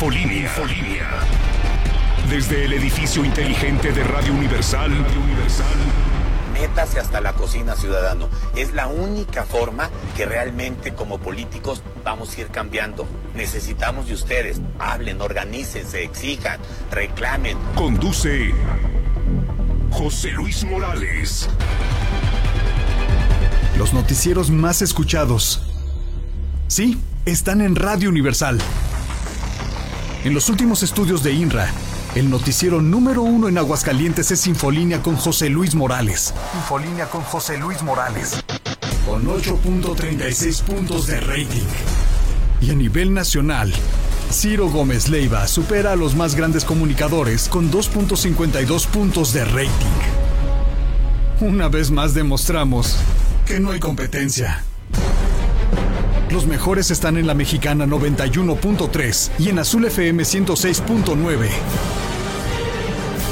Infolínea. Desde el edificio inteligente de Radio Universal, Radio Universal. Métase hasta la cocina, ciudadano. Es la única forma que realmente como políticos vamos a ir cambiando. Necesitamos de ustedes. Hablen, organícense, exijan, reclamen. Conduce José Luis Morales. Los noticieros más escuchados. Sí, están en Radio Universal. En los últimos estudios de INRA, el noticiero número uno en Aguascalientes es Infolínea con José Luis Morales. Infolínea con José Luis Morales. Con 8.36 puntos de rating. Y a nivel nacional, Ciro Gómez Leiva supera a los más grandes comunicadores con 2.52 puntos de rating. Una vez más demostramos que no hay competencia. Los mejores están en la mexicana 91.3 y en Azul FM 106.9.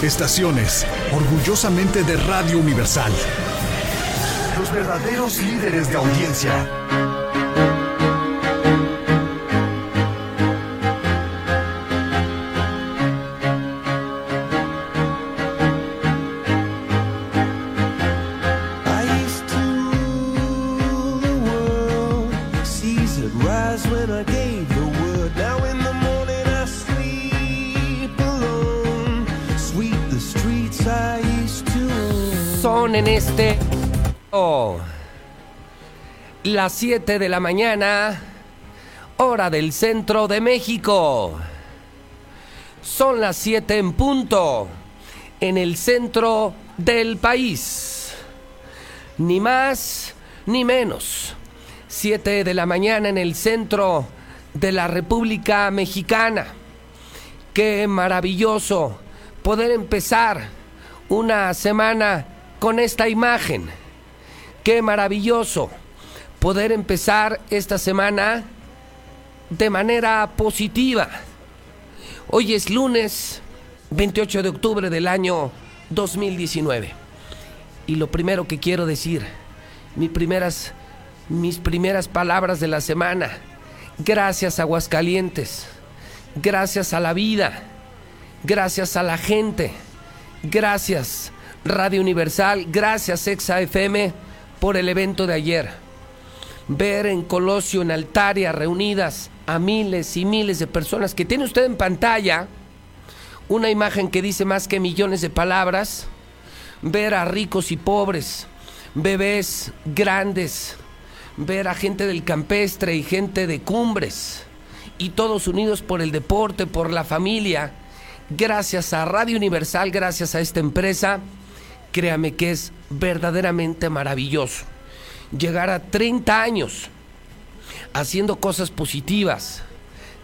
Estaciones, orgullosamente de Radio Universal. Los verdaderos líderes de audiencia. En este... oh, las 7 de la mañana, hora del centro de México. Son las 7 en punto, en el centro del país. Ni más ni menos. 7 de la mañana en el centro de la República Mexicana. Qué maravilloso poder empezar una semana con esta imagen. Qué maravilloso poder empezar esta semana de manera positiva. Hoy es lunes 28 de octubre del año 2019. Y lo primero que quiero decir, mis primeras, mis primeras palabras de la semana. Gracias Aguascalientes. Gracias a la vida. Gracias a la gente. Gracias Radio Universal. Gracias Exa FM por el evento de ayer. Ver en Colosio, en Altaria, reunidas a miles y miles de personas que tiene usted en pantalla una imagen que dice más que millones de palabras. Ver a ricos y pobres, bebés grandes, ver a gente del campestre y gente de cumbres, y todos unidos por el deporte, por la familia. Gracias a Radio Universal, gracias a esta empresa, créame que es verdaderamente maravilloso. Llegar a 30 años haciendo cosas positivas,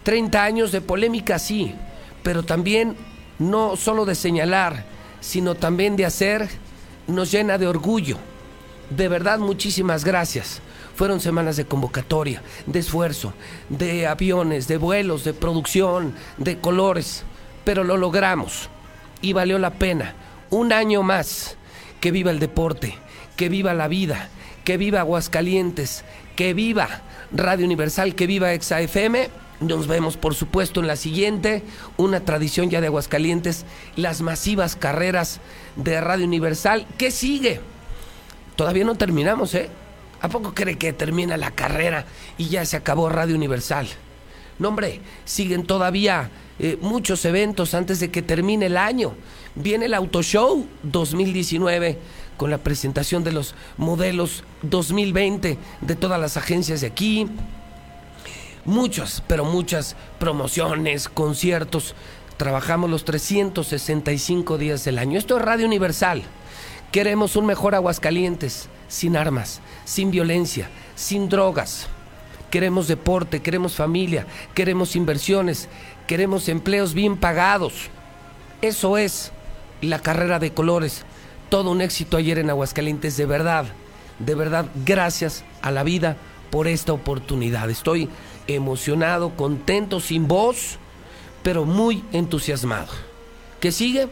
30 años de polémica, sí, pero también no solo de señalar, sino también de hacer, nos llena de orgullo. De verdad, muchísimas gracias. Fueron semanas de convocatoria, de esfuerzo, de aviones, de vuelos, de producción, de colores, pero lo logramos y valió la pena. Un año más. Que viva el deporte, que viva la vida, que viva Aguascalientes, que viva Radio Universal, que viva Exa FM. Nos vemos, por supuesto, en la siguiente, una tradición ya de Aguascalientes, las masivas carreras de Radio Universal. ¿Qué sigue? Todavía no terminamos, ¿eh? ¿A poco cree que termina la carrera y ya se acabó Radio Universal? No, hombre, siguen todavía eh, muchos eventos antes de que termine el año. Viene el Auto Show 2019 con la presentación de los modelos 2020 de todas las agencias de aquí. Muchas, pero muchas promociones, conciertos. Trabajamos los 365 días del año. Esto es Radio Universal. Queremos un mejor Aguascalientes, sin armas, sin violencia, sin drogas. Queremos deporte, queremos familia, queremos inversiones, queremos empleos bien pagados. Eso es la carrera de colores. Todo un éxito ayer en Aguascalientes, de verdad, de verdad, gracias a la vida por esta oportunidad. Estoy emocionado, contento, sin voz, pero muy entusiasmado. ¿Qué sigue?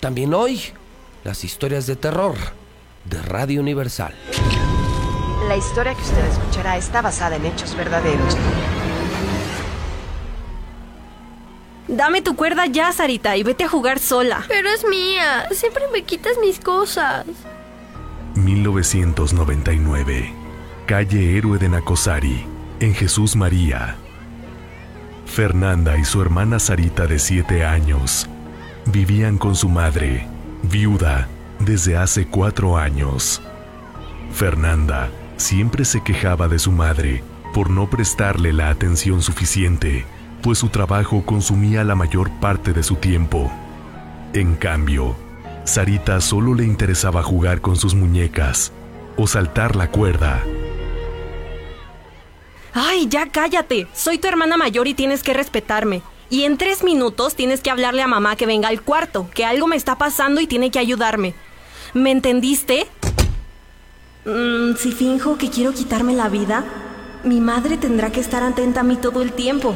También hoy, las historias de terror de Radio Universal. La historia que usted escuchará está basada en hechos verdaderos. Dame tu cuerda ya, Sarita, y vete a jugar sola. Pero es mía. Siempre me quitas mis cosas. 1999. Calle Héroe de Nacosari, en Jesús María. Fernanda y su hermana Sarita de 7 años vivían con su madre, viuda, desde hace cuatro años. Fernanda siempre se quejaba de su madre por no prestarle la atención suficiente, pues su trabajo consumía la mayor parte de su tiempo. En cambio, Sarita solo le interesaba jugar con sus muñecas o saltar la cuerda. Ay, ya cállate. Soy tu hermana mayor y tienes que respetarme. Y en tres minutos tienes que hablarle a mamá que venga al cuarto, que algo me está pasando y tiene que ayudarme. ¿Me entendiste? Mm, si finjo que quiero quitarme la vida, mi madre tendrá que estar atenta a mí todo el tiempo.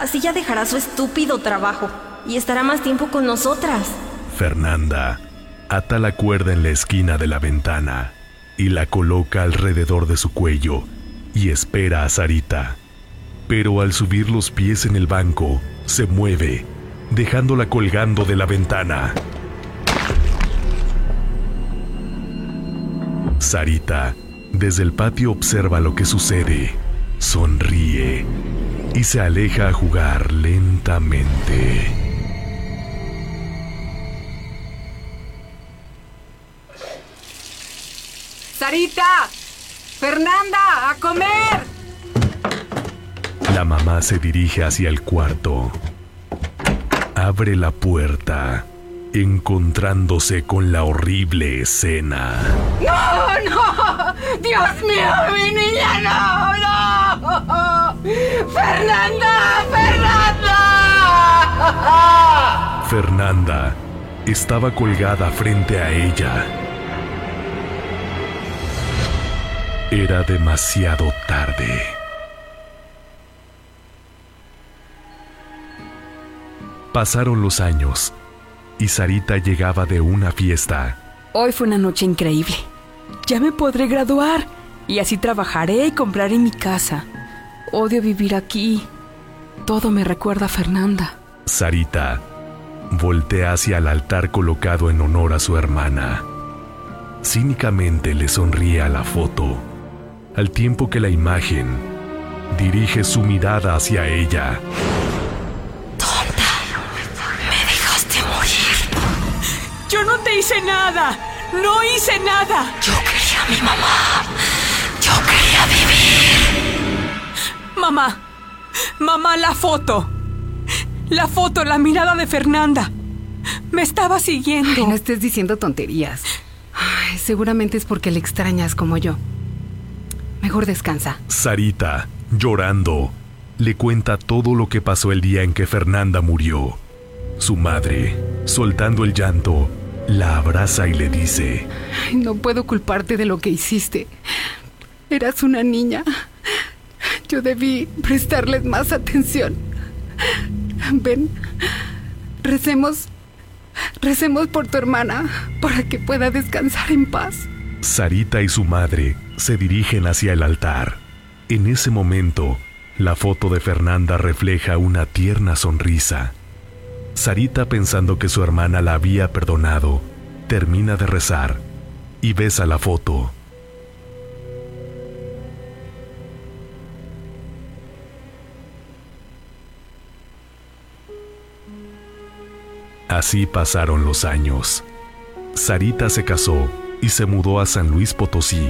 Así ya dejará su estúpido trabajo y estará más tiempo con nosotras. Fernanda ata la cuerda en la esquina de la ventana y la coloca alrededor de su cuello y espera a Sarita. Pero al subir los pies en el banco, se mueve, dejándola colgando de la ventana. Sarita, desde el patio observa lo que sucede, sonríe y se aleja a jugar lentamente. ¡Sarita! ¡Fernanda! ¡A comer! La mamá se dirige hacia el cuarto. Abre la puerta, encontrándose con la horrible escena. ¡No, no! ¡Dios mío, mi niña, no, no! ¡Fernanda! ¡Fernanda! Fernanda estaba colgada frente a ella. Era demasiado tarde. Pasaron los años y Sarita llegaba de una fiesta. Hoy fue una noche increíble. Ya me podré graduar y así trabajaré y compraré mi casa. Odio vivir aquí. Todo me recuerda a Fernanda. Sarita voltea hacia el altar colocado en honor a su hermana. Cínicamente le sonríe a la foto, al tiempo que la imagen dirige su mirada hacia ella. Me Hice nada. No hice nada. Yo quería a mi mamá. Yo quería vivir. Mamá. Mamá, la foto. La foto, la mirada de Fernanda. Me estaba siguiendo. Ay, no estés diciendo tonterías. Ay, seguramente es porque le extrañas como yo. Mejor descansa. Sarita, llorando, le cuenta todo lo que pasó el día en que Fernanda murió. Su madre, soltando el llanto, la abraza y le dice, Ay, no puedo culparte de lo que hiciste. Eras una niña. Yo debí prestarles más atención. Ven, recemos, recemos por tu hermana para que pueda descansar en paz. Sarita y su madre se dirigen hacia el altar. En ese momento, la foto de Fernanda refleja una tierna sonrisa. Sarita, pensando que su hermana la había perdonado, termina de rezar y besa la foto. Así pasaron los años. Sarita se casó y se mudó a San Luis Potosí.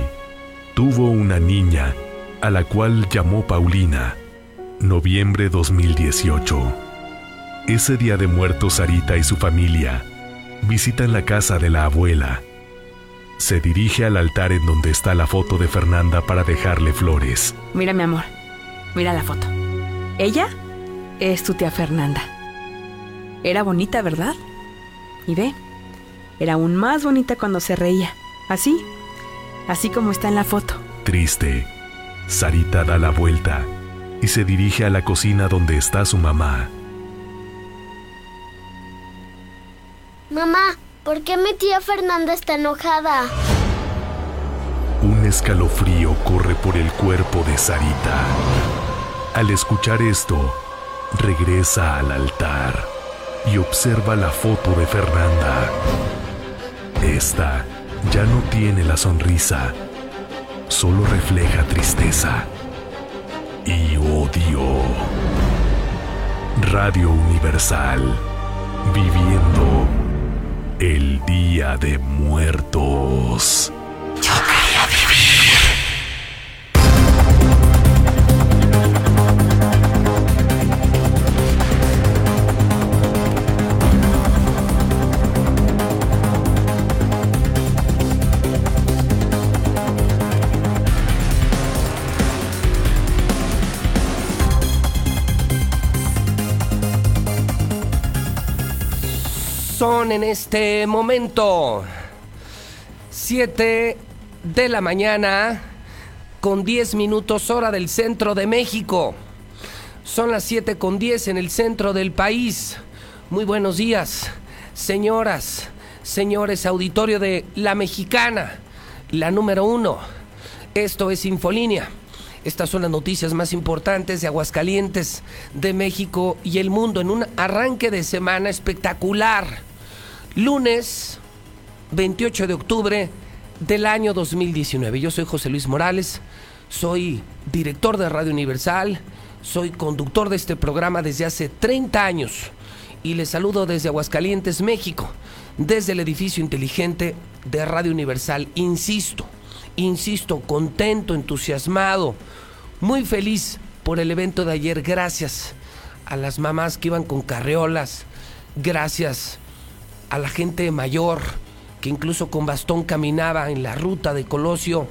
Tuvo una niña, a la cual llamó Paulina. Noviembre 2018. Ese día de muertos Sarita y su familia visitan la casa de la abuela. Se dirige al altar en donde está la foto de Fernanda para dejarle flores. Mira, mi amor. Mira la foto. Ella es tu tía Fernanda. Era bonita, ¿verdad? Y ve, era aún más bonita cuando se reía. Así, así como está en la foto. Triste, Sarita da la vuelta y se dirige a la cocina donde está su mamá. Mamá, ¿por qué mi tía Fernanda está enojada? Un escalofrío corre por el cuerpo de Sarita. Al escuchar esto, regresa al altar y observa la foto de Fernanda. Esta ya no tiene la sonrisa, solo refleja tristeza y odio. Radio Universal, viviendo el Día de Muertos. Son en este momento 7 de la mañana con 10 minutos hora del centro de México. Son las 7 con 10 en el centro del país. Muy buenos días, señoras, señores, auditorio de La Mexicana, la número uno. Esto es Infolínea. Estas son las noticias más importantes de Aguascalientes, de México y el mundo en un arranque de semana espectacular. Lunes 28 de octubre del año 2019. Yo soy José Luis Morales, soy director de Radio Universal, soy conductor de este programa desde hace 30 años y les saludo desde Aguascalientes, México, desde el edificio inteligente de Radio Universal. Insisto, insisto, contento, entusiasmado, muy feliz por el evento de ayer. Gracias a las mamás que iban con carreolas, gracias a la gente mayor que incluso con bastón caminaba en la ruta de Colosio.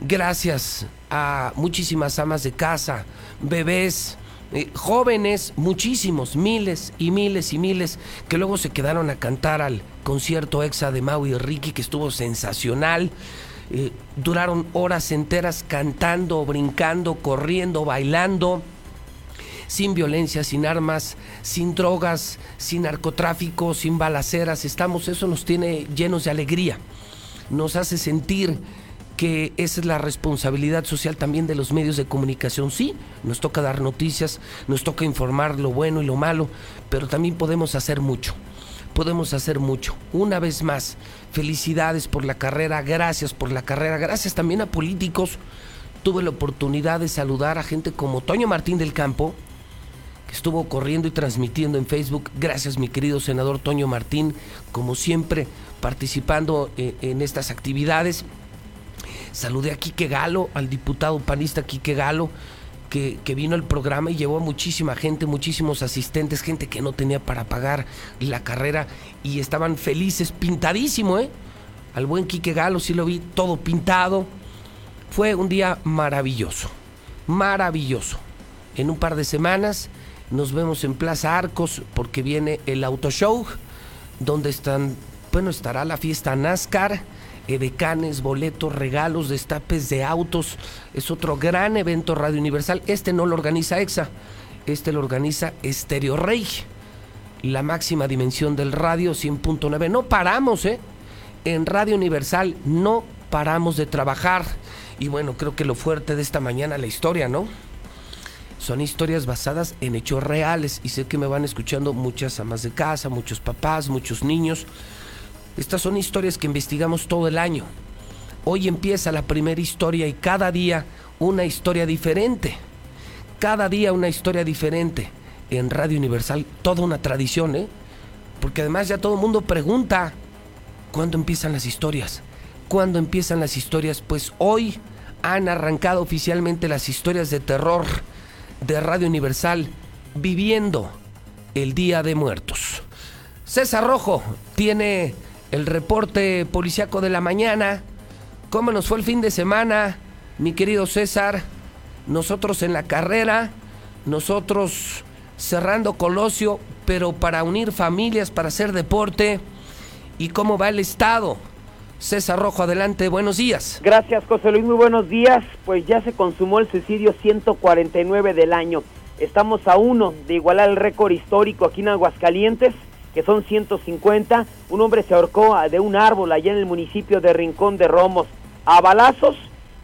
Gracias a muchísimas amas de casa, bebés, eh, jóvenes, muchísimos, miles y miles y miles, que luego se quedaron a cantar al concierto EXA de Mau y Ricky, que estuvo sensacional. Eh, duraron horas enteras cantando, brincando, corriendo, bailando, sin violencia, sin armas, sin drogas, sin narcotráfico, sin balaceras. Estamos, eso nos tiene llenos de alegría. Nos hace sentir que esa es la responsabilidad social también de los medios de comunicación. Sí, nos toca dar noticias, nos toca informar lo bueno y lo malo, pero también podemos hacer mucho. Podemos hacer mucho. Una vez más, felicidades por la carrera, gracias por la carrera, gracias también a políticos. Tuve la oportunidad de saludar a gente como Toño Martín del Campo, que estuvo corriendo y transmitiendo en Facebook. Gracias, mi querido senador Toño Martín, como siempre, participando eh, en estas actividades. Saludé a Quique Galo, al diputado panista Quique Galo, que, que, vino al programa y llevó a muchísima gente, muchísimos asistentes, gente que no tenía para pagar la carrera y estaban felices, pintadísimo, ¿eh? Al buen Quique Galo sí lo vi todo pintado. Fue un día maravilloso, maravilloso. En un par de semanas nos vemos en Plaza Arcos porque viene el Auto Show, donde están, bueno, estará la fiesta NASCAR edecanes, boletos, regalos, destapes de autos. Es otro gran evento Radio Universal. Este no lo organiza EXA, este lo organiza Estéreo Rey. La máxima dimensión del radio 100.9. No paramos, ¿eh? En Radio Universal no paramos de trabajar. Y bueno, creo que lo fuerte de esta mañana, la historia, ¿no? Son historias basadas en hechos reales y sé que me van escuchando muchas amas de casa, muchos papás, muchos niños. Estas son historias que investigamos todo el año. Hoy empieza la primera historia y cada día una historia diferente. Cada día una historia diferente. En Radio Universal, toda una tradición, ¿eh? Porque además ya todo el mundo pregunta, ¿cuándo empiezan las historias? ¿Cuándo empiezan las historias? Pues hoy han arrancado oficialmente las historias de terror de Radio Universal, viviendo el Día de Muertos. César Rojo tiene el reporte policiaco de la mañana. ¿Cómo nos fue el fin de semana, mi querido César? Nosotros en la carrera, nosotros cerrando Colosio, pero para unir familias, para hacer deporte. ¿Y cómo va el estado? César Rojo, adelante, buenos días. Gracias, José Luis, muy buenos días. Pues ya se consumó el suicidio 149 del año. Estamos a uno de igualar el récord histórico aquí en Aguascalientes que son 150. Un hombre se ahorcó de un árbol allá en el municipio de Rincón de Romos. A balazos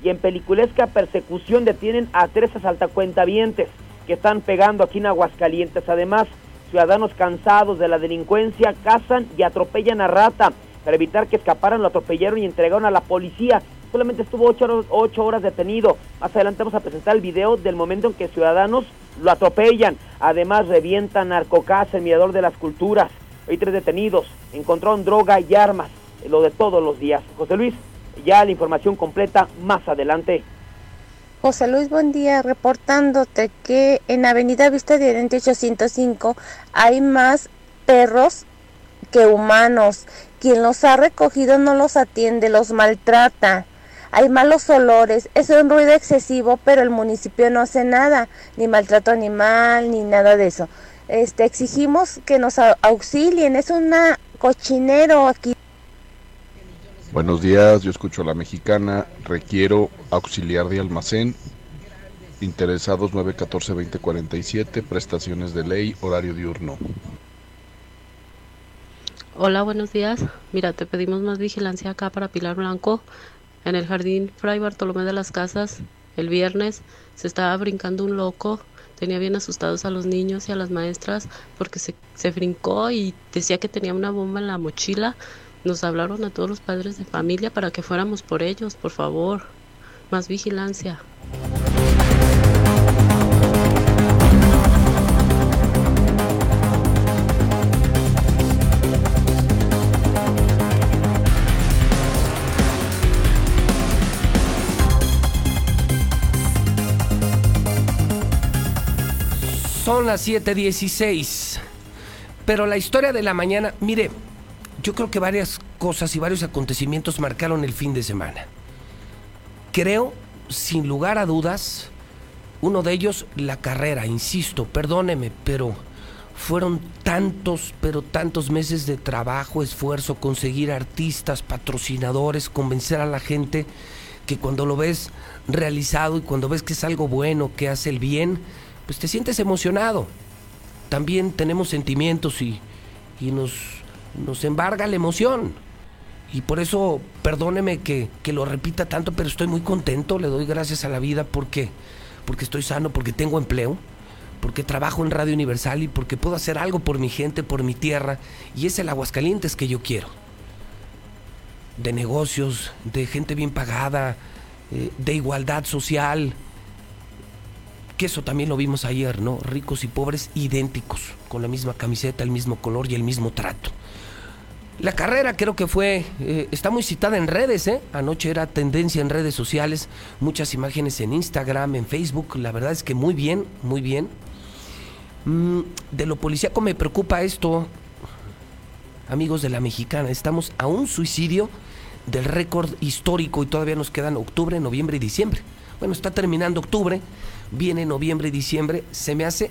y en peliculesca persecución detienen a tres asaltacuentavientes. que están pegando aquí en Aguascalientes. Además, ciudadanos cansados de la delincuencia cazan y atropellan a rata. Para evitar que escaparan, lo atropellaron y entregaron a la policía. Solamente estuvo ocho horas, ocho horas detenido. Más adelante vamos a presentar el video del momento en que ciudadanos lo atropellan. Además, revientan narcocasa, el mirador de las culturas. Hay tres detenidos. Encontraron droga y armas. Lo de todos los días. José Luis, ya la información completa más adelante. José Luis, buen día, reportándote que en Avenida Vista de Oriente 805 hay más perros que humanos. Quien los ha recogido no los atiende, los maltrata. Hay malos olores, es un ruido excesivo, pero el municipio no hace nada, ni maltrato animal, ni nada de eso. Este, exigimos que nos au- auxilien, es un cochinero aquí. Buenos días, yo escucho a la mexicana, requiero auxiliar de almacén, interesados 914-2047, prestaciones de ley, horario diurno. Hola, buenos días. Mira, te pedimos más vigilancia acá para Pilar Blanco. En el jardín Fray Bartolomé de las Casas, el viernes, se estaba brincando un loco. Tenía bien asustados a los niños y a las maestras porque se, se brincó y decía que tenía una bomba en la mochila. Nos hablaron a todos los padres de familia para que fuéramos por ellos, por favor. Más vigilancia. Son las 7:16. Pero la historia de la mañana, mire, yo creo que varias cosas y varios acontecimientos marcaron el fin de semana. Creo, sin lugar a dudas, uno de ellos la carrera, insisto, perdóneme, pero fueron tantos, pero tantos meses de trabajo, esfuerzo, conseguir artistas, patrocinadores, convencer a la gente que cuando lo ves realizado y cuando ves que es algo bueno, que hace el bien, pues te sientes emocionado. También tenemos sentimientos y, y nos, nos embarga la emoción. Y por eso, perdóneme que, que lo repita tanto, pero estoy muy contento, le doy gracias a la vida porque, porque estoy sano, porque tengo empleo, porque trabajo en Radio Universal y porque puedo hacer algo por mi gente, por mi tierra. Y es el Aguascalientes que yo quiero. De negocios, de gente bien pagada, eh, de igualdad social. Que eso también lo vimos ayer, ¿no? Ricos y pobres idénticos, con la misma camiseta, el mismo color y el mismo trato. La carrera creo que fue, eh, está muy citada en redes, ¿eh? Anoche era tendencia en redes sociales, muchas imágenes en Instagram, en Facebook, la verdad es que muy bien, muy bien. Mm, de lo policíaco me preocupa esto, amigos de la mexicana, estamos a un suicidio del récord histórico y todavía nos quedan octubre, noviembre y diciembre. Bueno, está terminando octubre, viene noviembre y diciembre, se me hace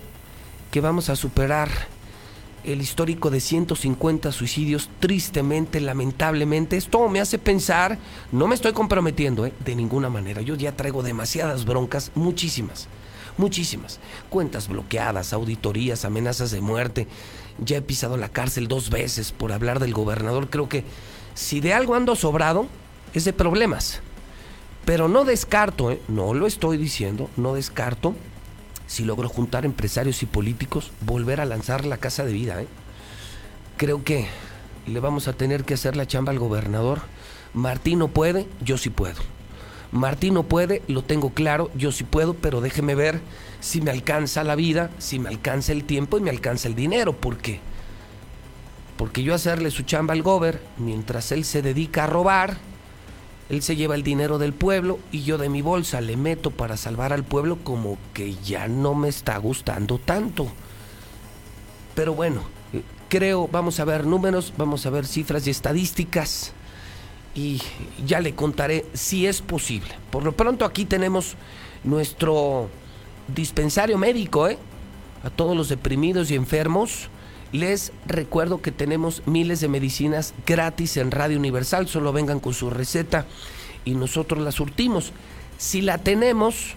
que vamos a superar el histórico de 150 suicidios, tristemente, lamentablemente. Esto me hace pensar, no me estoy comprometiendo ¿eh? de ninguna manera, yo ya traigo demasiadas broncas, muchísimas, muchísimas. Cuentas bloqueadas, auditorías, amenazas de muerte. Ya he pisado la cárcel dos veces por hablar del gobernador. Creo que si de algo ando sobrado, es de problemas. Pero no descarto, ¿eh? no lo estoy diciendo, no descarto si logro juntar empresarios y políticos, volver a lanzar la casa de vida. ¿eh? Creo que le vamos a tener que hacer la chamba al gobernador. Martín no puede, yo sí puedo. Martín no puede, lo tengo claro, yo sí puedo, pero déjeme ver si me alcanza la vida, si me alcanza el tiempo y me alcanza el dinero. ¿Por qué? Porque yo hacerle su chamba al gober, mientras él se dedica a robar, él se lleva el dinero del pueblo y yo de mi bolsa le meto para salvar al pueblo como que ya no me está gustando tanto. Pero bueno, creo, vamos a ver números, vamos a ver cifras y estadísticas y ya le contaré si es posible. Por lo pronto aquí tenemos nuestro dispensario médico, ¿eh? A todos los deprimidos y enfermos. Les recuerdo que tenemos miles de medicinas gratis en Radio Universal, solo vengan con su receta y nosotros la surtimos. Si la tenemos,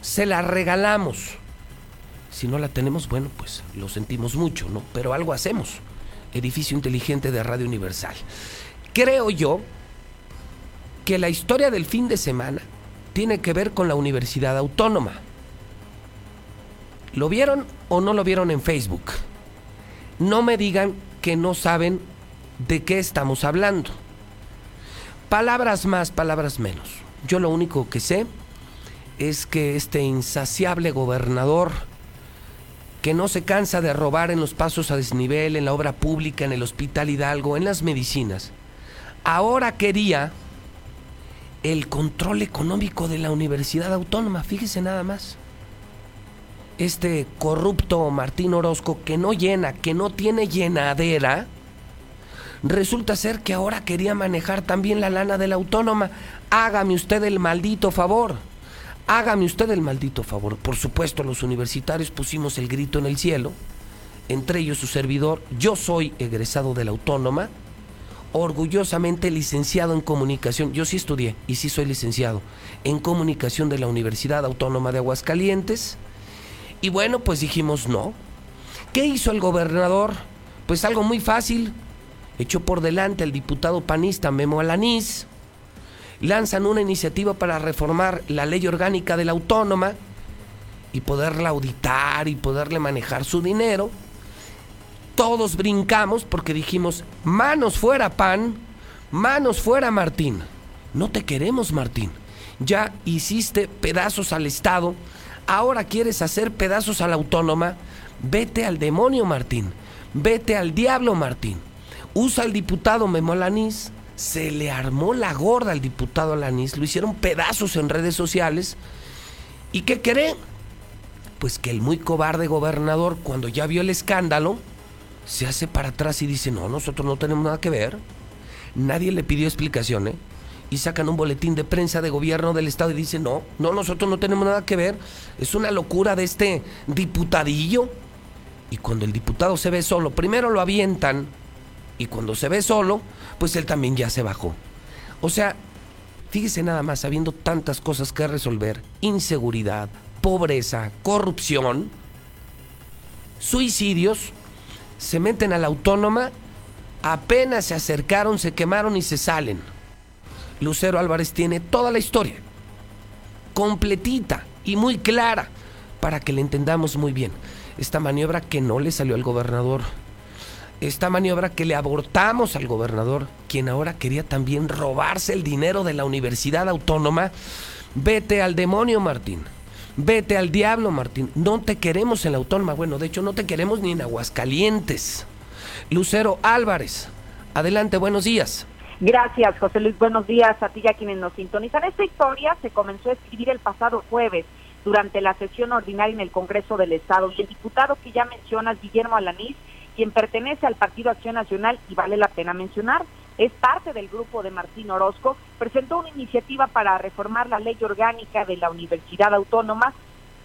se la regalamos. Si no la tenemos, bueno, pues lo sentimos mucho, ¿no? Pero algo hacemos. Edificio inteligente de Radio Universal. Creo yo que la historia del fin de semana tiene que ver con la Universidad Autónoma. ¿Lo vieron o no lo vieron en Facebook? No me digan que no saben de qué estamos hablando. Palabras más, palabras menos. Yo lo único que sé es que este insaciable gobernador que no se cansa de robar en los pasos a desnivel, en la obra pública, en el Hospital Hidalgo, en las medicinas, ahora quería el control económico de la Universidad Autónoma, fíjese nada más. Este corrupto Martín Orozco que no llena, que no tiene llenadera, resulta ser que ahora quería manejar también la lana de la autónoma. Hágame usted el maldito favor. Hágame usted el maldito favor. Por supuesto, los universitarios pusimos el grito en el cielo, entre ellos su servidor. Yo soy egresado de la autónoma, orgullosamente licenciado en comunicación. Yo sí estudié y sí soy licenciado en comunicación de la Universidad Autónoma de Aguascalientes. Y bueno, pues dijimos no. ¿Qué hizo el gobernador? Pues algo muy fácil. Echó por delante al diputado panista Memo Alanís. Lanzan una iniciativa para reformar la ley orgánica de la autónoma y poderla auditar y poderle manejar su dinero. Todos brincamos porque dijimos, manos fuera pan, manos fuera Martín. No te queremos Martín. Ya hiciste pedazos al Estado, ahora quieres hacer pedazos a la autónoma. Vete al demonio Martín, vete al diablo Martín. Usa al diputado Memo Alanís, se le armó la gorda al diputado Alanís, lo hicieron pedazos en redes sociales. ¿Y qué cree? Pues que el muy cobarde gobernador, cuando ya vio el escándalo, se hace para atrás y dice, no, nosotros no tenemos nada que ver. Nadie le pidió explicación, ¿eh? Y sacan un boletín de prensa de gobierno del estado y dicen, no, no, nosotros no tenemos nada que ver. Es una locura de este diputadillo. Y cuando el diputado se ve solo, primero lo avientan y cuando se ve solo, pues él también ya se bajó. O sea, fíjese nada más, habiendo tantas cosas que resolver, inseguridad, pobreza, corrupción, suicidios, se meten a la autónoma, apenas se acercaron, se quemaron y se salen. Lucero Álvarez tiene toda la historia, completita y muy clara, para que le entendamos muy bien. Esta maniobra que no le salió al gobernador esta maniobra que le abortamos al gobernador, quien ahora quería también robarse el dinero de la Universidad Autónoma. Vete al demonio, Martín. Vete al diablo, Martín. No te queremos en la autónoma. Bueno, de hecho, no te queremos ni en Aguascalientes. Lucero Álvarez, adelante, buenos días. Gracias, José Luis. Buenos días a ti y a quienes nos sintonizan. Esta historia se comenzó a escribir el pasado jueves durante la sesión ordinaria en el Congreso del Estado y el diputado que ya mencionas, Guillermo Alanís, quien pertenece al Partido Acción Nacional y vale la pena mencionar, es parte del grupo de Martín Orozco, presentó una iniciativa para reformar la ley orgánica de la Universidad Autónoma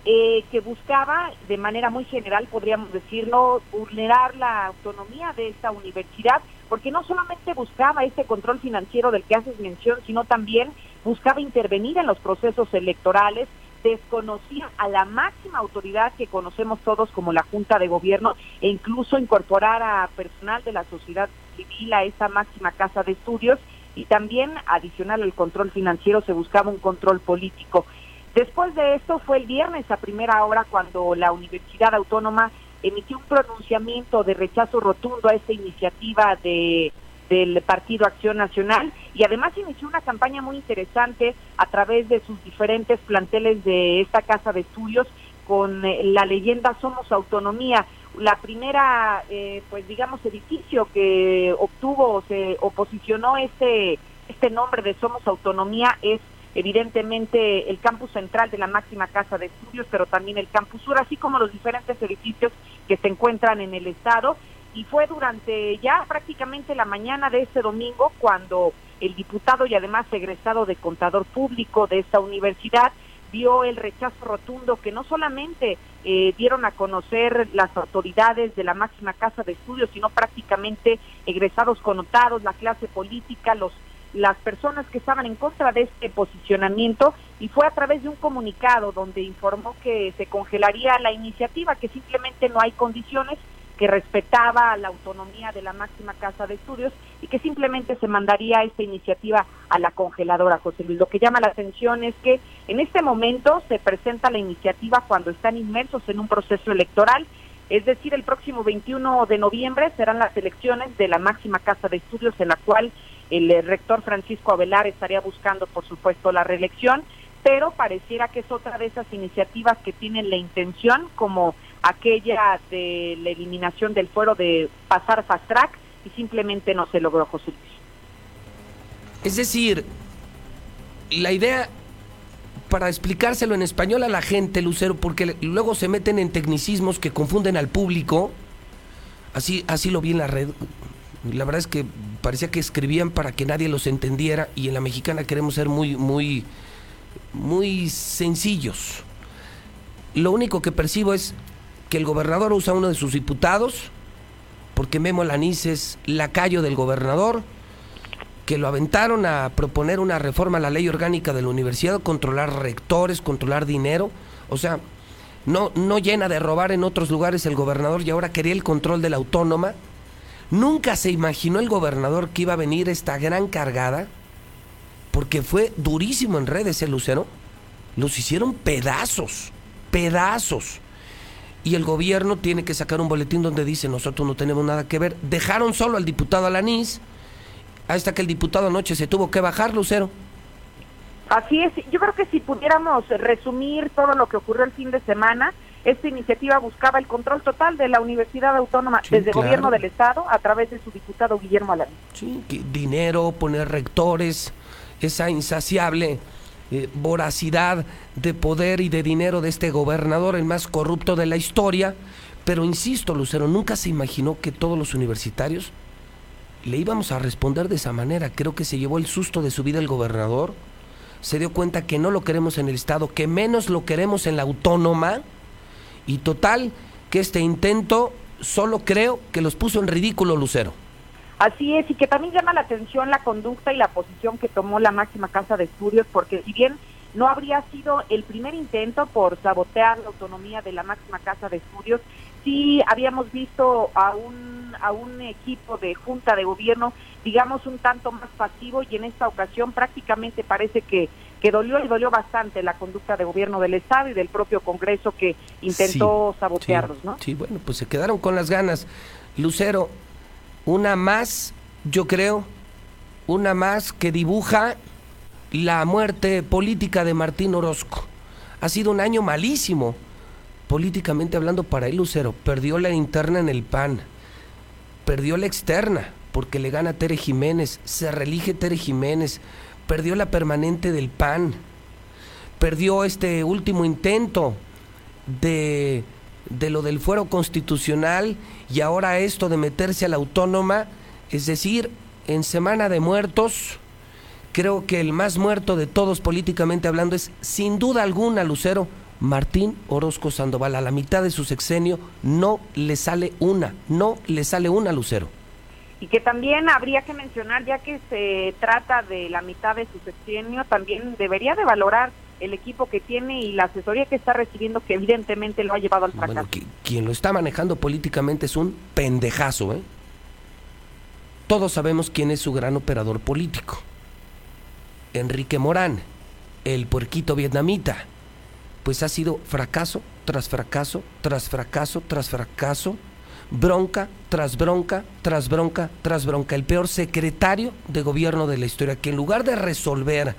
eh, que buscaba, de manera muy general, podríamos decirlo, vulnerar la autonomía de esta universidad, porque no solamente buscaba este control financiero del que haces mención, sino también buscaba intervenir en los procesos electorales, desconocía a la máxima autoridad que conocemos todos como la Junta de Gobierno e incluso incorporar a personal de la sociedad civil a esa máxima casa de estudios y también adicional al control financiero se buscaba un control político. Después de esto fue el viernes a primera hora cuando la Universidad Autónoma emitió un pronunciamiento de rechazo rotundo a esta iniciativa de del Partido Acción Nacional y además inició una campaña muy interesante a través de sus diferentes planteles de esta casa de estudios con eh, la leyenda Somos Autonomía. La primera, eh, pues digamos, edificio que obtuvo o se oposicionó este, este nombre de Somos Autonomía es evidentemente el campus central de la máxima casa de estudios, pero también el campus sur, así como los diferentes edificios que se encuentran en el estado. Y fue durante ya prácticamente la mañana de este domingo cuando el diputado y además egresado de contador público de esta universidad vio el rechazo rotundo que no solamente eh, dieron a conocer las autoridades de la máxima casa de estudios, sino prácticamente egresados connotados, la clase política, los las personas que estaban en contra de este posicionamiento y fue a través de un comunicado donde informó que se congelaría la iniciativa, que simplemente no hay condiciones que respetaba la autonomía de la máxima casa de estudios y que simplemente se mandaría esta iniciativa a la congeladora, José Luis. Lo que llama la atención es que en este momento se presenta la iniciativa cuando están inmersos en un proceso electoral, es decir, el próximo 21 de noviembre serán las elecciones de la máxima casa de estudios en la cual el eh, rector Francisco Avelar estaría buscando, por supuesto, la reelección, pero pareciera que es otra de esas iniciativas que tienen la intención, como aquella de la eliminación del fuero de pasar fast track, y simplemente no se logró, José Luis. Es decir, la idea para explicárselo en español a la gente, Lucero, porque luego se meten en tecnicismos que confunden al público. Así, así lo vi en la red. La verdad es que parecía que escribían para que nadie los entendiera y en la mexicana queremos ser muy, muy, muy sencillos. Lo único que percibo es que el gobernador usa uno de sus diputados, porque Memo Lanís es lacayo del gobernador, que lo aventaron a proponer una reforma a la ley orgánica de la universidad, controlar rectores, controlar dinero. O sea, no, no llena de robar en otros lugares el gobernador y ahora quería el control de la autónoma. Nunca se imaginó el gobernador que iba a venir esta gran cargada, porque fue durísimo en redes el Lucero. Los hicieron pedazos, pedazos. Y el gobierno tiene que sacar un boletín donde dice nosotros no tenemos nada que ver. Dejaron solo al diputado Alanís. Hasta que el diputado anoche se tuvo que bajar, Lucero. Así es, yo creo que si pudiéramos resumir todo lo que ocurrió el fin de semana, esta iniciativa buscaba el control total de la Universidad Autónoma Sí, desde el claro. gobierno del Estado a través de su diputado Guillermo Alanís. Sí, dinero, poner rectores, esa insaciable eh, voracidad de poder y de dinero de este gobernador, el más corrupto de la historia. Pero insisto, Lucero, nunca se imaginó que todos los universitarios le íbamos a responder de esa manera. Creo que se llevó el susto de su vida el gobernador. Se dio cuenta que no lo queremos en el Estado, que menos lo queremos en la autónoma. Y total, que este intento solo creo que los puso en ridículo, Lucero. Así es, y que también llama la atención la conducta y la posición que tomó la máxima casa de estudios, porque si bien no habría sido el primer intento por sabotear la autonomía de la máxima casa de estudios, sí habíamos visto a un, a un equipo de junta de gobierno, digamos, un tanto más pasivo y en esta ocasión prácticamente parece que, que dolió y dolió bastante la conducta de gobierno del Estado y del propio Congreso que intentó Sí, sabotearlos, sí, ¿no? Sí, bueno, pues se quedaron con las ganas. Lucero, una más, yo creo, una más que dibuja la muerte política de Martín Orozco. Ha sido un año malísimo, políticamente hablando para él, Lucero. Perdió la interna en el PAN, perdió la externa, porque le gana Tere Jiménez, se reelige Tere Jiménez, perdió la permanente del PAN, perdió este último intento de, de lo del fuero constitucional y ahora esto de meterse a la autónoma, es decir, en Semana de Muertos, creo que el más muerto de todos políticamente hablando es sin duda alguna, Lucero, Martín Orozco Sandoval. A la mitad de su sexenio no le sale una, no le sale una, Lucero. Y que también habría que mencionar, ya que se trata de la mitad de su sexenio, también debería de valorar el equipo que tiene y la asesoría que está recibiendo, que evidentemente lo ha llevado al fracaso. Bueno, qui- quien lo está manejando políticamente es un pendejazo, ¿eh? Todos sabemos quién es su gran operador político. Enrique Morán, el puerquito vietnamita. Pues ha sido fracaso tras fracaso, tras fracaso, tras fracaso, bronca tras bronca, tras bronca, tras bronca. El peor secretario de gobierno de la historia, que en lugar de resolver,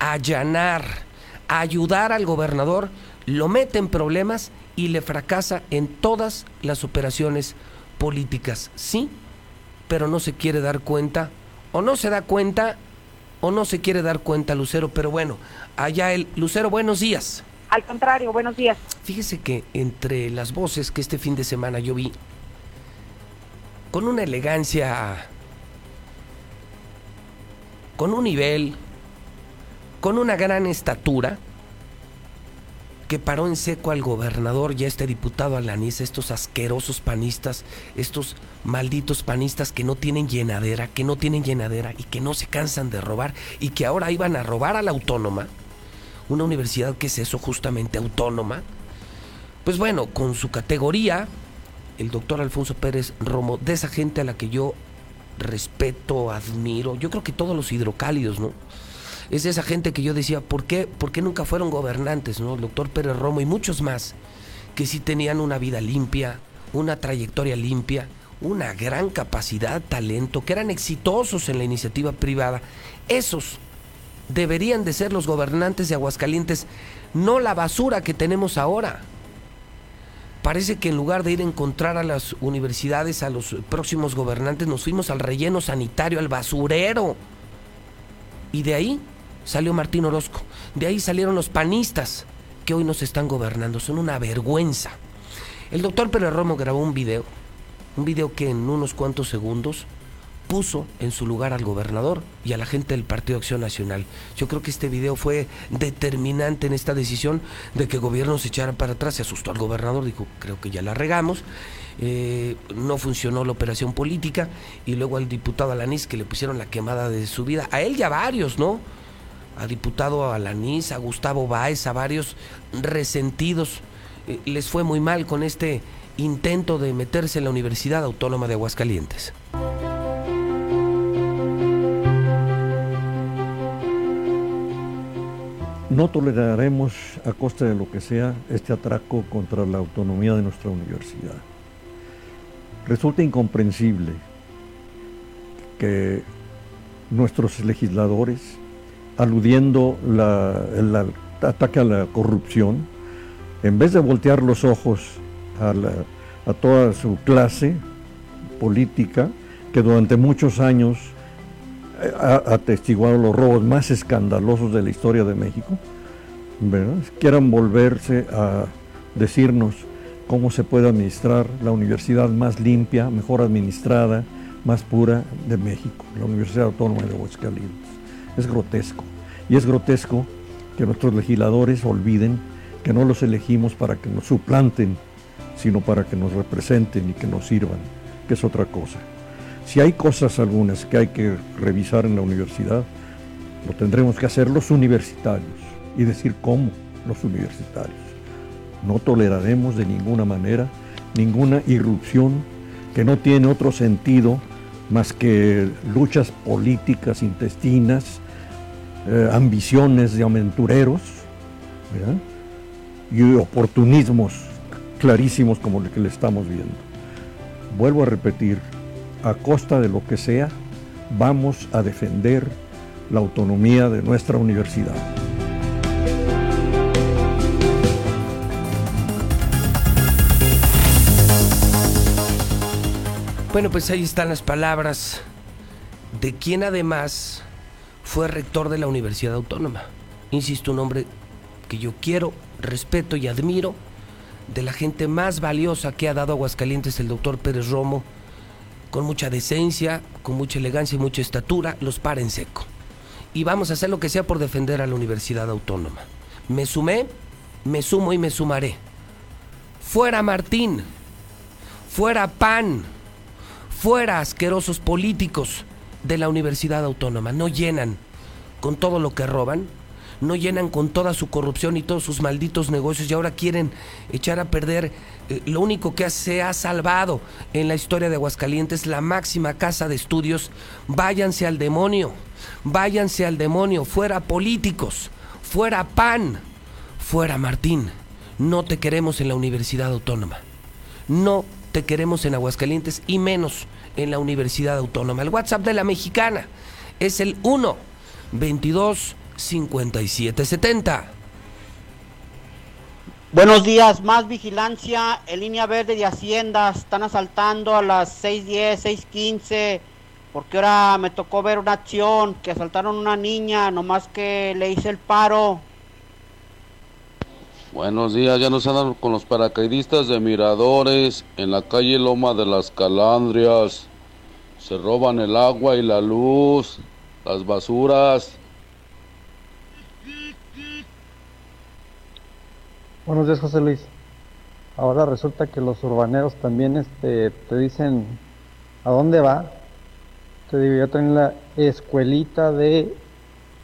allanar, ayudar al gobernador, lo mete en problemas y le fracasa en todas las operaciones políticas. Sí, pero no se quiere dar cuenta, o no se da cuenta, o no se quiere dar cuenta, Lucero. Pero bueno, allá el Lucero, buenos días. Al contrario, buenos días. Fíjese que entre las voces que este fin de semana yo vi, con una elegancia, con un nivel, con una gran estatura, que paró en seco al gobernador y a este diputado Alanís, estos asquerosos panistas, estos malditos panistas que no tienen llenadera, que no tienen llenadera y que no se cansan de robar y que ahora iban a robar a la autónoma, una universidad que es eso justamente autónoma, pues bueno, con su categoría, el doctor Alfonso Pérez Romo, de esa gente a la que yo respeto, admiro, yo creo que todos los hidrocálidos, ¿no? Es de esa gente que yo decía, ¿por qué, ¿por qué nunca fueron gobernantes, ¿no? El doctor Pérez Romo y muchos más, que sí tenían una vida limpia, una trayectoria limpia, una gran capacidad, talento, que eran exitosos en la iniciativa privada. Esos deberían de ser los gobernantes de Aguascalientes, no la basura que tenemos ahora. Parece que en lugar de ir a encontrar a las universidades, a los próximos gobernantes, nos fuimos al relleno sanitario, al basurero. Y de ahí salió Martín Orozco. De ahí salieron los panistas que hoy nos están gobernando. Son una vergüenza. El doctor Pérez Romo grabó un video, un video que en unos cuantos segundos puso en su lugar al gobernador y a la gente del Partido Acción Nacional. Yo creo que este video fue determinante en esta decisión de que el gobierno se echara para atrás. Se asustó al gobernador, dijo, creo que ya la regamos. Eh, no funcionó la operación política y luego al diputado Alanís que le pusieron la quemada de su vida. A él y a varios, ¿no? A diputado Alanís, a Gustavo Báez, a varios resentidos. Eh, les fue muy mal con este intento de meterse en la Universidad Autónoma de Aguascalientes. No toleraremos a costa de lo que sea este atraco contra la autonomía de nuestra universidad. Resulta incomprensible que nuestros legisladores, aludiendo la, el ataque a la corrupción, en vez de voltear los ojos a, toda su clase política, que durante muchos años ha atestiguado los robos más escandalosos de la historia de México, ¿verdad? quieran volverse a decirnos cómo se puede administrar la universidad más limpia, mejor administrada, más pura de México, la Universidad Autónoma de Aguascalientes. Es grotesco. Y es grotesco que nuestros legisladores olviden que no los elegimos para que nos suplanten, sino para que nos representen y que nos sirvan, que es otra cosa. Si hay cosas algunas que hay que revisar en la universidad, lo tendremos que hacer los universitarios y decir cómo los universitarios. No toleraremos de ninguna manera ninguna irrupción que no tiene otro sentido más que luchas políticas intestinas, eh, ambiciones de aventureros y oportunismos clarísimos como el que le estamos viendo. Vuelvo a repetir, a costa de lo que sea, vamos a defender la autonomía de nuestra universidad. Bueno, pues ahí están las palabras de quien además fue rector de la Universidad Autónoma. Insisto, un hombre que yo quiero, respeto y admiro, de la gente más valiosa que ha dado Aguascalientes el doctor Pérez Romo, con mucha decencia, con mucha elegancia y mucha estatura, los para en seco. Y vamos a hacer lo que sea por defender a la Universidad Autónoma. Me sumé, me sumo y me sumaré. Fuera Martín, fuera PAN, fuera asquerosos políticos de la Universidad Autónoma. No llenan con todo lo que roban, no llenan con toda su corrupción y todos sus malditos negocios y ahora quieren echar a perder eh, lo único que se ha salvado en la historia de Aguascalientes, la máxima casa de estudios. Váyanse al demonio, váyanse al demonio, fuera políticos, fuera PAN, fuera Martín. No te queremos en la Universidad Autónoma. No te queremos en Aguascalientes y menos en la Universidad Autónoma. El WhatsApp de la mexicana es el 1 22 57 70. Buenos días, más vigilancia en línea verde de Hacienda. Están asaltando a las 6:10, 6:15. Porque ahora me tocó ver una acción que asaltaron a una niña, nomás que le hice el paro. Buenos días, ya nos andan con los paracaidistas de Miradores en la calle Loma de las Calandrias. Se roban el agua y la luz, las basuras. Buenos días, José Luis. Ahora resulta que los urbaneros también este, te dicen a dónde va. Te digo, yo tengo la escuelita de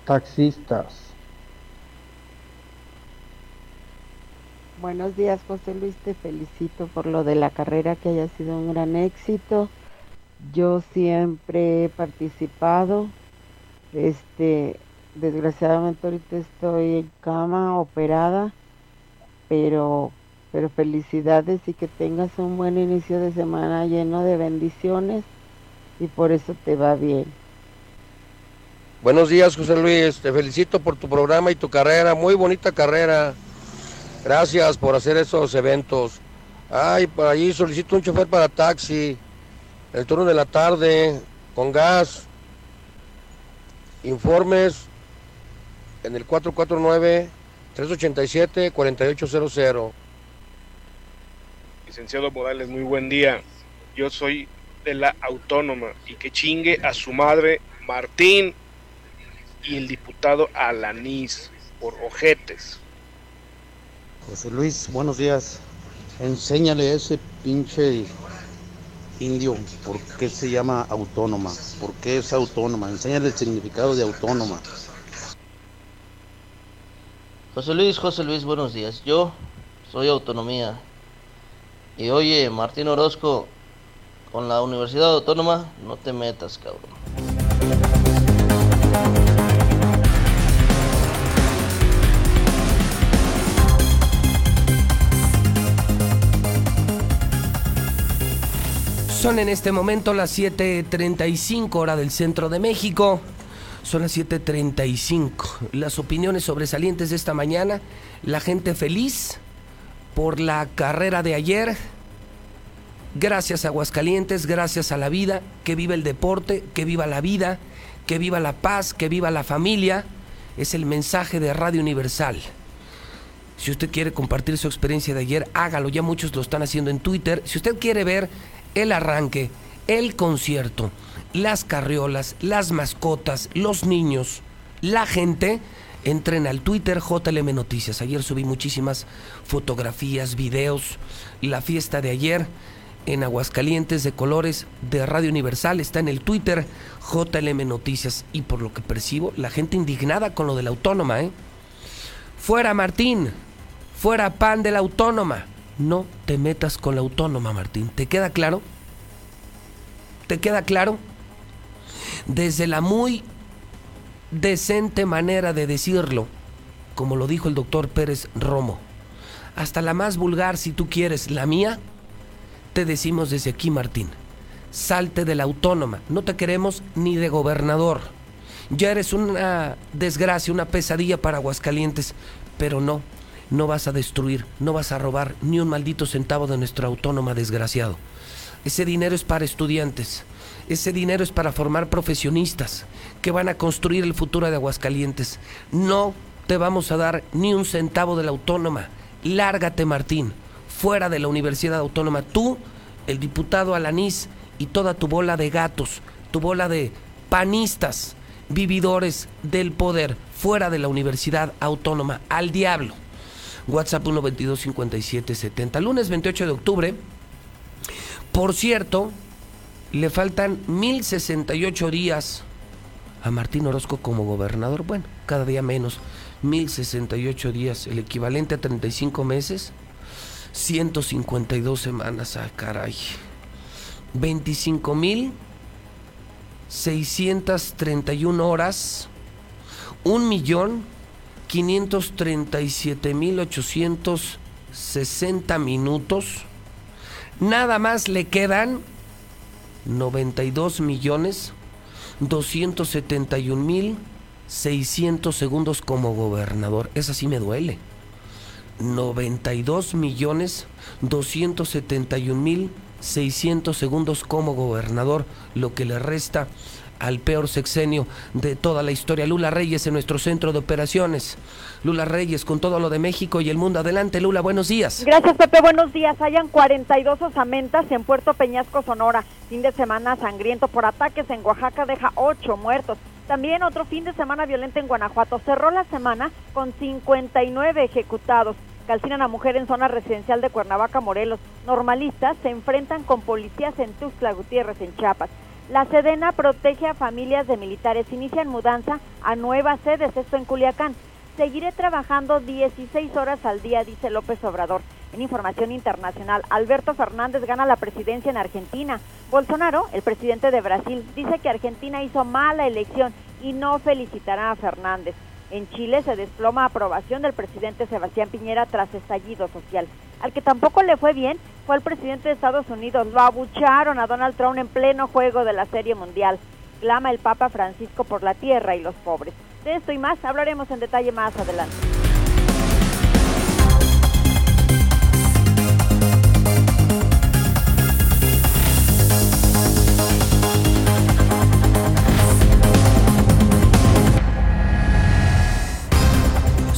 taxistas. Buenos días, José Luis. Te felicito por lo de la carrera, que haya sido un gran éxito. Yo siempre he participado. Este, desgraciadamente ahorita estoy en cama, operada, pero, pero felicidades y que tengas un buen inicio de semana lleno de bendiciones y por eso te va bien. Buenos días, José Luis. Te felicito por tu programa y tu carrera. Muy bonita carrera. Gracias por hacer esos eventos. Ay, por allí solicito un chofer para taxi. El turno de la tarde, con gas. Informes en el 449-387-4800. Licenciado Morales, muy buen día. Yo soy de la Autónoma y que chingue a su madre Martín y el diputado Alanís por ojetes. José Luis, buenos días. Enséñale a ese pinche indio por qué se llama autónoma, por qué es autónoma. Enséñale el significado de autónoma. José Luis, José Luis, buenos días. Yo soy autonomía. Y oye, Martín Orozco, con la Universidad Autónoma no te metas, cabrón. Son en este momento las 7.35 hora del centro de México. Son las 7.35. Las opiniones sobresalientes de esta mañana. La gente feliz por la carrera de ayer. Gracias a Aguascalientes, gracias a la vida. Que viva el deporte, que viva la vida, que viva la paz, que viva la familia. Es el mensaje de Radio Universal. Si usted quiere compartir su experiencia de ayer, hágalo. Ya muchos lo están haciendo en Twitter. Si usted quiere ver el arranque, el concierto, las carriolas, las mascotas, los niños, la gente, entren al Twitter JLM Noticias. Ayer subí muchísimas fotografías, videos. La fiesta de ayer en Aguascalientes de colores de Radio Universal está en el Twitter JLM Noticias. Y por lo que percibo, la gente indignada con lo de la autónoma, ¿eh? Fuera Martín, fuera pan de la autónoma. No te metas con la autónoma, Martín. ¿Te queda claro? ¿Te queda claro? Desde la muy decente manera de decirlo, como lo dijo el doctor Pérez Romo, hasta la más vulgar, si tú quieres, la mía, te decimos desde aquí, Martín, salte de la autónoma, no te queremos ni de gobernador. Ya eres una desgracia, una pesadilla para Aguascalientes, pero no, no vas a destruir, no vas a robar ni un maldito centavo de nuestra autónoma desgraciado. Ese dinero es para estudiantes, ese dinero es para formar profesionistas que van a construir el futuro de Aguascalientes. No te vamos a dar ni un centavo de la autónoma. Lárgate, Martín, fuera de la Universidad Autónoma. Tú, el diputado Alanís y toda tu bola de gatos, tu bola de panistas, vividores del poder, fuera de la Universidad Autónoma. Al diablo. WhatsApp 122 57 70. Lunes 28 de octubre. Por cierto, le faltan 1068 días a Martín Orozco como gobernador. Bueno, cada día menos. 1068 días, el equivalente a 35 meses. 152 semanas, ah, caray. 25 mil 631 horas. 1 millón 537 mil 860 minutos. Nada más le quedan 92 millones 271 mil 600 segundos como gobernador. Esa sí me duele. 92 millones 271 mil 600 segundos como gobernador, lo que le resta al peor sexenio de toda la historia. Lula Reyes en nuestro centro de operaciones. Lula Reyes con todo lo de México y el mundo. Adelante, Lula, buenos días. Gracias, Pepe. Buenos días. Hayan 42 osamentas en Puerto Peñasco, Sonora. Fin de semana sangriento por ataques en Oaxaca deja 8 muertos. También otro fin de semana violento en Guanajuato. Cerró la semana con 59 ejecutados. Calcinan a mujer en zona residencial de Cuernavaca, Morelos. Normalistas se enfrentan con policías en Tuxtla Gutiérrez, en Chiapas. La Sedena protege a familias de militares. Inician mudanza a nuevas sedes, esto en Culiacán. Seguiré trabajando 16 horas al día, dice López Obrador. En información internacional, Alberto Fernández gana la presidencia en Argentina. Bolsonaro, el presidente de Brasil, dice que Argentina hizo mala elección y no felicitará a Fernández. En Chile se desploma aprobación del presidente Sebastián Piñera tras estallido social. Al que tampoco le fue bien fue el presidente de Estados Unidos. Lo abucharon a Donald Trump en pleno juego de la Serie Mundial. Clama el Papa Francisco por la tierra y los pobres. De esto y más hablaremos en detalle más adelante.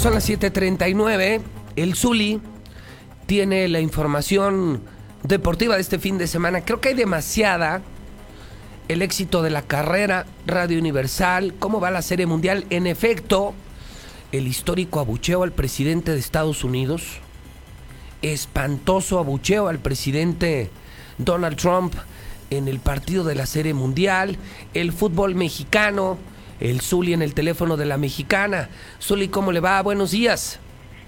Son las 7:39. El Zuli tiene la información deportiva de este fin de semana. Creo que hay demasiada. El éxito de la carrera, Radio Universal, cómo va la Serie Mundial. En efecto, el histórico abucheo al presidente de Estados Unidos. Espantoso abucheo al presidente Donald Trump en el partido de la Serie Mundial. El fútbol mexicano el Zuli en el teléfono de la mexicana. Zuli, ¿cómo le va? Buenos días.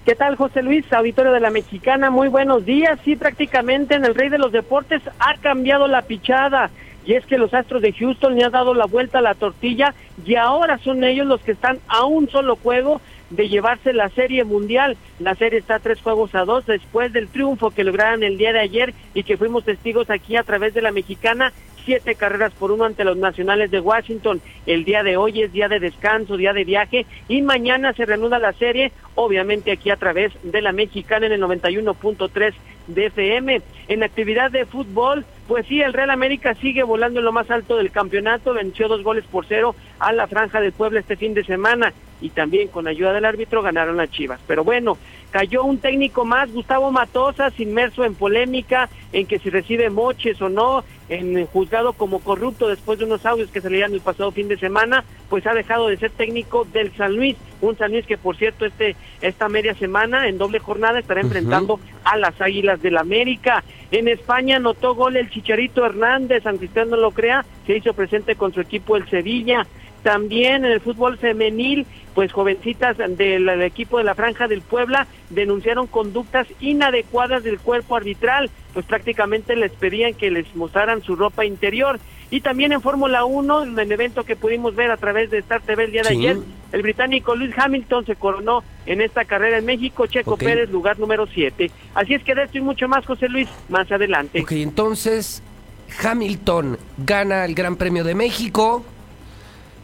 ¿Qué tal, José Luis, auditorio de la Mexicana? Muy buenos días. Sí, prácticamente en el Rey de los Deportes ha cambiado la pichada. Y es que los Astros de Houston le han dado la vuelta a la tortilla y ahora son ellos los que están a un solo juego de llevarse la serie mundial. La serie está a tres juegos a dos después del triunfo que lograron el día de ayer y que fuimos testigos aquí a través de la mexicana siete carreras por uno ante los nacionales de Washington. El día de hoy es día de descanso, día de viaje y mañana se reanuda la serie, obviamente aquí a través de la mexicana en el 91.3 de FM. En actividad de fútbol, pues sí, el Real América sigue volando en lo más alto del campeonato, venció dos goles por cero a la Franja del Puebla este fin de semana y también con ayuda del árbitro ganaron las Chivas. Pero bueno, cayó un técnico más, Gustavo Matosas, inmerso en polémica, en que si recibe moches o no, en juzgado como corrupto después de unos audios que se leían el pasado fin de semana, pues ha dejado de ser técnico del San Luis, un San Luis que por cierto este esta media semana en doble jornada estará enfrentando a las Águilas del América. En España anotó gol el Chicharito Hernández, aunque usted no lo crea, se hizo presente con su equipo el Sevilla. También en el fútbol femenil, pues jovencitas del, equipo de la Franja del Puebla denunciaron conductas inadecuadas del cuerpo arbitral, pues prácticamente les pedían que les mostraran su ropa interior. Y también en Fórmula 1, en el evento que pudimos ver a través de Star TV el día de ayer, el británico Luis Hamilton se coronó en esta carrera en México, Checo Pérez, lugar número 7. Así es que de esto y mucho más, José Luis, más adelante. Ok, entonces Hamilton gana el Gran Premio de México.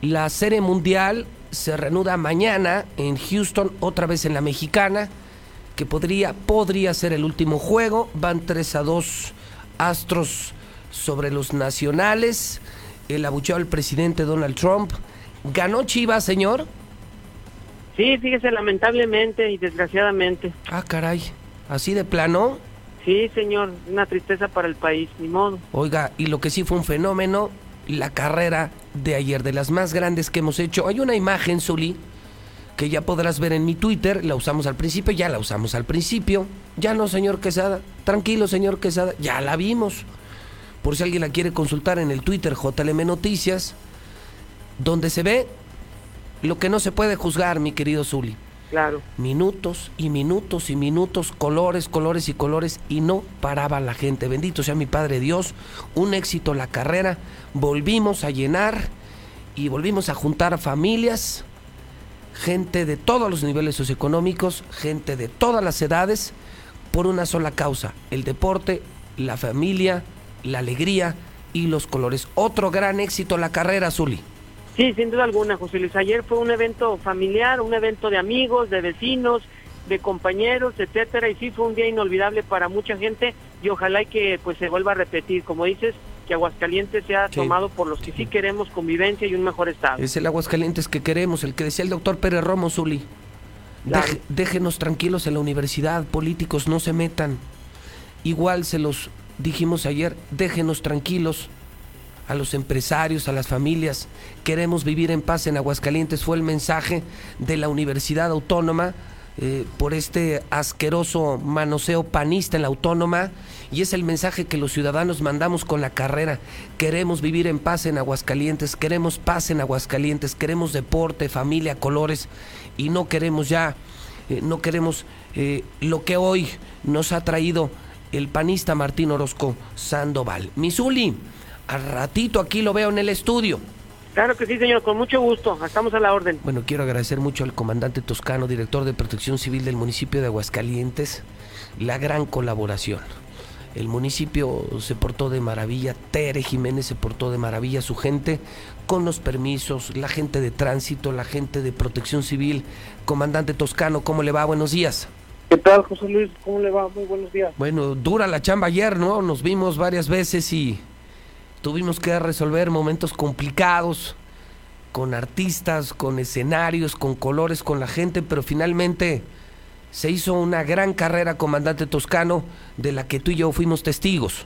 La serie mundial se reanuda mañana en Houston, otra vez en la mexicana, que podría, podría ser el último juego. Van 3 a 2 Astros sobre los nacionales. El abucheo al presidente Donald Trump. ¿Ganó Chivas, señor? Sí, fíjese, lamentablemente y desgraciadamente. Ah, caray. ¿Así de plano? Sí, señor. Una tristeza para el país, ni modo. Oiga, y lo que sí fue un fenómeno, la carrera de ayer, de las más grandes que hemos hecho. Hay una imagen, Zuli, que ya podrás ver en mi Twitter. La usamos al principio, ya la usamos al principio. Ya no, señor Quesada. Tranquilo, señor Quesada. Ya la vimos. Por si alguien la quiere consultar en el Twitter JLM Noticias, donde se ve lo que no se puede juzgar, mi querido Zuli. Claro. Minutos y minutos y minutos, colores, colores y colores, y no paraba la gente. Bendito sea mi Padre Dios, un éxito la carrera. Volvimos a llenar y volvimos a juntar familias, gente de todos los niveles socioeconómicos, gente de todas las edades, por una sola causa, el deporte, la familia, la alegría y los colores. Otro gran éxito la carrera, Zuli. Sí, sin duda alguna, José Luis. Ayer fue un evento familiar, un evento de amigos, de vecinos, de compañeros, etcétera, y sí fue un día inolvidable para mucha gente y ojalá y que pues se vuelva a repetir, como dices, que Aguascalientes sea tomado por los que sí queremos convivencia y un mejor estado. Es el Aguascalientes que queremos, el que decía el doctor Pérez Romo, Zuli. Deje- déjenos tranquilos en la universidad, políticos no se metan. Igual se los dijimos ayer, déjenos tranquilos a los empresarios, a las familias. Queremos vivir en paz en Aguascalientes, fue el mensaje de la Universidad Autónoma eh, por este asqueroso manoseo panista en la autónoma y es el mensaje que los ciudadanos mandamos con la carrera. Queremos vivir en paz en Aguascalientes, queremos paz en Aguascalientes, queremos deporte, familia, colores y no queremos ya, eh, no queremos eh, lo que hoy nos ha traído el panista Martín Orozco Sandoval. Misuli, al ratito aquí lo veo en el estudio. Claro que sí, señor, con mucho gusto. Estamos a la orden. Bueno, quiero agradecer mucho al comandante Toscano, director de Protección Civil del municipio de Aguascalientes, la gran colaboración. El municipio se portó de maravilla, Tere Jiménez se portó de maravilla, su gente con los permisos, la gente de tránsito, la gente de protección civil. Comandante Toscano, ¿cómo le va? Buenos días. ¿Qué tal, José Luis? ¿Cómo le va? Muy buenos días. Bueno, dura la chamba ayer, ¿no? Nos vimos varias veces y tuvimos que resolver momentos complicados con artistas, con escenarios, con colores, con la gente, pero finalmente se hizo una gran carrera, comandante Toscano, de la que tú y yo fuimos testigos.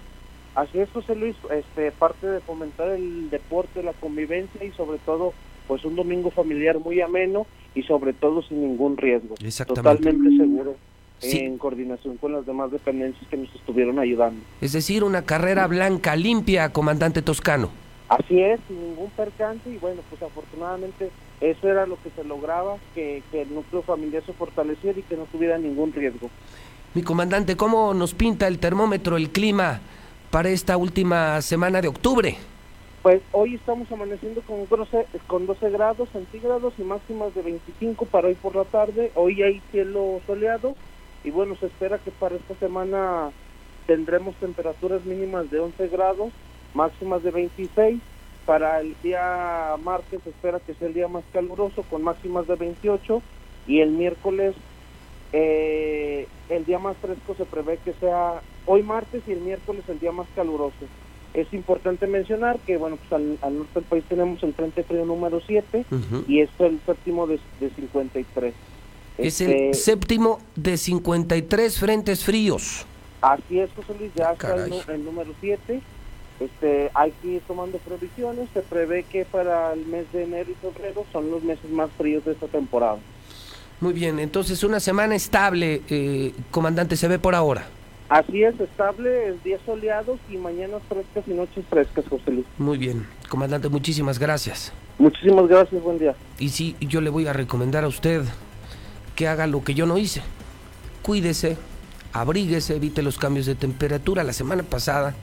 Así es, José Luis, este, parte de fomentar el deporte, la convivencia y sobre todo, pues un domingo familiar muy ameno y sobre todo sin ningún riesgo. Totalmente seguro en coordinación con las demás dependencias que nos estuvieron ayudando. Es decir, una carrera blanca limpia, comandante Toscano. Así es, sin ningún percance y bueno, pues afortunadamente eso era lo que se lograba, que, que el núcleo familiar se fortaleciera y que no tuviera ningún riesgo. Mi comandante, ¿cómo nos pinta el termómetro, el clima para esta última semana de octubre? Pues hoy estamos amaneciendo con 12, con 12 grados centígrados y máximas de 25 para hoy por la tarde. Hoy hay cielo soleado y bueno, se espera que para esta semana tendremos temperaturas mínimas de 11 grados, máximas de 26. Para el día martes se espera que sea el día más caluroso con máximas de 28 y el miércoles eh, el día más fresco se prevé que sea hoy martes y el miércoles el día más caluroso. Es importante mencionar que, bueno, pues al, norte del país tenemos el Frente Frío número 7 y esto es el séptimo de, de 53. Es el este, séptimo de 53 frentes fríos. Así es, José Luis, ya está el, número 7. Este, hay que ir tomando previsiones. Se prevé que para el mes de enero y febrero son los meses más fríos de esta temporada. Muy bien, entonces una semana estable, eh, comandante, se ve por ahora. Así es, estable, días soleados y mañanas frescas y noches frescas, José Luis. Muy bien, comandante, muchísimas gracias. Muchísimas gracias, buen día. Y sí, yo le voy a recomendar a usted que haga lo que yo no hice. Cuídese, abríguese, evite los cambios de temperatura. La semana pasada,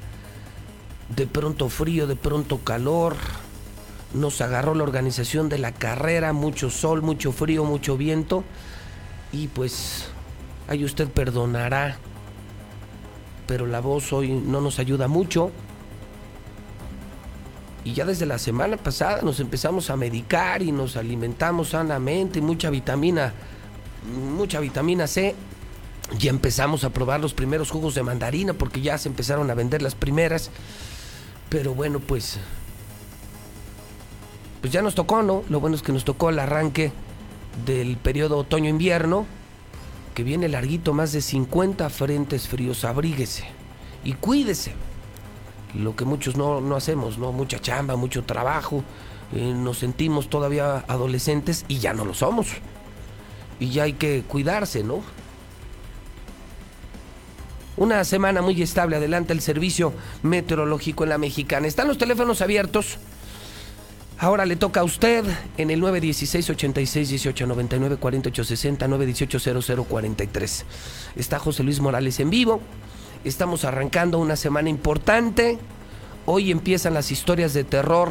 de pronto frío, de pronto calor, nos agarró la organización de la carrera, mucho sol, mucho frío, mucho viento. Y pues, ahí usted perdonará, pero la voz hoy no nos ayuda mucho. Y ya desde la semana pasada nos empezamos a medicar y nos alimentamos sanamente, mucha vitamina mucha vitamina C. Ya empezamos a probar los primeros jugos de mandarina porque ya se empezaron a vender las primeras. Pero bueno, pues. Pues ya nos tocó, ¿no? Lo bueno es que nos tocó el arranque del periodo otoño-invierno, que viene larguito, más de 50 frentes fríos. Abríguese y cuídese. Lo que muchos no, no hacemos, ¿no? Mucha chamba, mucho trabajo. Eh, nos sentimos todavía adolescentes y ya no lo somos y ya hay que cuidarse, ¿no? Una semana muy estable, adelante el servicio meteorológico en la mexicana. Están los teléfonos abiertos. Ahora le toca a usted en el 916 86 18 99 48 60 918 0043. Está José Luis Morales en vivo. Estamos arrancando una semana importante. Hoy empiezan las historias de terror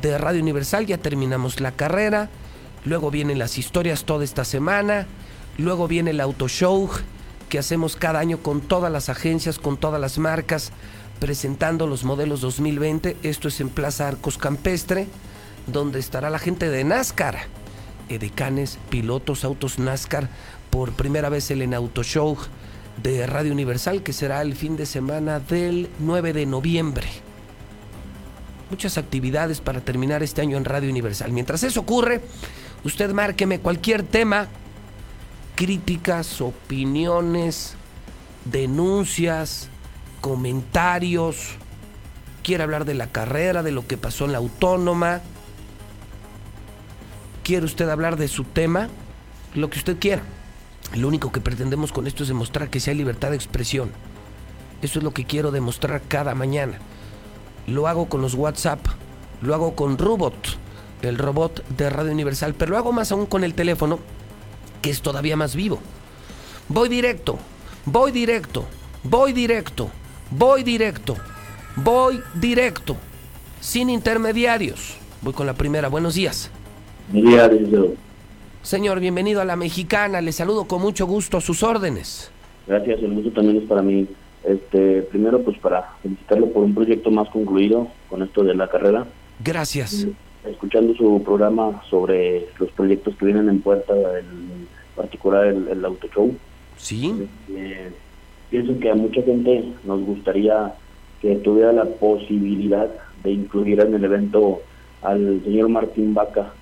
de Radio Universal. Ya terminamos la carrera luego vienen las historias toda esta semana, luego viene el auto show que hacemos cada año con todas las agencias, con todas las marcas, presentando los modelos 2020. Esto es en Plaza Arcos Campestre, donde estará la gente de NASCAR, edecanes, pilotos, autos NASCAR, por primera vez el en Auto Show de Radio Universal, que será el fin de semana del 9 de noviembre. Muchas actividades para terminar este año en Radio Universal. Mientras eso ocurre, Usted márqueme cualquier tema, críticas, opiniones, denuncias, comentarios. Quiere hablar de la carrera, de lo que pasó en la autónoma. ¿Quiere usted hablar de su tema? Lo que usted quiera. Lo único que pretendemos con esto es demostrar que si hay libertad de expresión. Eso es lo que quiero demostrar cada mañana. Lo hago con los WhatsApp, lo hago con Robot, el robot de Radio Universal, pero lo hago más aún con el teléfono, que es todavía más vivo. Voy directo, voy directo, voy directo, voy directo, voy directo, sin intermediarios. Voy con la primera, buenos días. Días, Señor, bienvenido a la mexicana, le saludo con mucho gusto a sus órdenes. Gracias, el gusto también es para mí. Este, primero, pues para felicitarlo por un proyecto más concluido con esto de la carrera. Gracias. Escuchando su programa sobre los proyectos que vienen en puerta, en particular el, el auto show. Sí. Eh, pienso que a mucha gente nos gustaría que tuviera la posibilidad de incluir en el evento al señor Martín Vaca.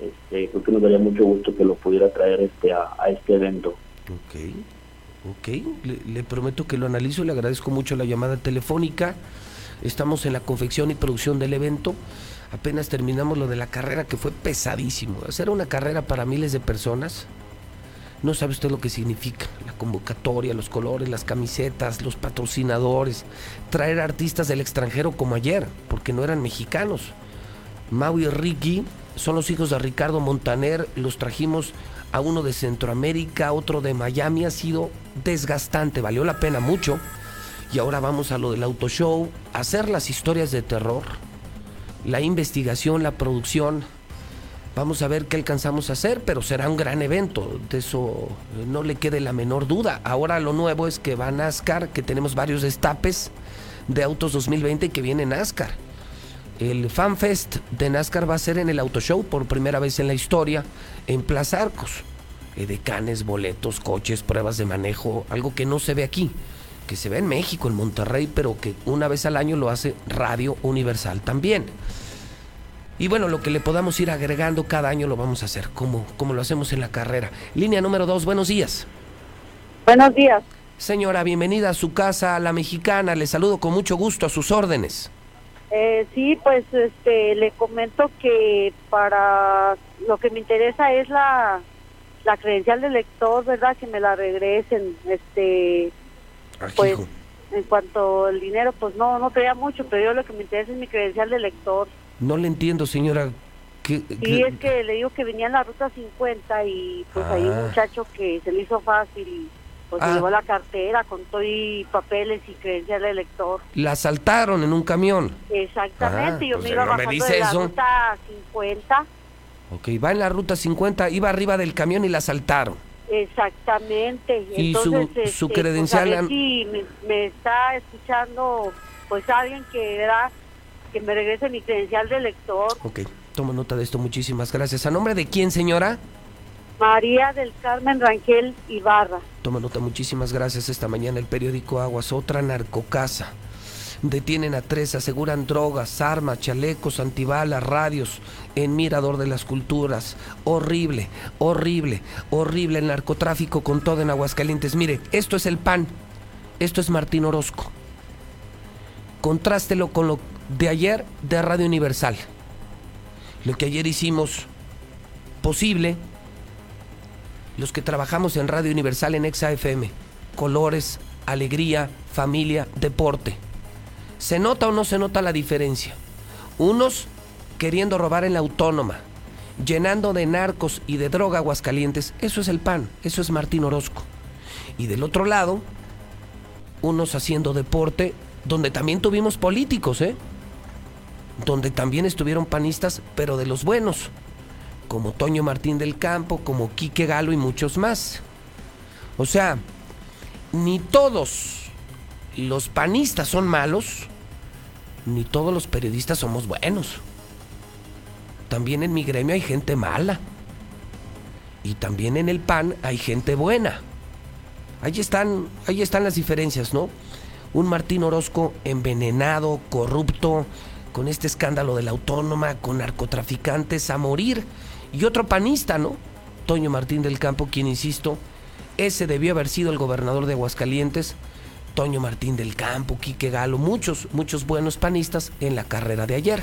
Este, creo que nos daría mucho gusto que lo pudiera traer este a, a este evento. Ok, ok, le, le prometo que lo analizo, le agradezco mucho la llamada telefónica. Estamos en la confección y producción del evento. Apenas terminamos lo de la carrera que fue pesadísimo. Hacer una carrera para miles de personas, no sabe usted lo que significa. La convocatoria, los colores, las camisetas, los patrocinadores. Traer artistas del extranjero como ayer, porque no eran mexicanos. Mau y Ricky son los hijos de Ricardo Montaner. Los trajimos a uno de Centroamérica, otro de Miami. Ha sido desgastante, valió la pena mucho. Y ahora vamos a lo del auto show, hacer las historias de terror, la investigación, la producción. Vamos a ver qué alcanzamos a hacer, pero será un gran evento, de eso no le quede la menor duda. Ahora lo nuevo es que va NASCAR, que tenemos varios destapes de autos 2020 que viene NASCAR. El FanFest de NASCAR va a ser en el Auto Show por primera vez en la historia, en Plaza Arcos. Edecanes, boletos, coches, pruebas de manejo, algo que no se ve aquí, que se ve en México, en Monterrey, pero que una vez al año lo hace Radio Universal también. Y bueno, lo que le podamos ir agregando cada año lo vamos a hacer, como, como lo hacemos en la carrera. Línea número dos, buenos días. Buenos días. Señora, bienvenida a su casa, a la mexicana. Le saludo con mucho gusto a sus órdenes. Eh, sí, pues este, le comento que para lo que me interesa es la, la credencial del lector, ¿verdad? Que me la regresen. Este, pues en cuanto al dinero, pues no, no traía mucho, pero yo lo que me interesa es mi credencial de lector. No le entiendo, señora. ¿Qué, Y es que le digo que venía en la ruta 50 y pues hay un Ah. muchacho que se le hizo fácil y pues Ah. se llevó la cartera con todo y papeles y credencial de lector. La asaltaron en un camión. Exactamente, Ah, yo pues me iba me bajando dice de la eso. ruta 50. Ok, va en la ruta 50, iba arriba del camión y la asaltaron. Exactamente. Y Entonces, su este, credencial Pues a ver an- si me, me está escuchando, pues alguien que verá que me regrese mi credencial de lector. Ok, tomo nota de esto, muchísimas gracias. ¿A nombre de quién, señora? María del Carmen Rangel Ibarra. Toma nota, muchísimas gracias. Esta mañana el periódico Aguas, otra narcocasa. Detienen a tres, aseguran drogas, armas, chalecos, antibalas, radios en Mirador de las Culturas. Horrible, horrible, horrible el narcotráfico con todo en Aguascalientes. Mire, esto es el PAN, esto es Martín Orozco. Contrástelo con lo de ayer de Radio Universal. Lo que ayer hicimos posible, los que trabajamos en Radio Universal en Exa FM, colores, alegría, familia, deporte. ¿Se nota o no se nota la diferencia? Unos queriendo robar en la autónoma, llenando de narcos y de droga Aguascalientes, eso es el PAN, eso es Martín Orozco. Y del otro lado, unos haciendo deporte, donde también tuvimos políticos, ¿eh? Donde también estuvieron panistas, pero de los buenos, como Toño Martín del Campo, como Quique Galo y muchos más. O sea, ni todos los panistas son malos, ni todos los periodistas somos buenos. También en mi gremio hay gente mala. Y también en el PAN hay gente buena. Ahí están, ahí están las diferencias, ¿no? Un Martín Orozco envenenado, corrupto, con este escándalo de la autónoma, con narcotraficantes a morir. Y otro panista, ¿no? Toño Martín del Campo, quien, insisto, ese debió haber sido el gobernador de Aguascalientes. Toño Martín del Campo, Quique Galo, muchos, muchos buenos panistas en la carrera de ayer.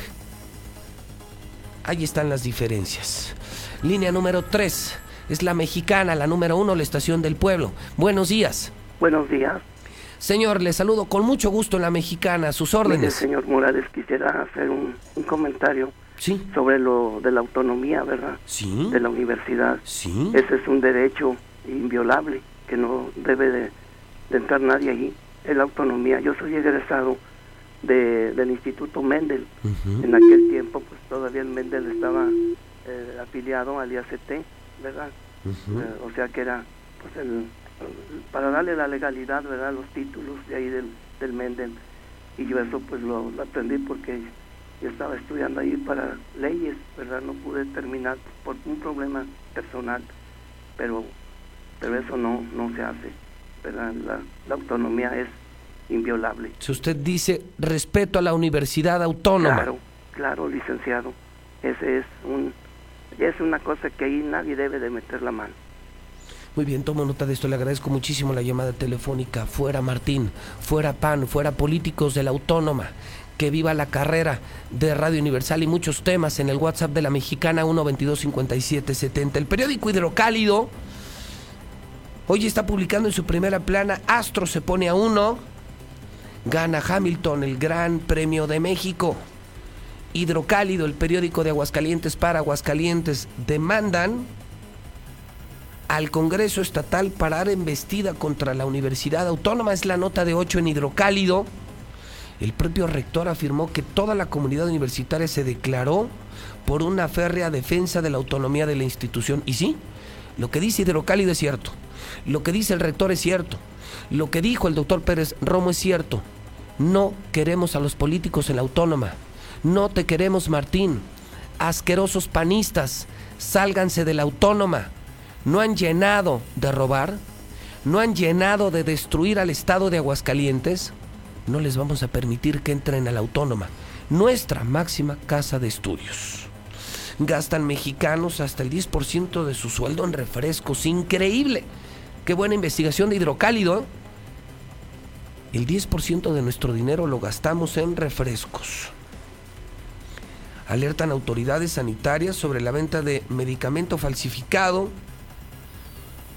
Ahí están las diferencias. Línea número 3. Es la mexicana, la número uno, la estación del pueblo. Buenos días. Buenos días. Señor, le saludo con mucho gusto en la mexicana, a sus órdenes. Mire, señor Morales, quisiera hacer un, un comentario Sí. sobre lo de la autonomía, ¿verdad? Sí. De la universidad. Sí. Ese es un derecho inviolable que no debe de, de entrar nadie allí. Es la autonomía. Yo soy egresado de, del Instituto Mendel. En aquel tiempo, pues todavía el Mendel estaba eh, afiliado al IACT, ¿verdad? Eh, o sea que era, pues, el, el- para darle la legalidad, ¿verdad? Los títulos de ahí del, del Mendel. Y yo eso, pues, lo, lo aprendí porque yo estaba estudiando ahí para leyes, ¿verdad? No pude terminar por un problema personal, pero, pero eso no, no se hace, ¿verdad? La, la autonomía es inviolable. Si usted dice respeto a la Universidad Autónoma. Claro, claro, licenciado. Ese es un es una cosa que ahí nadie debe de meter la mano. Muy bien, tomo nota de esto. Le agradezco muchísimo la llamada telefónica. Fuera Martín, fuera PAN, fuera políticos de la Autónoma. Que viva la carrera de Radio Universal y muchos temas en el WhatsApp de la mexicana 1225770. El periódico Hidrocálido hoy está publicando en su primera plana Astro se pone a uno. Gana Hamilton el Gran Premio de México. Hidrocálido, el periódico de Aguascalientes para Aguascalientes, demandan al Congreso Estatal parar embestida contra la Universidad Autónoma. Es la nota de 8 en Hidrocálido. El propio rector afirmó que toda la comunidad universitaria se declaró por una férrea defensa de la autonomía de la institución. Y sí, lo que dice Hidrocálido es cierto. Lo que dice el rector es cierto. Lo que dijo el doctor Pérez Romo es cierto. No queremos a los políticos en la autónoma. No te queremos, Martín. Asquerosos panistas, sálganse de la autónoma. No han llenado de robar. No han llenado de destruir al estado de Aguascalientes. No les vamos a permitir que entren a la autónoma, nuestra máxima casa de estudios. Gastan mexicanos hasta el 10% de su sueldo en refrescos. Increíble. Qué buena investigación de hidrocálido. El 10% de nuestro dinero lo gastamos en refrescos. Alertan autoridades sanitarias sobre la venta de medicamento falsificado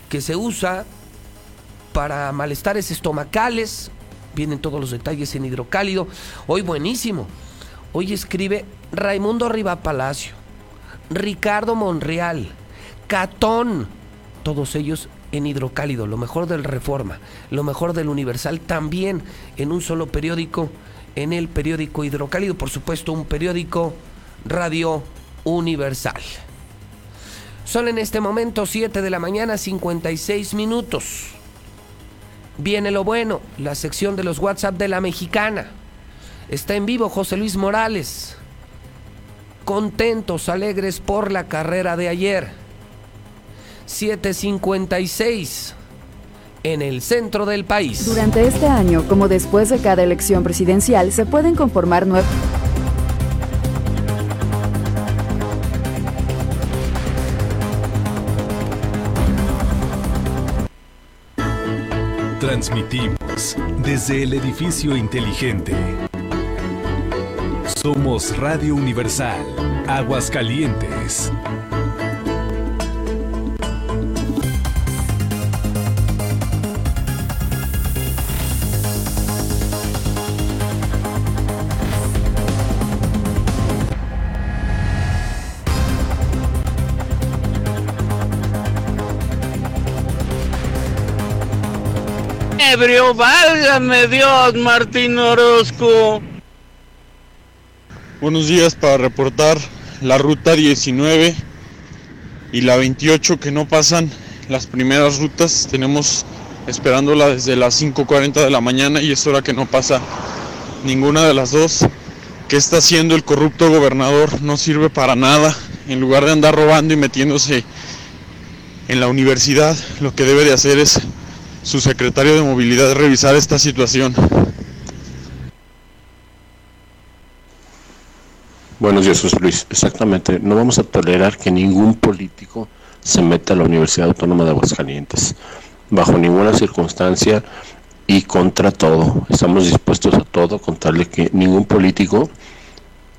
que se usa para malestares estomacales. Vienen todos los detalles en hidrocálido. Hoy buenísimo. Hoy escribe Raimundo Riva Palacio, Ricardo Monreal, Catón. Todos ellos en hidrocálido. Lo mejor del Reforma, lo mejor del Universal también en un solo periódico, en el periódico hidrocálido. Por supuesto, un periódico Radio Universal. Son en este momento 7 de la mañana 56 minutos. Viene lo bueno, la sección de los WhatsApp de la mexicana. Está en vivo José Luis Morales. Contentos, alegres por la carrera de ayer. 756 en el centro del país. Durante este año, como después de cada elección presidencial, se pueden conformar nuevos... Transmitimos desde el edificio inteligente. Somos Radio Universal, Aguascalientes. Ebrio, válgame Dios, Martín Orozco. Buenos días para reportar la ruta 19 y la 28 que no pasan las primeras rutas. Tenemos esperándola desde las 5.40 de la mañana y es hora que no pasa ninguna de las dos. ¿Qué está haciendo el corrupto gobernador? No sirve para nada. En lugar de andar robando y metiéndose en la universidad, lo que debe de hacer es su secretario de movilidad revisar esta situación. Buenos días, Luis. Exactamente. No vamos a tolerar que ningún político se meta a la Universidad Autónoma de Aguascalientes. Bajo ninguna circunstancia y contra todo. Estamos dispuestos a todo, contarle que ningún político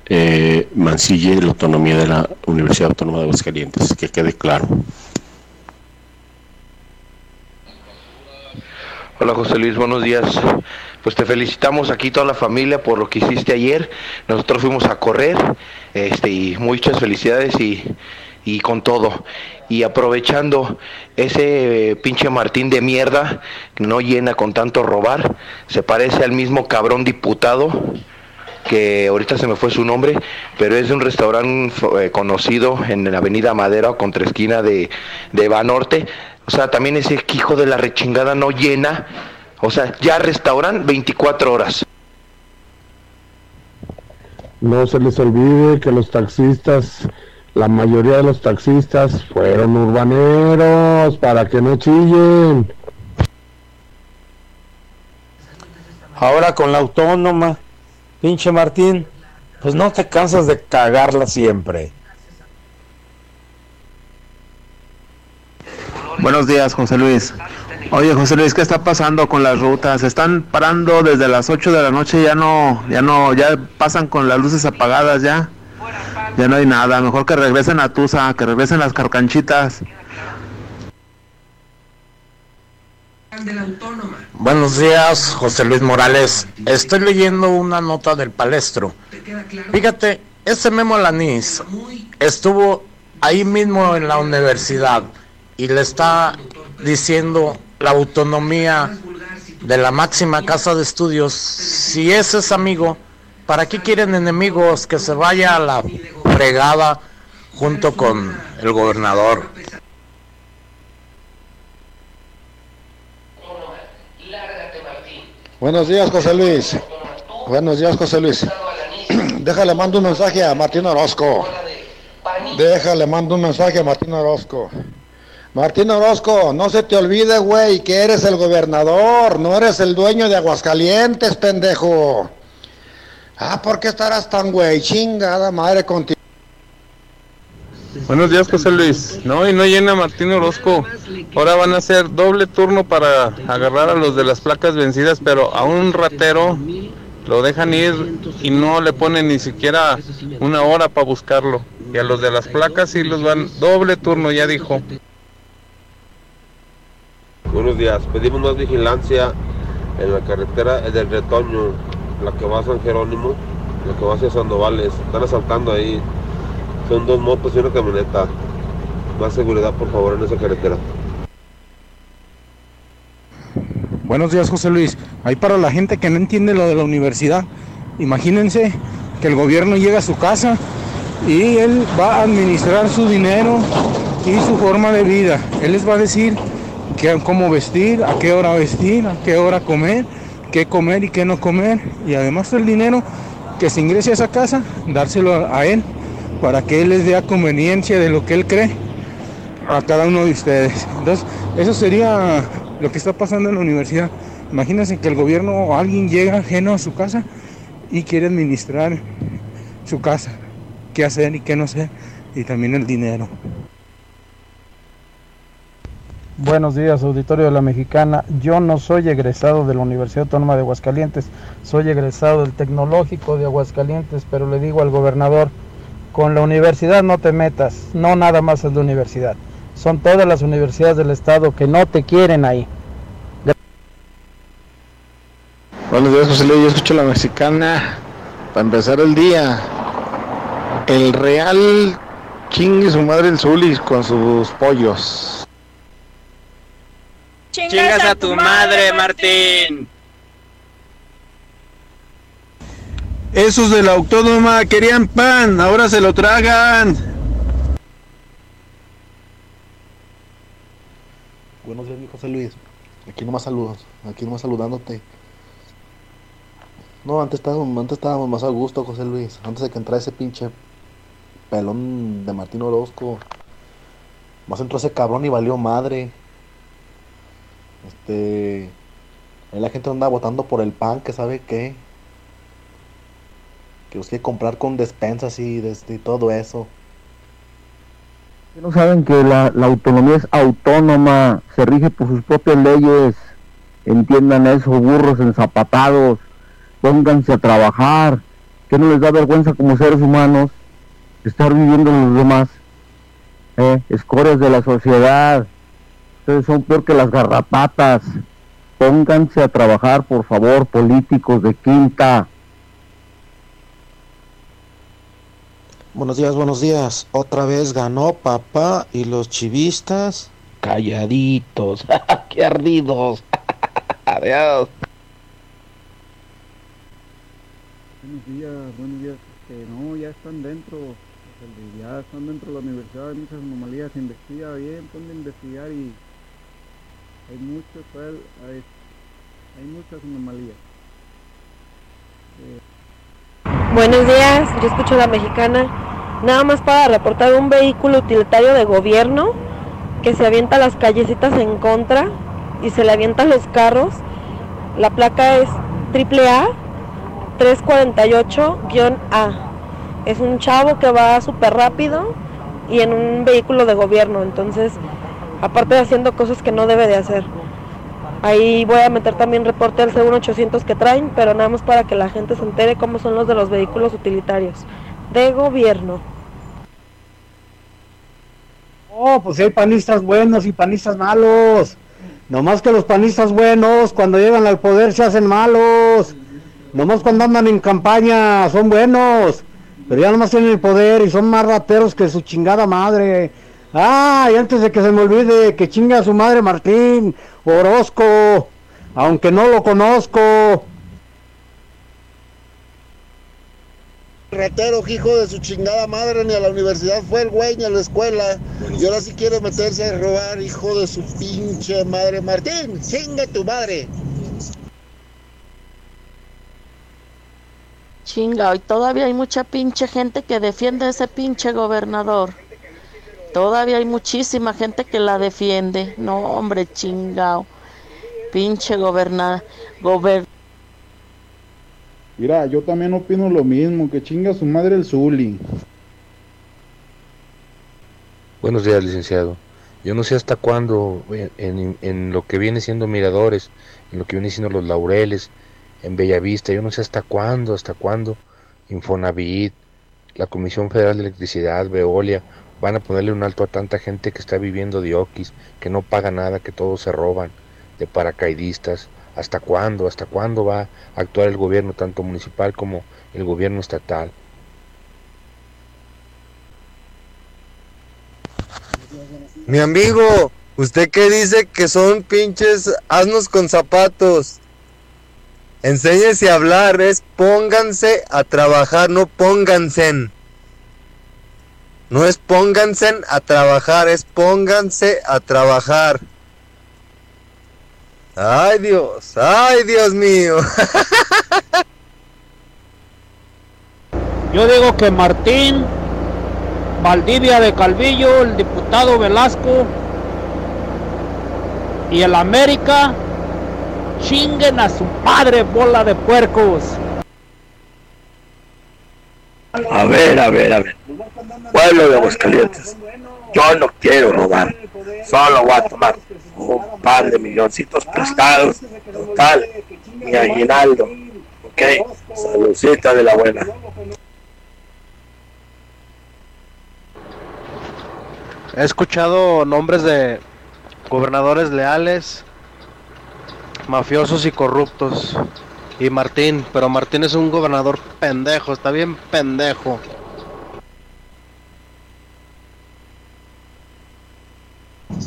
eh, mancille la autonomía de la Universidad Autónoma de Aguascalientes. Que quede claro. Hola José Luis, buenos días. Pues te felicitamos aquí toda la familia por lo que hiciste ayer. Nosotros fuimos a correr, este, y muchas felicidades y, y con todo. Y aprovechando ese eh, pinche Martín de mierda que no llena con tanto robar, se parece al mismo cabrón diputado que ahorita se me fue su nombre, pero es de un restaurante eh, conocido en la avenida Madera o contra esquina de, de Banorte. O sea, también ese hijo de la rechingada no llena. O sea, ya restauran 24 horas. No se les olvide que los taxistas, la mayoría de los taxistas fueron urbaneros, para que no chillen. Ahora con la autónoma, pinche Martín, pues no te cansas de cagarla siempre. Buenos días, José Luis. Oye, José Luis, ¿qué está pasando con las rutas? Están parando desde las 8 de la noche, ya no, ya no, ya pasan con las luces apagadas ya. Ya no hay nada, mejor que regresen a Tusa, que regresen las carcanchitas. Buenos días, José Luis Morales. Estoy leyendo una nota del palestro. Fíjate, ese Memo Lanís estuvo ahí mismo en la universidad y le está diciendo la autonomía de la máxima casa de estudios. Si ese es amigo, ¿para qué quieren enemigos? Que se vaya a la fregada junto con el gobernador. Buenos días, José Luis. Buenos días, José Luis. Déjale, mando un mensaje a Martín Orozco. Déjale, mando un mensaje a Martín Orozco. Martín Orozco, no se te olvide, güey, que eres el gobernador, no eres el dueño de Aguascalientes, pendejo. Ah, ¿por qué estarás tan güey? Chingada madre contigo. Buenos días, José Luis. No, y no llena Martín Orozco. Ahora van a hacer doble turno para agarrar a los de las placas vencidas, pero a un ratero lo dejan ir y no le ponen ni siquiera una hora para buscarlo. Y a los de las placas sí los van doble turno, ya dijo. Buenos días. Pedimos más vigilancia en la carretera del Retoño, la que va a San Jerónimo, la que va hacia Sandovales. Están asaltando ahí. Son dos motos y una camioneta. Más seguridad, por favor, en esa carretera. Buenos días, José Luis. Ahí para la gente que no entiende lo de la universidad, imagínense que el gobierno llega a su casa y él va a administrar su dinero y su forma de vida. Él les va a decir qué, cómo vestir, a qué hora vestir, a qué hora comer, qué comer y qué no comer. Y además el dinero que se ingrese a esa casa, dárselo a él para que él les dé a conveniencia de lo que él cree a cada uno de ustedes. Entonces, eso sería lo que está pasando en la universidad. Imagínense que el gobierno o alguien llega ajeno a su casa y quiere administrar su casa, qué hacer y qué no hacer, y también el dinero. Buenos días, auditorio de la Mexicana. Yo no soy egresado de la Universidad Autónoma de Aguascalientes, soy egresado del Tecnológico de Aguascalientes, pero le digo al gobernador, con la universidad no te metas, no nada más es la universidad. Son todas las universidades del estado que no te quieren ahí. Buenos días, José Luis. Yo escucho la mexicana para empezar el día. El Real chingue su madre el Zulis con sus pollos. Chingas a tu madre, Martín. Esos de la autónoma querían pan, ahora se lo tragan. Buenos días, mi José Luis. Aquí nomás saludos, aquí nomás saludándote. No, antes estábamos, antes estábamos más a gusto, José Luis. Antes de que entrara ese pinche pelón de Martín Orozco. Más entró ese cabrón y valió madre. Este. La gente anda votando por el pan, que sabe qué. Que los quiere comprar con despensas este, y todo eso. No saben que la, autonomía es autónoma, se rige por sus propias leyes. Entiendan eso, burros enzapatados. Pónganse a trabajar. Que no les da vergüenza como seres humanos estar viviendo en los demás. Eh, escorias de la sociedad. Ustedes son peor que las garrapatas. Pónganse a trabajar, por favor, políticos de quinta. Buenos días, buenos días. Otra vez ganó papá y los chivistas. Calladitos, qué ardidos. Adiós. Buenos días, buenos días. Este, no, ya están dentro. Ya están dentro de la universidad. Hay muchas anomalías. Se investiga bien, ponte a investigar y hay muchas anomalías. Buenos días, yo escucho la mexicana. Nada más para reportar un vehículo utilitario de gobierno que se avienta las callecitas en contra y se le avientan los carros. La placa es AAA 348-A. Es un chavo que va súper rápido y en un vehículo de gobierno. Entonces, aparte de haciendo cosas que no debe de hacer. Ahí voy a meter también reporte al C1800 que traen, pero nada más para que la gente se entere cómo son los de los vehículos utilitarios de gobierno. Oh, pues hay panistas buenos y panistas malos. Nomás que los panistas buenos cuando llegan al poder se hacen malos. Nomás cuando andan en campaña son buenos. Pero ya nomás tienen el poder y son más rateros que su chingada madre. Ah, y antes de que se me olvide, que chinga a su madre Martín Orozco, aunque no lo conozco. ratero, hijo de su chingada madre, ni a la universidad fue el güey, ni a la escuela. Y ahora sí quiere meterse a robar, hijo de su pinche madre. Martín, chinga tu madre. Chinga, y todavía hay mucha pinche gente que defiende a ese pinche gobernador. Todavía hay muchísima gente que la defiende. No, hombre, chingao. Pinche gobernador. Gober Mira, yo también opino lo mismo, que chinga su madre el Zuli. Buenos días, licenciado. Yo no sé hasta cuándo, en, en, lo que viene siendo Miradores, en lo que viene siendo Los Laureles, en Bellavista, yo no sé hasta cuándo, hasta cuándo, Infonavit, la Comisión Federal de Electricidad, Veolia, van a ponerle un alto a tanta gente que está viviendo de oquis, que no paga nada, que todos se roban, de paracaidistas. ¿Hasta cuándo? ¿Hasta cuándo va a actuar el gobierno, tanto municipal como el gobierno estatal? Mi amigo, ¿usted qué dice que son pinches asnos con zapatos? Enséñese a hablar, es pónganse a trabajar, no pónganse. No es pónganse a trabajar, es pónganse a trabajar. Ay Dios, ay Dios mío. Yo digo que Martín, Valdivia de Calvillo, el diputado Velasco y el América chinguen a su padre bola de puercos. A ver, a ver, a ver. Pueblo de Aguascalientes, yo no quiero robar, solo voy a tomar un par de milloncitos prestados, total, mi aguinaldo, ok, saludcita de la buena. He escuchado nombres de gobernadores leales, mafiosos y corruptos. Y Martín, pero Martín es un gobernador pendejo, está bien pendejo.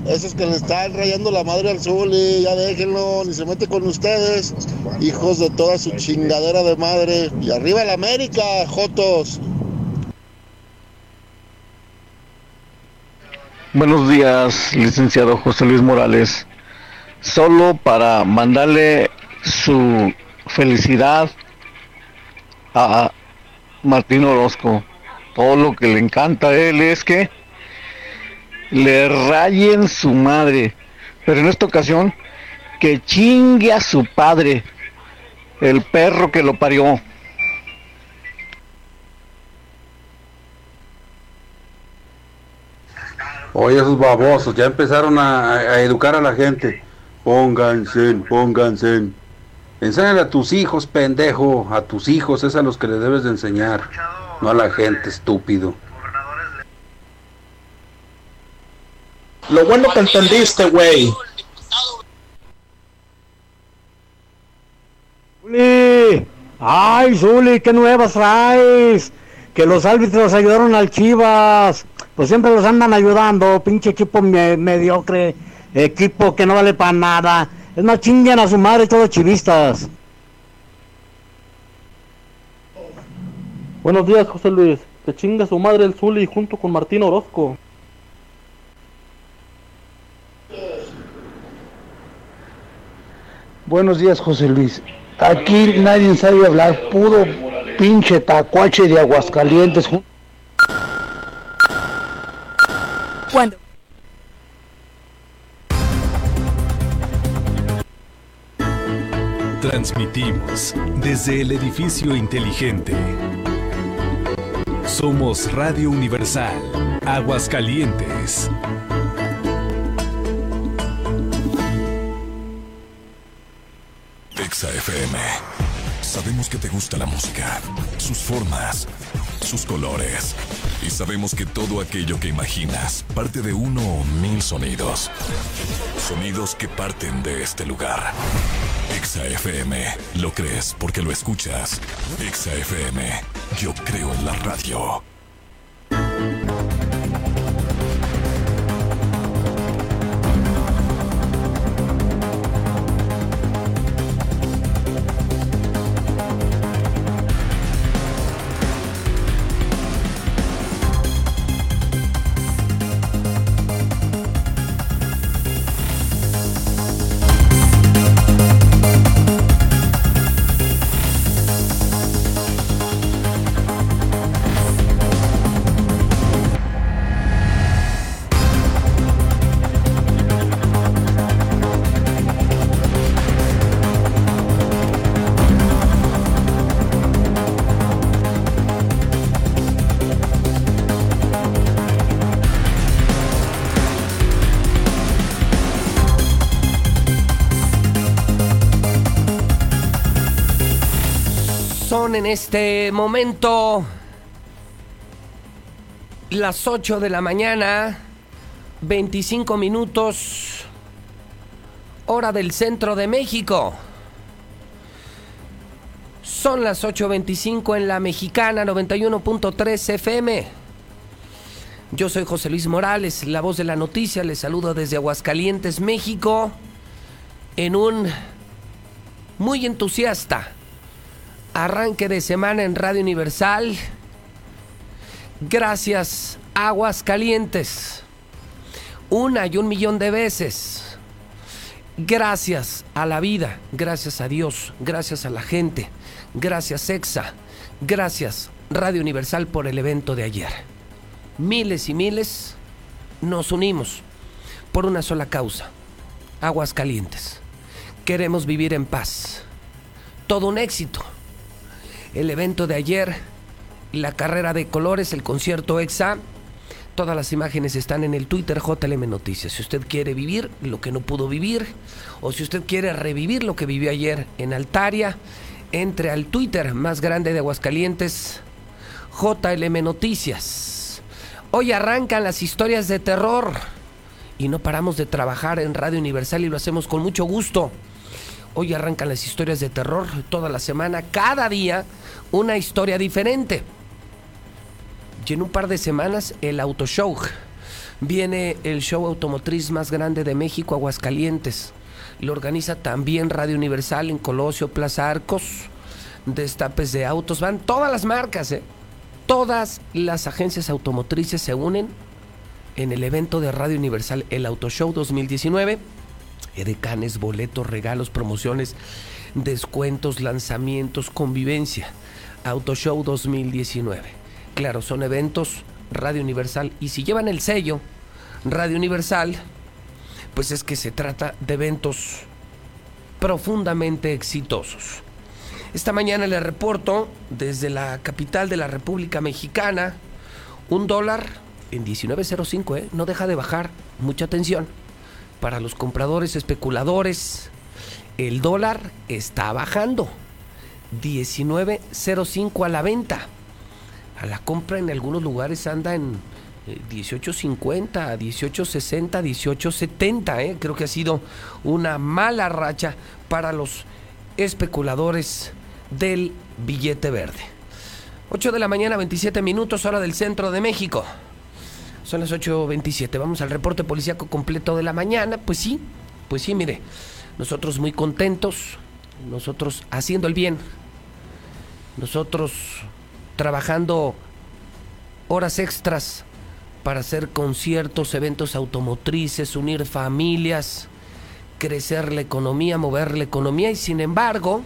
Esos que le están rayando la madre al Zuli, ya déjenlo, ni se mete con ustedes, hijos de toda su chingadera de madre. Y arriba la América, Jotos. Buenos días, licenciado José Luis Morales. Solo para mandarle su felicidad a Martín Orozco. Todo lo que le encanta a él es que le rayen su madre. Pero en esta ocasión, que chingue a su padre, el perro que lo parió. Oye, esos babosos ya empezaron a, a educar a la gente. Pónganse, pónganse. Enséñale a tus hijos, pendejo, a tus hijos, es a los que le debes de enseñar, no a la gente, estúpido. Lo bueno que entendiste, güey. Zuli, ay, Zuli, qué nuevas traes. Que los árbitros ayudaron al Chivas. Pues siempre los andan ayudando, pinche equipo mediocre, equipo que no vale para nada. Es más, chingan a su madre todos chivistas. Buenos días, José Luis. Te chinga su madre el Zuli junto con Martín Orozco. Buenos días, José Luis. Aquí nadie sabe hablar, puro pinche tacuache de Aguascalientes. jun- Transmitimos desde el edificio inteligente. Somos Radio Universal, Aguascalientes. Exa FM. Sabemos que te gusta la música, sus formas, sus colores. Y sabemos que todo aquello que imaginas parte de uno o mil sonidos. Sonidos que parten de este lugar. Exa FM. Lo crees porque lo escuchas. Exa FM. Yo creo en la radio. Este momento las 8 de la mañana, 25 minutos, hora del centro de México. Son las 8.25 en la mexicana 91.3 FM. Yo soy José Luis Morales, la voz de la noticia. Les saludo desde Aguascalientes, México, en un muy entusiasta arranque de semana en Radio Universal. Gracias, Aguas Calientes. Una y un millón de veces. Gracias a la vida, gracias a Dios, gracias a la gente, gracias Exa, gracias Radio Universal por el evento de ayer. Miles y miles nos unimos por una sola causa, Aguas Calientes. Queremos vivir en paz. Todo un éxito el evento de ayer, la carrera de colores, el concierto EXA. Todas las imágenes están en el Twitter JLM Noticias. Si usted quiere vivir lo que no pudo vivir, o si usted quiere revivir lo que vivió ayer en Altaria, entre al Twitter más grande de Aguascalientes, JLM Noticias. Hoy arrancan las historias de terror y no paramos de trabajar en Radio Universal y lo hacemos con mucho gusto. Hoy arrancan las historias de terror toda la semana, cada día una historia diferente. Y en un par de semanas el Auto Show. Viene el show automotriz más grande de México, Aguascalientes. Lo organiza también Radio Universal en Colosio, Plaza Arcos. Destapes de autos, van todas las marcas, ¿eh? Todas las agencias automotrices se unen en el evento de Radio Universal, el Auto Show 2019 edecanes, boletos, regalos, promociones, descuentos, lanzamientos, convivencia. Auto Show 2019. Claro, son eventos Radio Universal y si llevan el sello Radio Universal, pues es que se trata de eventos profundamente exitosos. Esta mañana le reporto desde la capital de la República Mexicana un dólar en 19.05, ¿eh? no deja de bajar. Mucha atención para los compradores especuladores, el dólar está bajando. 19.05 a la venta. A la compra en algunos lugares anda en eh, 18.50, 18.60, 18.70. ¿eh? Creo que ha sido una mala racha para los especuladores del billete verde. 8 de la mañana, 27 minutos, hora del centro de México. Son las 8.27. Vamos al reporte policíaco completo de la mañana. Pues sí, pues sí, mire. Nosotros muy contentos, nosotros haciendo el bien, nosotros trabajando horas extras para hacer conciertos, eventos automotrices, unir familias, crecer la economía, mover la economía y sin embargo,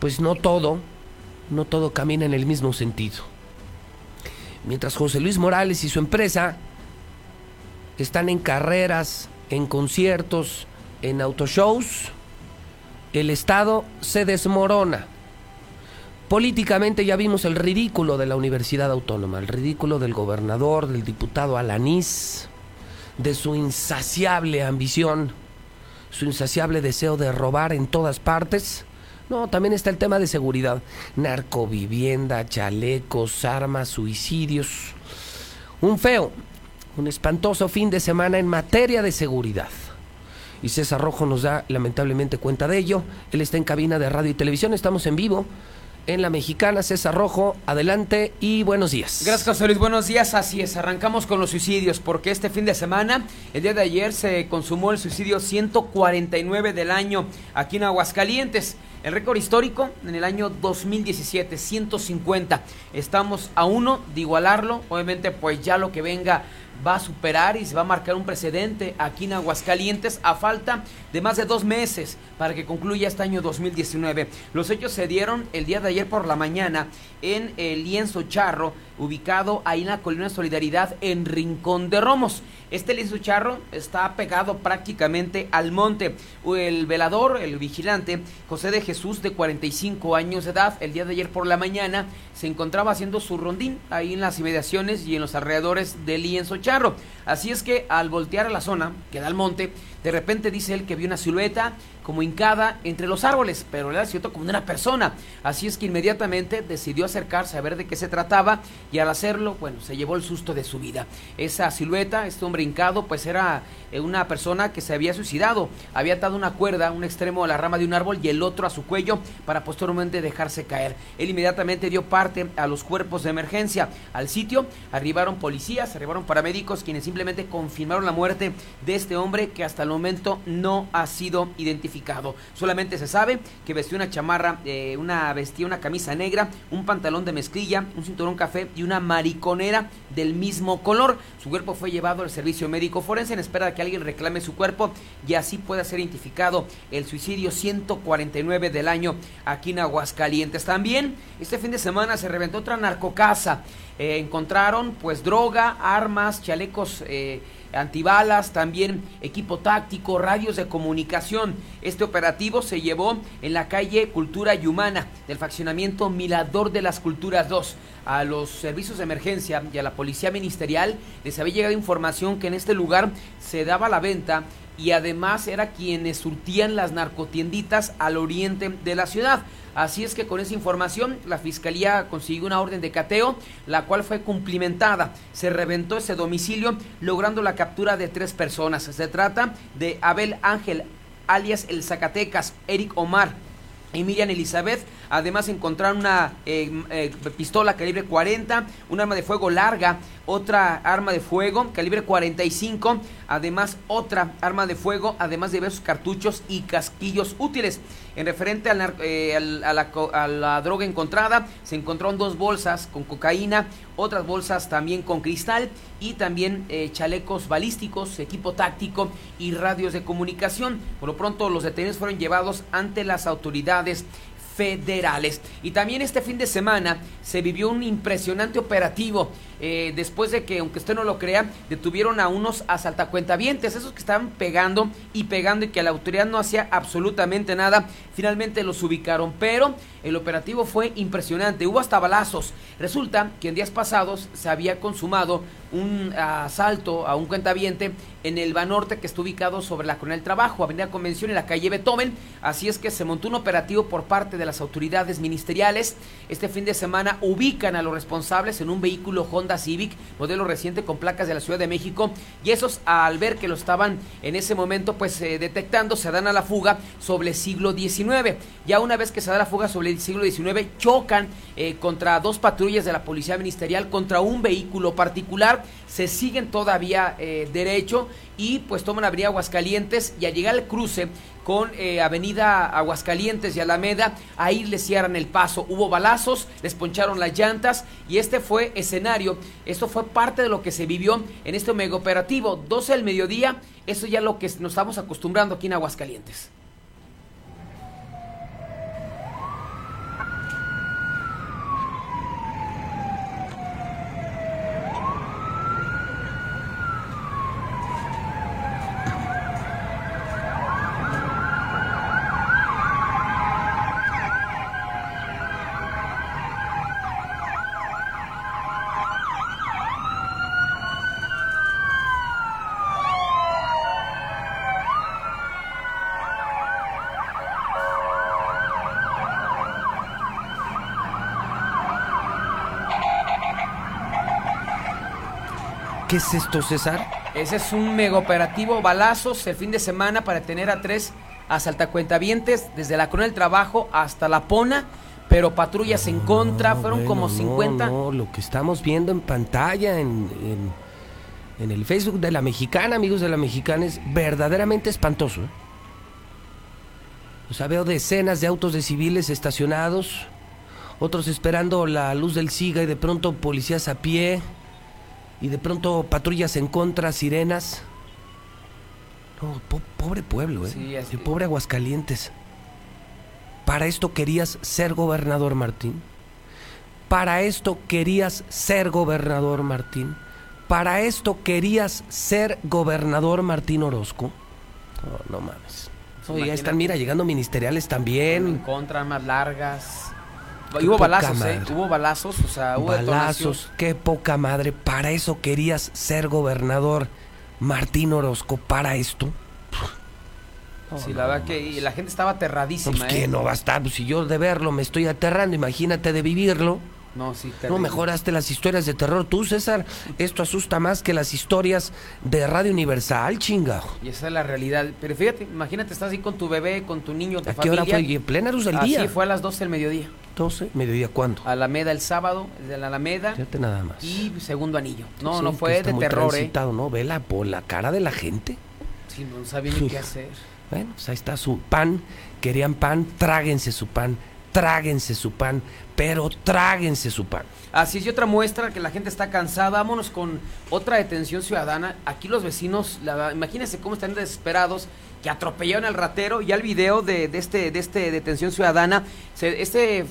pues no todo, no todo camina en el mismo sentido. Mientras José Luis Morales y su empresa están en carreras, en conciertos, en autoshows, el Estado se desmorona. Políticamente ya vimos el ridículo de la Universidad Autónoma, el ridículo del gobernador, del diputado Alanís, de su insaciable ambición, su insaciable deseo de robar en todas partes. No, también está el tema de seguridad, narcovivienda, chalecos, armas, suicidios. Un feo, un espantoso fin de semana en materia de seguridad. Y César Rojo nos da lamentablemente cuenta de ello. Él está en cabina de radio y televisión, estamos en vivo en la mexicana. César Rojo, adelante y buenos días. Gracias, José. Buenos días. Así es, arrancamos con los suicidios, porque este fin de semana, el día de ayer, se consumó el suicidio 149 del año aquí en Aguascalientes. El récord histórico en el año 2017, 150. Estamos a uno de igualarlo. Obviamente, pues ya lo que venga va a superar y se va a marcar un precedente aquí en Aguascalientes a falta de más de dos meses para que concluya este año 2019. Los hechos se dieron el día de ayer por la mañana en el lienzo charro, ubicado ahí en la colina Solidaridad en Rincón de Romos. Este lienzo charro está pegado prácticamente al monte. El velador, el vigilante, José de Jesús, de 45 años de edad, el día de ayer por la mañana se encontraba haciendo su rondín ahí en las inmediaciones y en los alrededores del lienzo charro. Así es que al voltear a la zona, que da monte, de repente dice él que vio una silueta como hincada entre los árboles, pero era cierto como una persona. Así es que inmediatamente decidió acercarse a ver de qué se trataba y al hacerlo, bueno, se llevó el susto de su vida. Esa silueta, este hombre hincado, pues era eh, una persona que se había suicidado. Había atado una cuerda, un extremo a la rama de un árbol y el otro a su cuello para posteriormente dejarse caer. Él inmediatamente dio parte a los cuerpos de emergencia. Al sitio arribaron policías, arribaron paramédicos quienes simplemente confirmaron la muerte de este hombre que hasta el momento no ha sido identificado. Solamente se sabe que vestió una chamarra, eh, una vestía una camisa negra, un pantalón de mezclilla, un cinturón café y una mariconera del mismo color. Su cuerpo fue llevado al servicio médico forense en espera de que alguien reclame su cuerpo y así pueda ser identificado el suicidio 149 del año aquí en Aguascalientes. También este fin de semana se reventó otra narcocasa. Eh, encontraron pues droga, armas, chalecos eh, antibalas, también equipo táctico, radios de comunicación. Este operativo se llevó en la calle Cultura y Humana del faccionamiento Mirador de las Culturas 2. A los servicios de emergencia y a la policía ministerial les había llegado información que en este lugar se daba la venta y además era quienes surtían las narcotienditas al oriente de la ciudad. Así es que con esa información la fiscalía consiguió una orden de cateo, la cual fue cumplimentada. Se reventó ese domicilio logrando la captura de tres personas. Se trata de Abel Ángel, alias el Zacatecas, Eric Omar y Miriam Elizabeth. Además encontraron una eh, eh, pistola calibre 40, un arma de fuego larga, otra arma de fuego calibre 45, además otra arma de fuego, además de diversos cartuchos y casquillos útiles. En referente al, eh, al, a, la, a, la, droga encontrada, se encontraron dos bolsas con cocaína, otras bolsas también con cristal y también eh, chalecos balísticos, equipo táctico y radios de comunicación. Por lo pronto los detenidos fueron llevados ante las autoridades federales. Y también este fin de semana se vivió un impresionante operativo eh, después de que, aunque usted no lo crea, detuvieron a unos asaltacuentavientes, esos que estaban pegando y pegando y que la autoridad no hacía absolutamente nada. Finalmente los ubicaron, pero el operativo fue impresionante, hubo hasta balazos. Resulta que en días pasados se había consumado un asalto a un cuentaviente en el Banorte que está ubicado sobre la Coronel Trabajo, Avenida Convención en la calle Beethoven. Así es que se montó un operativo por parte de las autoridades ministeriales. Este fin de semana ubican a los responsables en un vehículo Honda Honda Civic, modelo reciente con placas de la Ciudad de México. Y esos, al ver que lo estaban en ese momento pues eh, detectando, se dan a la fuga sobre el siglo XIX. Ya una vez que se da la fuga sobre el siglo XIX, chocan eh, contra dos patrullas de la Policía Ministerial, contra un vehículo particular, se siguen todavía eh, derecho y pues toman Avenida Aguascalientes y al llegar al cruce con eh, Avenida Aguascalientes y Alameda, ahí les cierran el paso. Hubo balazos, les poncharon las llantas y este fue escenario. Esto fue parte de lo que se vivió en este mega operativo. 12 del mediodía, eso ya lo que nos estamos acostumbrando aquí en Aguascalientes. ¿Qué es esto, César? Ese es un mega operativo balazos el fin de semana para tener a tres asaltacuentavientes desde la Corona del Trabajo hasta La Pona, pero patrullas en contra, fueron como Bueno, 50. No, no, lo que estamos viendo en pantalla, en, en- en el Facebook de la mexicana, amigos de la mexicana, es verdaderamente espantoso. ¿eh? O sea, veo decenas de autos de civiles estacionados, otros esperando la luz del SIGA y de pronto policías a pie, y de pronto patrullas en contra, sirenas. No, po- pobre pueblo, ¿eh? Sí, pobre Aguascalientes. ¿Para esto querías ser gobernador, Martín? ¿Para esto querías ser gobernador, Martín? ¿Para esto querías ser gobernador, Martín Orozco? No, no mames. Oye, ya están, mira, llegando ministeriales en también. contra, más largas. Qué hubo balazos, ¿eh? Hubo balazos, o sea, hubo detonación. Balazos, qué poca madre. ¿Para eso querías ser gobernador, Martín Orozco? ¿Para esto? Sí, la verdad que y la gente estaba No, aterradísima, pues ¿eh? que no va a estar. Pues, si yo de verlo me estoy aterrando, imagínate de vivirlo. No, sí, No terrible. mejoraste las historias de terror. Tú, César, esto asusta más que las historias de Radio Universal, chinga. Y esa es la realidad. Pero fíjate, imagínate, estás ahí con tu bebé, con tu niño, tu ¿A qué hora familia. fue? ¿Y en plena luz del Así día? fue a las 12 del mediodía. 12, mediodía, ¿cuándo? Alameda el sábado, de la Alameda. Fíjate nada más. Y segundo anillo. No, Sí, no fue está de muy terror, ¿eh? ¿no? Vela por la cara de la gente. Sí, no sabía ni qué hacer. Bueno, pues ahí está su pan. Querían pan, tráguense su pan. Tráguense su pan. Pero tráguense su pan. Así es, y otra muestra que la gente está cansada. Vámonos con otra detención ciudadana. Aquí los vecinos, la, imagínense cómo están desesperados, que atropellaron al ratero. Ya el video de, este, de este detención ciudadana, este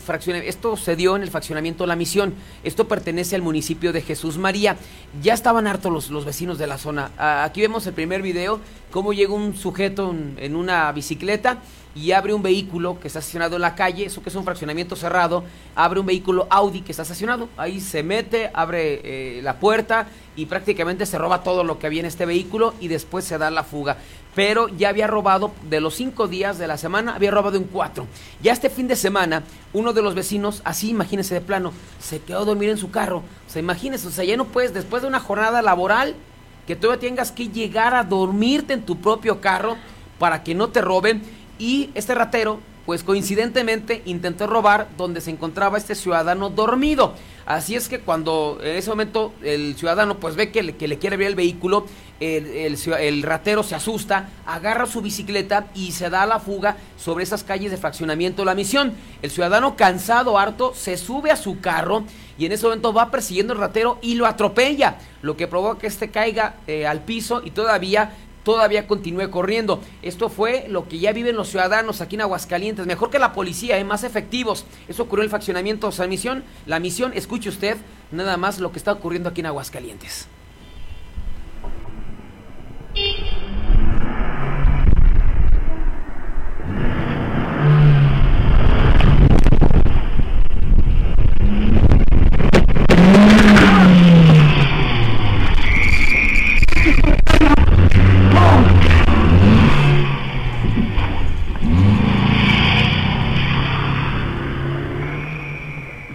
esto se dio en el fraccionamiento La Misión. Esto pertenece al municipio de Jesús María. Ya estaban hartos los, los vecinos de la zona. Aquí vemos el primer video, cómo llega un sujeto en una bicicleta y abre un vehículo que está estacionado en la calle, eso que es un fraccionamiento cerrado, abre un vehículo Audi que está estacionado, ahí se mete, abre eh, la puerta y prácticamente se roba todo lo que había en este vehículo y después se da la fuga. Pero ya había robado, de los cinco días de la semana, había robado en cuatro. Ya este fin de semana, uno de los vecinos, así imagínense de plano, se quedó a dormir en su carro. O sea, imagínense, o sea, ya no puedes, después de una jornada laboral, que todavía tengas que llegar a dormirte en tu propio carro para que no te roben. Y este ratero, pues coincidentemente, intentó robar donde se encontraba este ciudadano dormido. Así es que cuando en ese momento el ciudadano pues ve que le, que le quiere abrir el vehículo, el, el ratero se asusta, agarra su bicicleta y se da a la fuga sobre esas calles de fraccionamiento La Misión. El ciudadano cansado, harto, se sube a su carro y en ese momento va persiguiendo al ratero y lo atropella, lo que provoca que este caiga eh, al piso y todavía todavía continúe corriendo. Esto fue lo que ya viven los ciudadanos aquí en Aguascalientes, mejor que la policía, ¿eh? más efectivos. Eso ocurrió en el fraccionamiento San Misión. La misión, escuche usted nada más lo que está ocurriendo aquí en Aguascalientes.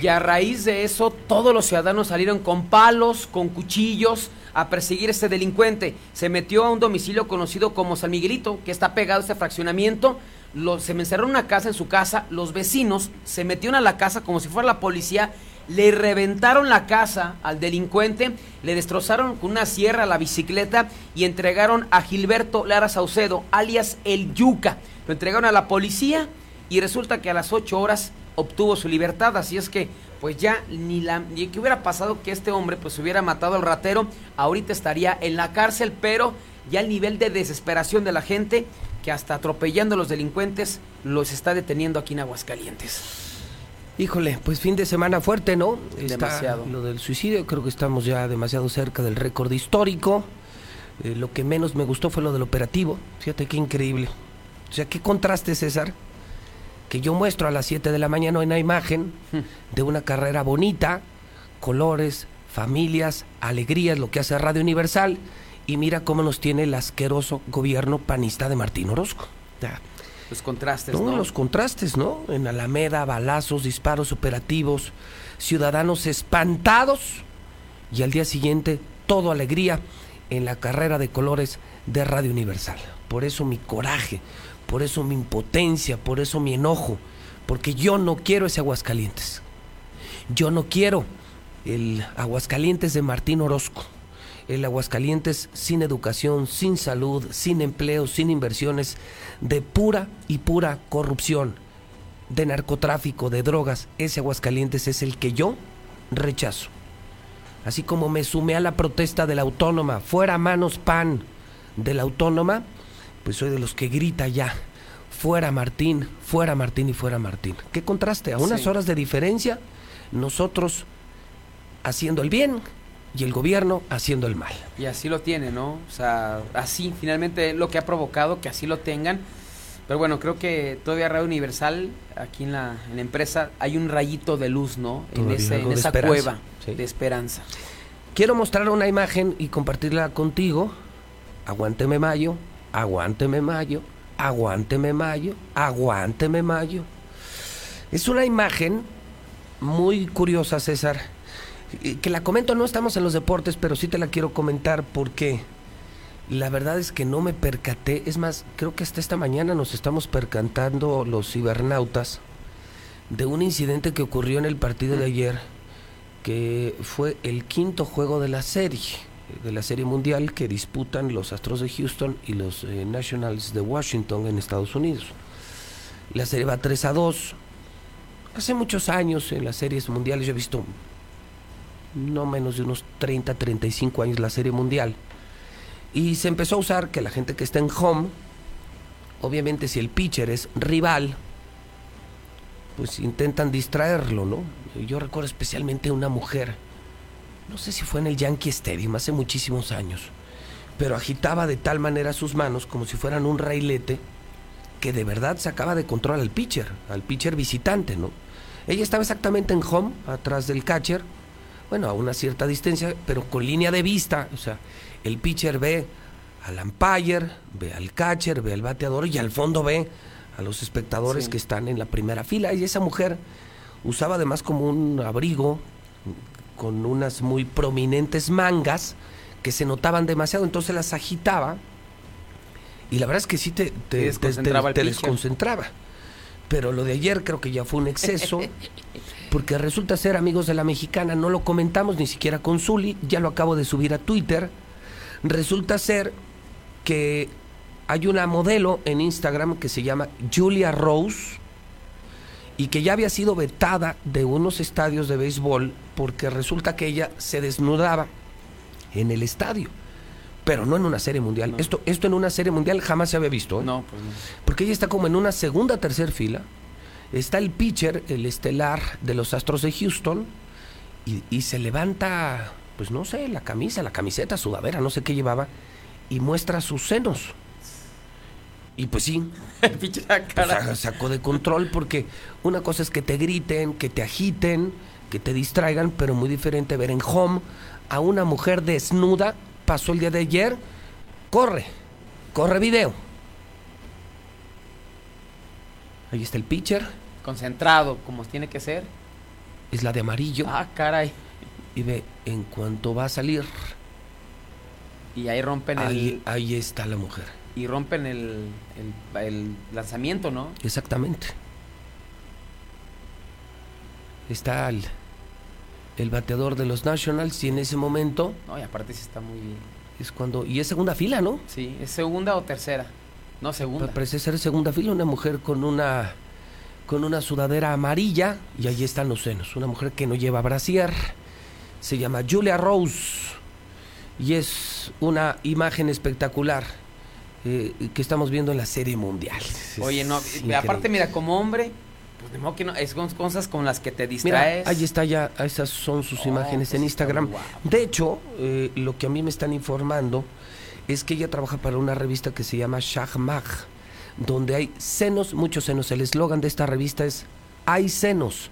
Y a raíz de eso, todos los ciudadanos salieron con palos, con cuchillos, a perseguir a este delincuente. Se metió a un domicilio conocido como San Miguelito, que está pegado a este fraccionamiento. Se me encerró una casa en su casa, los vecinos se metieron a la casa como si fuera la policía le reventaron la casa al delincuente, le destrozaron con una sierra la bicicleta y entregaron a Gilberto Lara Saucedo, alias El Yuca. Lo entregaron a la policía y resulta que a las 8 horas obtuvo su libertad, así es que pues ya ni la ni que hubiera pasado que este hombre pues hubiera matado al ratero, ahorita estaría en la cárcel, pero ya el nivel de desesperación de la gente que hasta atropellando a los delincuentes los está deteniendo aquí en Aguascalientes. Híjole, pues fin de semana fuerte, ¿no? Está Demasiado. Lo del suicidio, creo que estamos ya demasiado cerca del récord histórico. Eh, lo que menos me gustó fue lo del operativo. Fíjate qué increíble. O sea, qué contraste, César. Que yo muestro a las 7 de la mañana una imagen de una carrera bonita, colores, familias, alegrías, lo que hace Radio Universal. Y mira cómo nos tiene el asqueroso gobierno panista de Martín Orozco. Ya. Los contrastes, No, ¿no? los contrastes, ¿no? En Alameda, balazos, disparos operativos, ciudadanos espantados y al día siguiente todo alegría en la carrera de colores de Radio Universal. Por eso mi coraje, por eso mi impotencia, por eso mi enojo, porque yo no quiero ese Aguascalientes. Yo no quiero el Aguascalientes de Martín Orozco. El Aguascalientes sin educación, sin salud, sin empleo, sin inversiones, de pura y pura corrupción, de narcotráfico, de drogas. Ese Aguascalientes es el que yo rechazo. Así como me sumé a la protesta de la autónoma, fuera manos pan de la autónoma, pues soy de los que grita ya, fuera Martín, fuera Martín y fuera Martín. ¿Qué contraste? A unas Sí. horas de diferencia, nosotros haciendo el bien y el gobierno haciendo el mal. Y así lo tiene, ¿no? O sea, así finalmente lo que ha provocado que así lo tengan. Pero bueno, creo que todavía Radio Universal, aquí en la, en la empresa, hay un rayito de luz, ¿no? En, ese, en esa cueva sí. de esperanza. Quiero mostrar una imagen y compartirla contigo. Aguánteme mayo, aguánteme mayo, aguánteme mayo, aguánteme mayo. Es una imagen muy curiosa, César, que la comento, no estamos en los deportes, pero sí te la quiero comentar porque la verdad es que no me percaté. Es más, creo que hasta esta mañana nos estamos percatando los cibernautas de un incidente que ocurrió en el partido de ayer, que fue el quinto juego de la serie, de la serie mundial que disputan los Astros de Houston y los eh, Nationals de Washington en Estados Unidos. La serie va 3 a 2. Hace muchos años en las series mundiales yo he visto no menos de unos 30, 35 años la serie mundial. Y se empezó a usar que la gente que está en home, obviamente si el pitcher es rival, pues intentan distraerlo, ¿no? Yo recuerdo especialmente una mujer, no sé si fue en el Yankee Stadium hace muchísimos años, pero agitaba de tal manera sus manos como si fueran un railete que de verdad sacaba de control al pitcher, al pitcher visitante, ¿no? Ella estaba exactamente en home, atrás del catcher, bueno, a una cierta distancia, pero con línea de vista, o sea, el pitcher ve al umpire, ve al catcher, ve al bateador y al fondo ve a los espectadores Sí. que están en la primera fila. Y esa mujer usaba además como un abrigo con unas muy prominentes mangas que se notaban demasiado, entonces las agitaba y la verdad es que sí te, te, desconcentraba te desconcentraba. Pero lo de ayer creo que ya fue un exceso, porque resulta ser amigos de la mexicana, no lo comentamos ni siquiera con Zuli, ya lo acabo de subir a Twitter. Resulta ser que hay una modelo en Instagram que se llama Julia Rose y que ya había sido vetada de unos estadios de béisbol porque resulta que ella se desnudaba en el estadio, pero no en una serie mundial. Esto, esto en una serie mundial jamás se había visto. ¿eh? No, pues no. Porque ella está como en una segunda, tercer fila. Está el pitcher, el estelar de los Astros de Houston, y, y se levanta, pues no sé, la camisa, la camiseta, sudadera, no sé qué llevaba, y muestra sus senos. Y pues sí, pues, sacó de control porque una cosa es que te griten, que te agiten, que te distraigan, pero muy diferente ver en home a una mujer desnuda, pasó el día de ayer, corre, corre video. Ahí está el pitcher, Concentrado, como tiene que ser. es la de amarillo. Ah, caray. Y ve, en cuanto va a salir, Y ahí rompen ahí, el. ahí está la mujer. Y rompen el, el, el lanzamiento, ¿no? Exactamente. Está el, el bateador de los Nationals y en ese momento No, y aparte sí está muy. es cuando... Y es segunda fila, ¿no? Sí, ¿es segunda o tercera? No, segunda. Pa- Parece ser segunda fila, una mujer con una con una sudadera amarilla y ahí están los senos. Una mujer que no lleva brasier. Se llama Julia Rose y es una imagen espectacular eh, que estamos viendo en la serie mundial. Es Oye, no, increíble. aparte, mira, como hombre, pues de modo que no, es con cosas con las que te Mira, distraes. ahí está ya, esas son sus Oh, imágenes pues en Instagram. De hecho, eh, lo que a mí me están informando es que ella trabaja para una revista que se llama Shah Mag, donde hay senos, muchos senos. El eslogan de esta revista es Hay senos,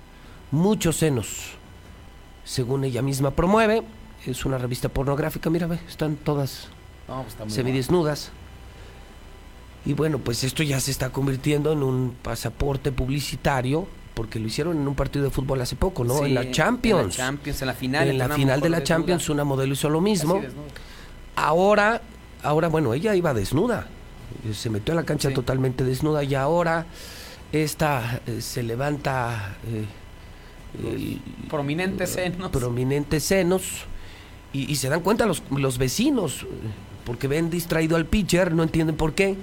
muchos senos. Según ella misma promueve, es una revista pornográfica, mira, ve, están todas No, pues está semidesnudas. Y bueno, pues esto ya se está convirtiendo en un pasaporte publicitario, porque lo hicieron en un partido de fútbol hace poco, ¿no? Sí, en la Champions. En la Champions, en la final. En la final de la desnuda. Champions una modelo hizo lo mismo. Ahora, ahora bueno, ella iba desnuda. Eh, Se metió a la cancha totalmente desnuda y ahora esta eh, se levanta eh, el- Prominentes senos. prominentes senos y, y se dan cuenta los, los vecinos porque ven distraído al pitcher, no entienden por qué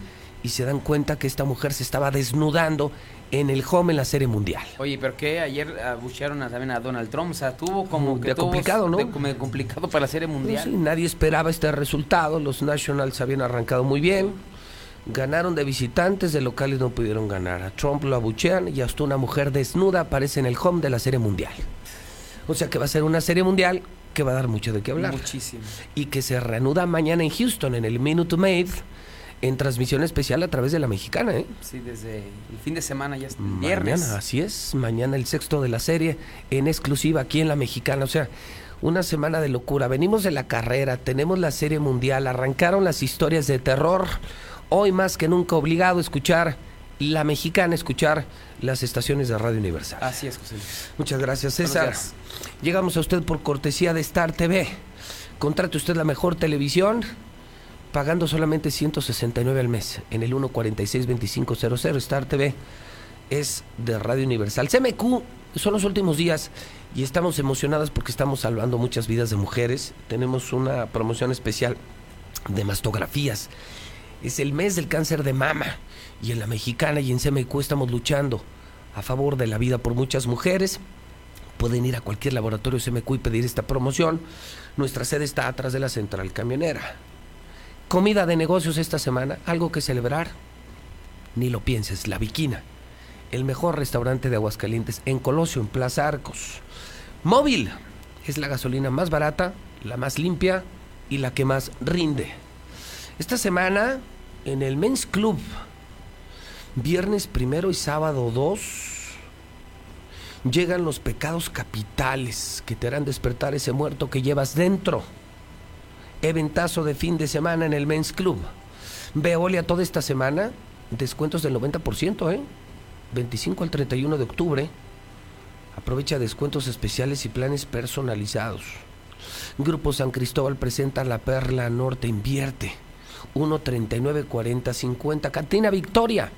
y se dan cuenta que esta mujer se estaba desnudando en el home en la Serie Mundial. Oye, pero que ayer abuchearon a, también a Donald Trump, o sea, tuvo como Mm, que de tuvo complicado, ¿no? de- como de complicado para la serie mundial. Sí, nadie esperaba este resultado. Los Nationals habían arrancado muy bien. Ganaron de visitantes, de locales no pudieron ganar. A Trump lo abuchean y hasta una mujer desnuda aparece en el home de la Serie Mundial. O sea que va a ser una Serie Mundial que va a dar mucho de qué hablar. Muchísimo. Y que se reanuda mañana en Houston, en el Minute Maid, en transmisión especial a través de la mexicana, ¿eh? Sí, desde el fin de semana ya es viernes. Mañana, así es. Mañana el sexto de la serie en exclusiva aquí en la mexicana. O sea, una semana de locura. Venimos de la carrera, tenemos la serie mundial, arrancaron las historias de terror. Hoy más que nunca obligado a escuchar la mexicana, escuchar las estaciones de Radio Universal. Así es, José Luis. Muchas gracias, César. Llegamos a usted por cortesía de Star TV. Contrate usted la mejor televisión pagando solamente 169 al mes en el 146-2500. Star TV es de Radio Universal. CMQ son los últimos días y estamos emocionadas porque estamos salvando muchas vidas de mujeres. Tenemos una promoción especial de mastografías. Es el mes del cáncer de mama y en la mexicana y en CMQ estamos luchando a favor de la vida por muchas mujeres. Pueden ir a cualquier laboratorio CMQ y pedir esta promoción. Nuestra sede está atrás de la central camionera. Comida de negocios esta semana, algo que celebrar. Ni lo pienses, La Viquina, el mejor restaurante de Aguascalientes en Colosio, en Plaza Arcos. Móvil es la gasolina más barata, la más limpia y la que más rinde. Esta semana en el Men's Club, viernes primero y sábado 2, llegan los pecados capitales que te harán despertar ese muerto que llevas dentro. Eventazo de fin de semana en el Men's Club. Veolia toda esta semana, descuentos del 90%, ¿eh? 25 al 31 de octubre. Aprovecha descuentos especiales y planes personalizados. Grupo San Cristóbal presenta La Perla Norte Invierte. 139 40 50. Cantina Victoria.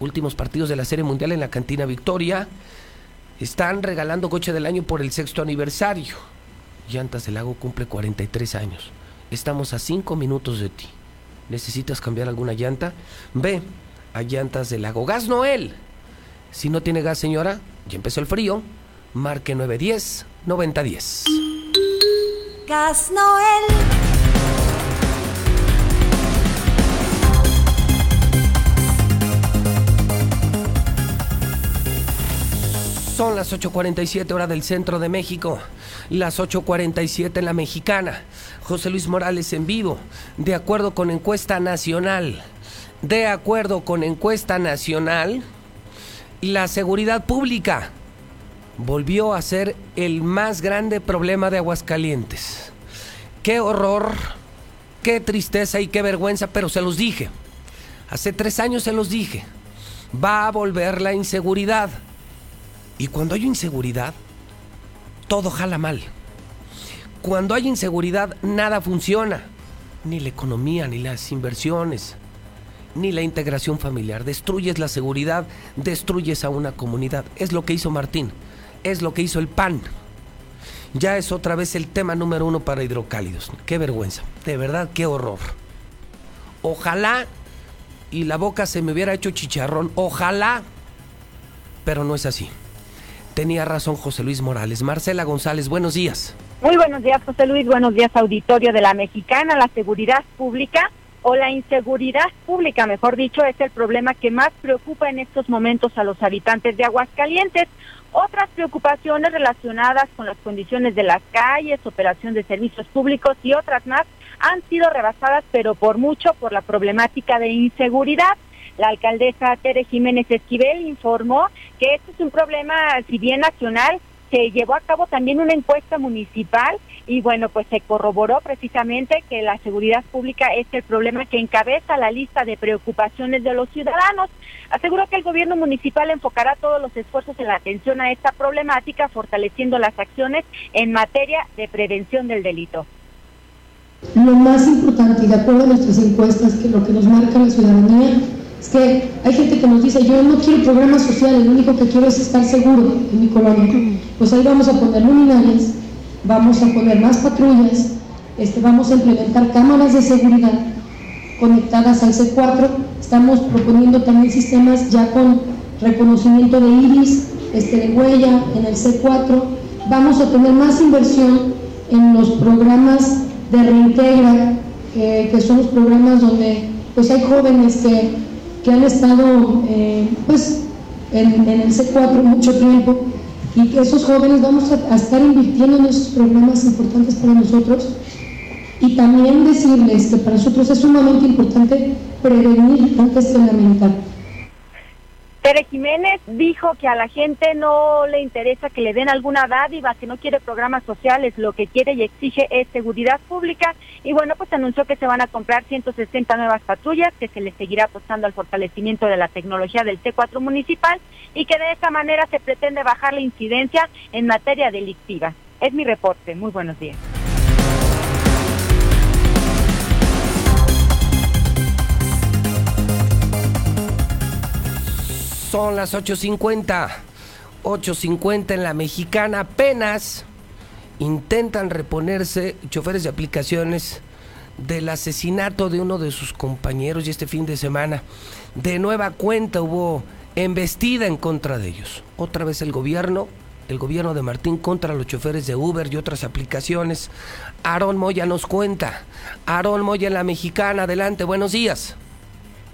Últimos partidos de la Serie Mundial en la Cantina Victoria. Están regalando coche del año por el sexto aniversario. Llantas del Lago cumple 43 años. Estamos a 5 minutos de ti. ¿Necesitas cambiar alguna llanta? Ve a Llantas del Lago. Gas Noel. Si no tiene gas, señora, ya empezó el frío. Marque 910 9010. Gas Noel. Son las 8.47 hora del centro de México, las 8.47 en la mexicana. José Luis Morales en vivo, de acuerdo con encuesta nacional. De acuerdo con encuesta nacional, la seguridad pública volvió a ser el más grande problema de Aguascalientes. Qué horror, qué tristeza y qué vergüenza, pero se los dije. Hace tres años se los dije. Va a volver la inseguridad. Y cuando hay inseguridad, todo jala mal. Cuando hay inseguridad, nada funciona. Ni la economía, ni las inversiones, ni la integración familiar. Destruyes la seguridad, destruyes a una comunidad. Es lo que hizo Martín, es lo que hizo el PAN. Ya es otra vez el tema número uno para hidrocálidos. Qué vergüenza, de verdad, qué horror. Ojalá y la boca se me hubiera hecho chicharrón, ojalá, pero no es así. Tenía razón José Luis Morales. Marcela González, buenos días. Muy buenos días, José Luis. Buenos días, auditorio de la Mexicana. La seguridad pública o la inseguridad pública, mejor dicho, es el problema que más preocupa en estos momentos a los habitantes de Aguascalientes. Otras preocupaciones relacionadas con las condiciones de las calles, operación de servicios públicos y otras más han sido rebasadas, pero por mucho, por la problemática de inseguridad. La alcaldesa Tere Jiménez Esquivel informó que este es un problema, si bien nacional, se llevó a cabo también una encuesta municipal y bueno, pues se corroboró precisamente que la seguridad pública es el problema que encabeza la lista de preocupaciones de los ciudadanos. Aseguró que el gobierno municipal enfocará todos los esfuerzos en la atención a esta problemática, fortaleciendo las acciones en materia de prevención del delito. Lo más importante, y de acuerdo a nuestras encuestas, que lo que nos marca la ciudadanía es que hay gente que nos dice, yo no quiero programas sociales, lo único que quiero es estar seguro en mi colonia. Pues ahí vamos a poner luminarias, vamos a poner más patrullas, este, vamos a implementar cámaras de seguridad conectadas al C4, estamos proponiendo también sistemas ya con reconocimiento de iris, este, de huella en el C4, vamos a tener más inversión en los programas de reintegra, eh, que son los programas donde pues hay jóvenes que, que han estado eh, pues en, el C4 mucho tiempo y que esos jóvenes vamos a, estar invirtiendo en esos programas importantes para nosotros y también decirles que para nosotros es sumamente importante prevenir antes de lamentar. Tere Jiménez dijo que a la gente no le interesa que le den alguna dádiva, que no quiere programas sociales, lo que quiere y exige es seguridad pública. Y bueno, pues anunció que se van a comprar 160 nuevas patrullas, que se les seguirá apostando al fortalecimiento de la tecnología del T4 municipal y que de esta manera se pretende bajar la incidencia en materia delictiva. Es mi reporte. Muy buenos días. Son las 8.50. 8.50 en la mexicana. Apenas intentan reponerse choferes de aplicaciones del asesinato de uno de sus compañeros y este fin de semana de nueva cuenta hubo embestida en contra de ellos. Otra vez el gobierno, el gobierno de Martín contra los choferes de Uber y otras aplicaciones. Aarón Moya nos cuenta. Aarón Moya en la mexicana. Adelante, buenos días.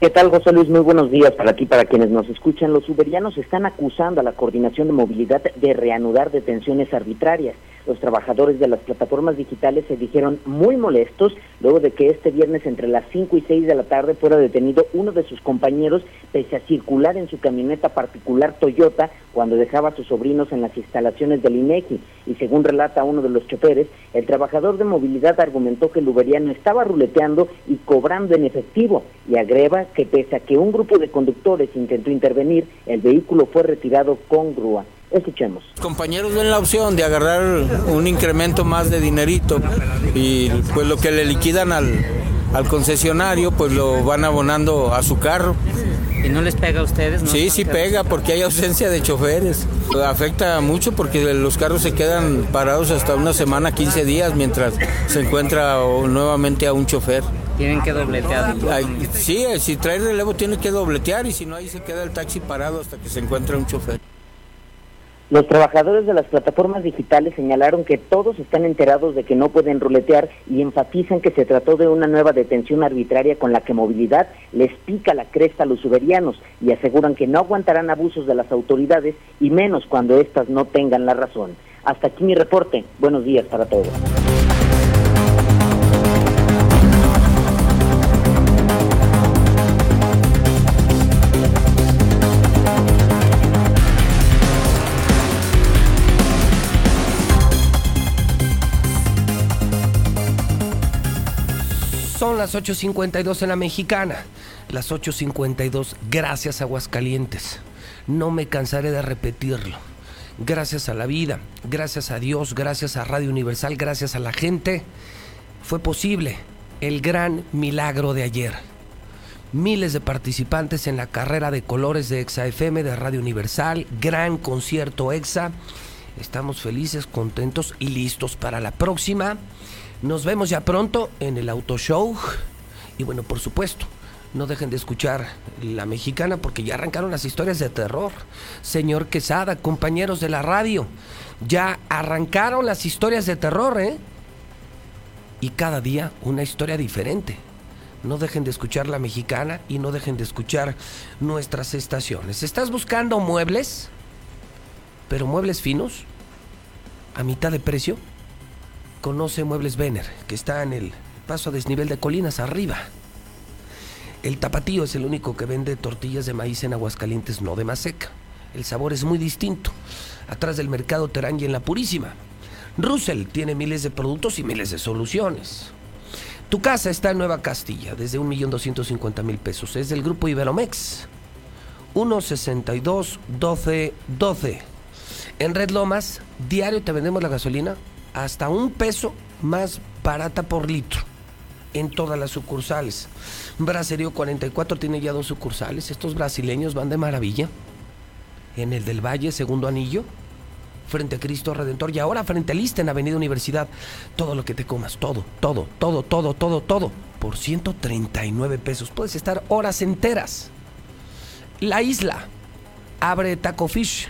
¿Qué tal, José Luis? Muy buenos días para ti, para quienes nos escuchan. Los uberianos están acusando a la Coordinación de Movilidad de reanudar detenciones arbitrarias. Los trabajadores de las plataformas digitales se dijeron muy molestos luego de que este viernes entre las 5 y 6 de la tarde fuera detenido uno de sus compañeros pese a circular en su camioneta particular Toyota cuando dejaba a sus sobrinos en las instalaciones del INEGI. Y según relata uno de los choferes, el trabajador de movilidad argumentó que el uberiano estaba ruleteando y cobrando en efectivo y agrega que pese a que un grupo de conductores intentó intervenir, el vehículo fue retirado con grúa. Escuchemos. Compañeros ven la opción de agarrar un incremento más de dinerito y pues lo que le liquidan al, al concesionario pues lo van abonando a su carro. ¿Y no les pega a ustedes? ¿no? Sí, sí pega porque hay ausencia de choferes. Afecta mucho porque los carros se quedan parados hasta una semana, 15 días mientras se encuentra nuevamente a un chofer. Tienen que dobletear. Ay, sí, si trae relevo tiene que dobletear y si no ahí se queda el taxi parado hasta que se encuentra un chofer. Los trabajadores de las plataformas digitales señalaron que todos están enterados de que no pueden ruletear y enfatizan que se trató de una nueva detención arbitraria con la que movilidad les pica la cresta a los uberianos y aseguran que no aguantarán abusos de las autoridades y menos cuando éstas no tengan la razón. Hasta aquí mi reporte. Buenos días para todos. Las 8.52 en la mexicana. Las 8.52, gracias Aguascalientes. No me cansaré de repetirlo. gracias a la vida, gracias a Dios, gracias a Radio Universal, gracias a la gente, fue posible el gran milagro de ayer. Miles de participantes en la carrera de colores de Exa FM de Radio Universal, gran concierto Exa. Estamos felices, contentos y listos para la próxima. Nos vemos ya pronto en el Auto Show. Y bueno, por supuesto, no dejen de escuchar la mexicana porque ya arrancaron las historias de terror. Señor Quesada, compañeros de la radio, ya arrancaron las historias de terror, ¿eh? Y cada día una historia diferente. No dejen de escuchar la mexicana y no dejen de escuchar nuestras estaciones. ¿Estás buscando muebles? ¿Pero muebles finos? ¿A mitad de precio? Conoce Muebles Vener, que está en el paso a desnivel de colinas arriba. El tapatío es el único que vende tortillas de maíz en Aguascalientes, no de maseca. El sabor es muy distinto. Atrás del mercado Terán y en La Purísima. Russell tiene miles de productos y miles de soluciones. Tu casa está en Nueva Castilla, desde 1.250.000 pesos. Es del grupo Iberomex. 162-12-12. En Red Lomas, diario te vendemos la gasolina hasta un peso más barata por litro en todas las sucursales. Braserío 44 tiene ya dos sucursales. Estos brasileños van de maravilla. En el del Valle, segundo anillo, frente a Cristo Redentor y ahora frente a Lista en Avenida Universidad. Todo lo que te comas, todo, todo, todo, todo, todo, todo, por 139 pesos. Puedes estar horas enteras. La isla abre Taco Fish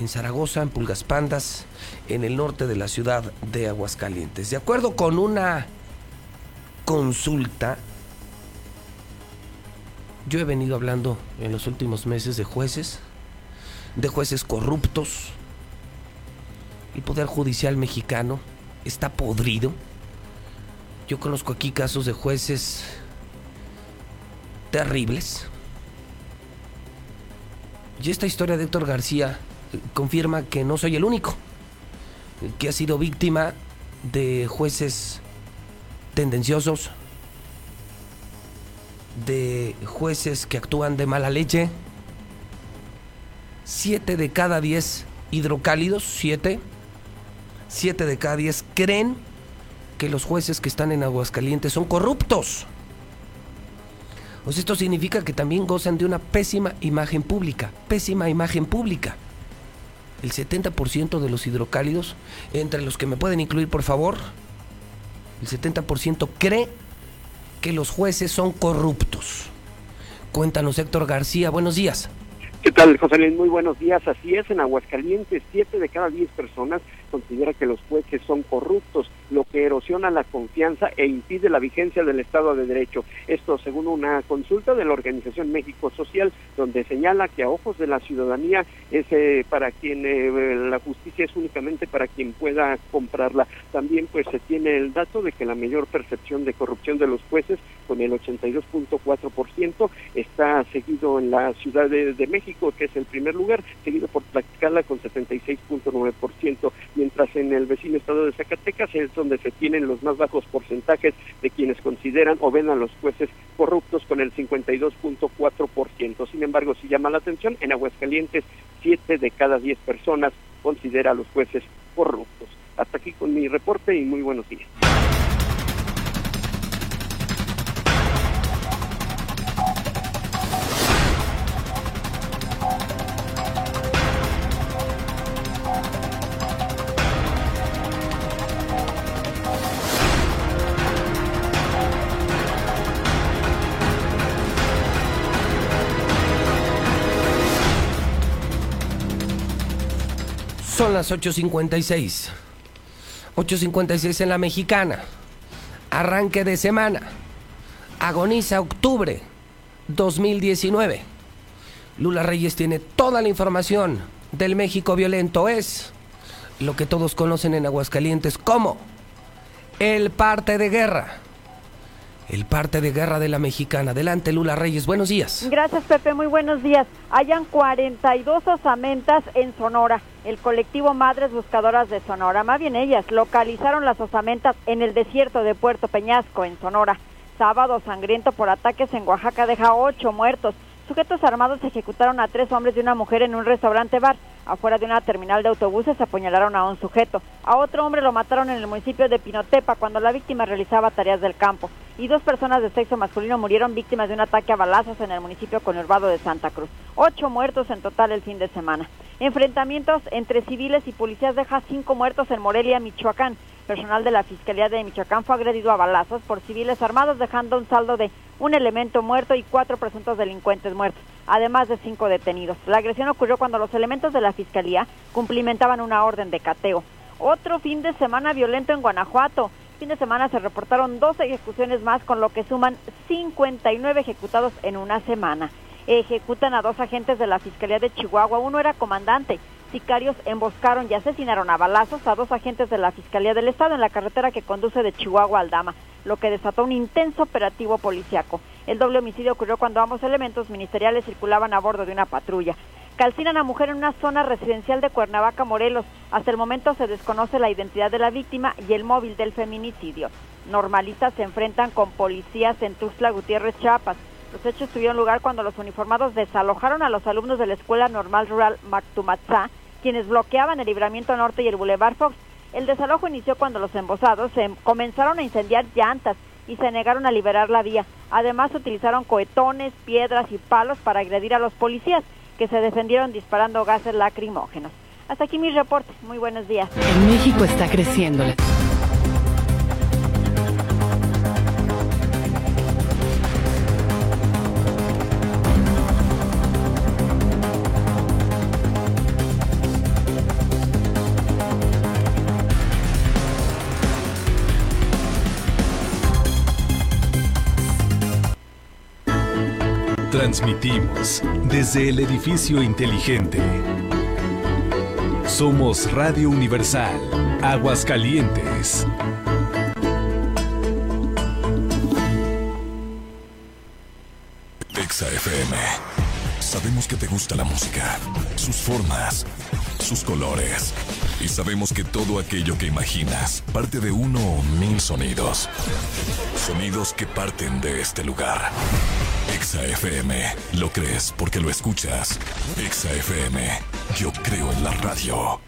en Zaragoza, en Pulgas Pandas, en el norte de la ciudad de Aguascalientes. De acuerdo con una consulta, yo he venido hablando en los últimos meses de jueces, de jueces corruptos. El Poder Judicial mexicano está podrido. Yo conozco aquí casos de jueces terribles. Y esta historia de Héctor García confirma que no soy el único que ha sido víctima de jueces tendenciosos, de jueces que actúan de mala leche. Siete de cada diez hidrocálidos, siete, siete de cada diez creen que los jueces que están en Aguascalientes son corruptos. Pues esto significa que también gozan de una pésima imagen pública, pésima imagen pública. El 70% de los hidrocálidos, entre los que me pueden incluir por favor, el 70% cree que los jueces son corruptos. Cuéntanos Héctor García, buenos días. ¿Qué tal, José Luis? Muy buenos días. Así es, en Aguascalientes, siete de cada diez personas considera que los jueces son corruptos, lo que erosiona la confianza e impide la vigencia del Estado de Derecho. Esto según una consulta de la Organización México Social, donde señala que a ojos de la ciudadanía es eh, para quien eh, la justicia es únicamente para quien pueda comprarla. También pues se tiene el dato de que la mayor percepción de corrupción de los jueces, con el 82.4%, está seguido en la Ciudad de, México, que es el primer lugar, seguido por Tlaxcala con 76.9% mientras en el vecino estado de Zacatecas es donde se tienen los más bajos porcentajes de quienes consideran o ven a los jueces corruptos con el 52.4%. Sin embargo, si llama la atención, en Aguascalientes, siete de cada diez personas considera a los jueces corruptos. Hasta aquí con mi reporte y muy buenos días. Son las 8.56. 8.56 en la mexicana. Arranque de semana. Agoniza octubre 2019. Lula Reyes tiene toda la información del México violento. Es lo que todos conocen en Aguascalientes como el parte de guerra. El parte de guerra de la mexicana. Adelante, Lula Reyes. Buenos días. Gracias, Pepe. Muy buenos días. Hayan 42 osamentas en Sonora. El colectivo Madres Buscadoras de Sonora, más bien ellas, localizaron las osamentas en el desierto de Puerto Peñasco, en Sonora. Sábado sangriento por ataques en Oaxaca deja ocho muertos. Sujetos armados ejecutaron a tres hombres y una mujer en un restaurante bar. Afuera de una terminal de autobuses apuñalaron a un sujeto. A otro hombre lo mataron en el municipio de Pinotepa cuando la víctima realizaba tareas del campo. Y dos personas de sexo masculino murieron víctimas de un ataque a balazos en el municipio conurbado de Santa Cruz. Ocho muertos en total el fin de semana. Enfrentamientos entre civiles y policías deja cinco muertos en Morelia, Michoacán. Personal de la Fiscalía de Michoacán fue agredido a balazos por civiles armados, dejando un saldo de un elemento muerto y cuatro presuntos delincuentes muertos, además de cinco detenidos. La agresión ocurrió cuando los elementos de la Fiscalía cumplimentaban una orden de cateo. Otro fin de semana violento en Guanajuato. Fin de semana se reportaron dos ejecuciones más, con lo que suman 59 ejecutados en una semana. Ejecutan a dos agentes de la Fiscalía de Chihuahua. Uno era comandante. Sicarios emboscaron y asesinaron a balazos a dos agentes de la Fiscalía del Estado en la carretera que conduce de Chihuahua a Aldama, lo que desató un intenso operativo policiaco. El doble homicidio ocurrió cuando ambos elementos ministeriales circulaban a bordo de una patrulla. Calcinan a mujer en una zona residencial de Cuernavaca, Morelos. Hasta el momento se desconoce la identidad de la víctima y el móvil del feminicidio. Normalistas se enfrentan con policías en Tuxtla Gutiérrez, Chiapas. Los hechos tuvieron lugar cuando los uniformados desalojaron a los alumnos de la Escuela Normal Rural Mactumatzá, quienes bloqueaban el libramiento norte y el Boulevard Fox. El desalojo inició cuando los embosados se comenzaron a incendiar llantas y se negaron a liberar la vía. Además utilizaron cohetones, piedras y palos para agredir a los policías, que se defendieron disparando gases lacrimógenos. Hasta aquí mi reporte. Muy buenos días. En México está creciendo. Transmitimos desde el edificio inteligente. Somos Radio Universal, Aguascalientes. Exa FM. Sabemos que te gusta la música, sus formas, sus colores. Y sabemos que todo aquello que imaginas parte de uno o mil sonidos. Sonidos que parten de este lugar. Exa FM. Lo crees porque lo escuchas. Exa FM. Yo creo en la radio.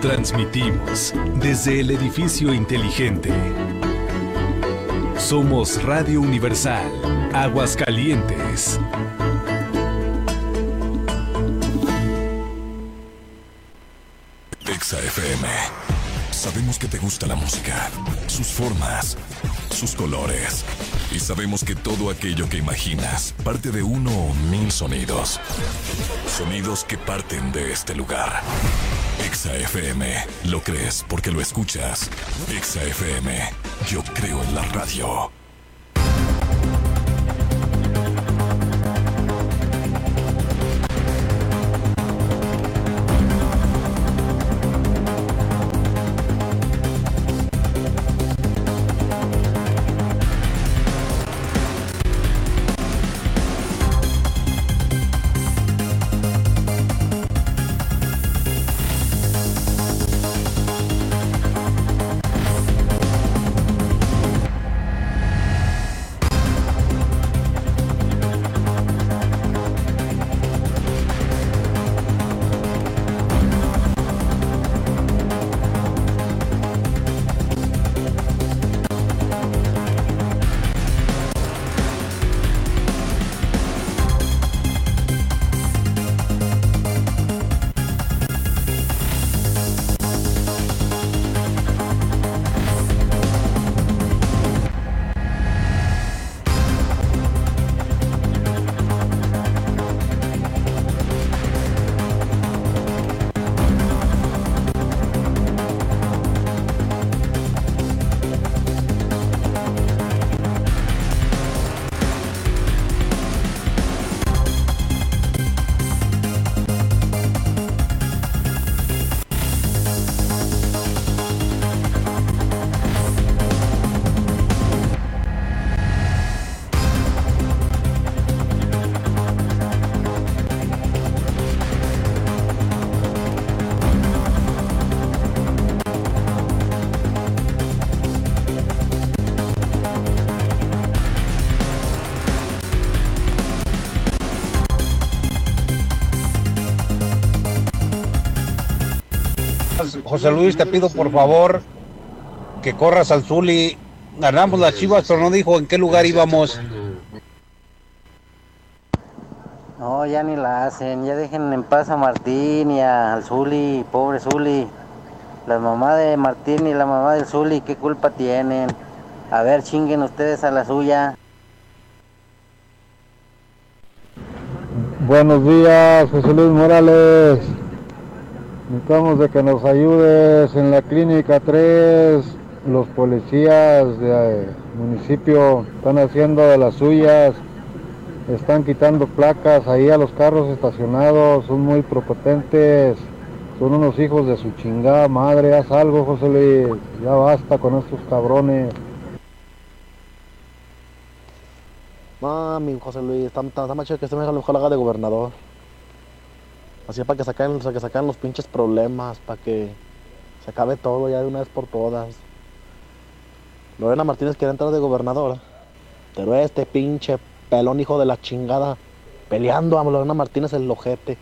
Transmitimos desde el edificio inteligente. Somos Radio Universal, Aguascalientes. Exa FM. Sabemos que te gusta la música, sus formas, sus colores. Y sabemos que todo aquello que imaginas parte de uno o mil sonidos. Sonidos que parten de este lugar. Exa FM. Lo crees porque lo escuchas. Exa FM. Yo creo en la radio. José Luis, te pido por favor que corras al Zuli. Ganamos las chivas, pero no dijo en qué lugar íbamos. No, ya ni la hacen, ya dejen en paz a Martín y a- al Zuli, pobre Zuli. La mamá de Martín y la mamá del Zuli, ¿qué culpa tienen? A ver, chinguen ustedes a la suya. Buenos días, José Luis Morales. Necesitamos de que nos ayudes en la clínica 3. Los policías del municipio están haciendo de las suyas. Están quitando placas ahí a los carros estacionados. Son muy prepotentes. Son unos hijos de su chingada madre. Haz algo, José Luis. Ya basta con estos cabrones. Mami, José Luis, está, más chido que este mejor lo haga de gobernador. Así para que saquen, para que saquen los pinches problemas, para que se acabe todo ya de una vez por todas. Lorena Martínez quiere entrar de gobernadora. Pero este pinche pelón hijo de la chingada peleando a Lorena Martínez el ojete.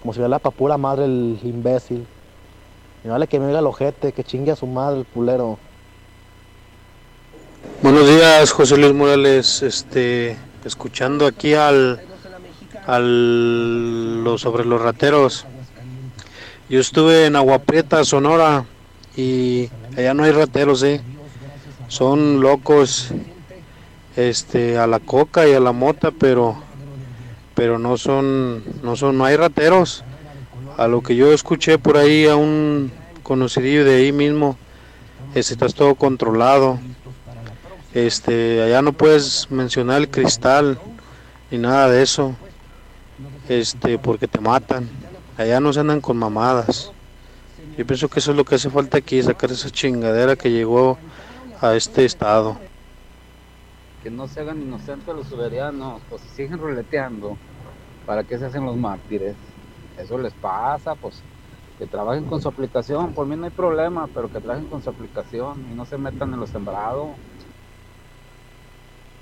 Como si fuera para pura madre el imbécil. Y vale que me diga el ojete, que chingue a su madre el culero. Buenos días, José Luis Morales. Este, escuchando aquí al, al lo sobre los rateros. Yo estuve en Agua Prieta, Sonora, y allá no hay rateros, eh. Son locos, este, a la coca y a la mota, pero, pero no son, no son, no hay rateros. A lo que yo escuché por ahí a un conocidillo de ahí mismo, este, está todo controlado. Este, allá no puedes mencionar el cristal ni nada de eso. Este, porque te matan. Allá no se andan con mamadas. Yo pienso que eso es lo que hace falta aquí, sacar esa chingadera que llegó a este estado. que no se hagan inocentes los soberanos, pues si siguen ruleteando, ¿para qué se hacen los mártires? Eso les pasa, pues que trabajen con su aplicación, por mí no hay problema, pero que trabajen con su aplicación y no se metan en lo sembrado.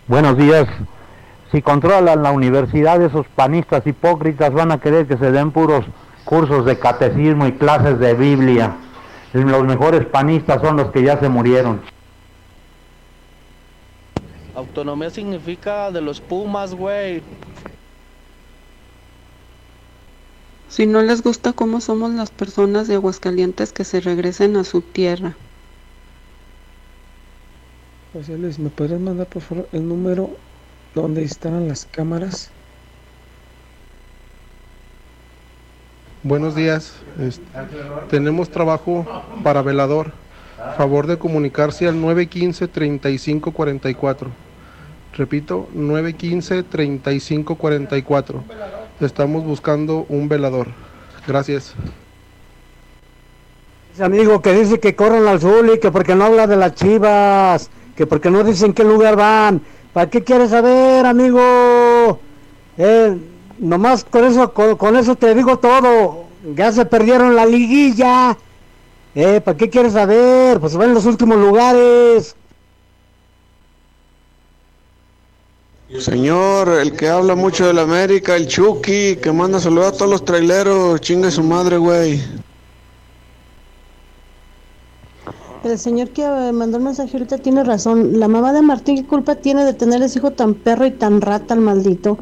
Buenos días. Si controlan la universidad, esos panistas hipócritas van a querer que se den puros cursos de catecismo y clases de Biblia. Los mejores panistas son los que ya se murieron. Autonomía significa de los Pumas, güey. Si no les gusta cómo somos las personas de Aguascalientes, que se regresen a su tierra. José Luis, ¿me podrías mandar por favor el número donde instalan las cámaras? Buenos días. Es- tenemos trabajo para velador. Favor de comunicarse al 915-3544. Repito, 915-3544. Estamos buscando un velador. Gracias. Ese amigo que dice que corren al Zuli, que porque no habla de las chivas, que porque no dicen qué lugar van. ¿Para qué quieres saber, amigo? Eh, nomás con eso, con, eso te digo todo. Ya se perdieron la liguilla. Eh, ¿para qué quieres saber? Pues van en los últimos lugares. Señor, el que habla mucho de la América, el Chucky, que manda saludar a todos los traileros, chingue su madre, güey. El señor que eh, mandó el mensaje ahorita tiene razón. La mamá de Martín, ¿qué culpa tiene de tener ese hijo tan perro y tan rata el maldito?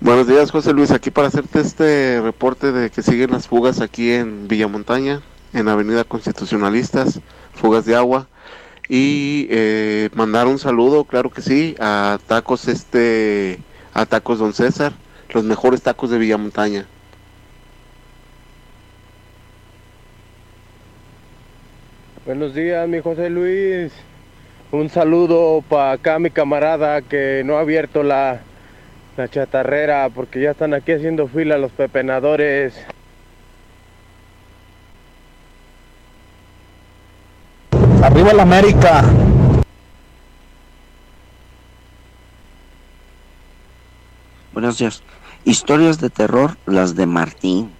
Buenos días, José Luis. Aquí para hacerte este reporte de que siguen las fugas aquí en Villamontaña, en Avenida Constitucionalistas, fugas de agua. Y eh, mandar un saludo, claro que sí, a tacos este, a tacos Don César, los mejores tacos de Villamontaña. Buenos días, mi José Luis. Un saludo para acá mi camarada que no ha abierto la, la chatarrera porque ya están aquí haciendo fila los pepenadores. Arriba el América. Buenos días. Historias de terror, las de Martín.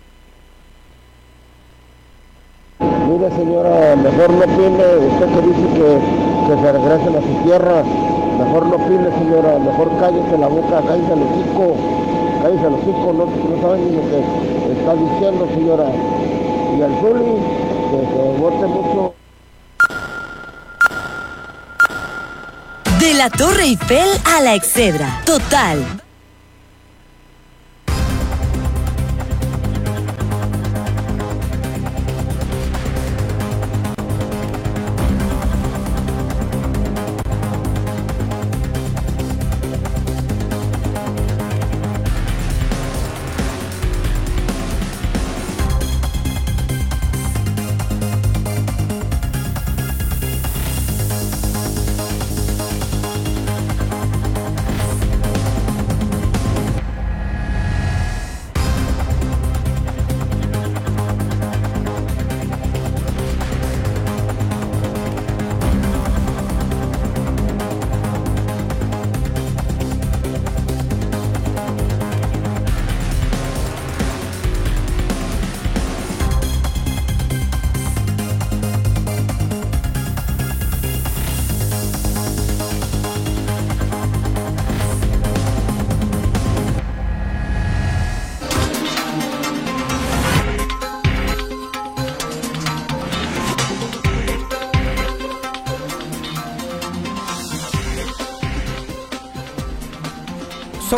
Señora, mejor no opine, usted que dice que, que se regresen a su tierra, mejor no opine señora, mejor cállese la boca, cállese el hocico. cállese los hijos, no, no saben ni lo que está diciendo, señora. Y al Zuli, que se vote mucho. De la Torre Eiffel a la Excedra. Total.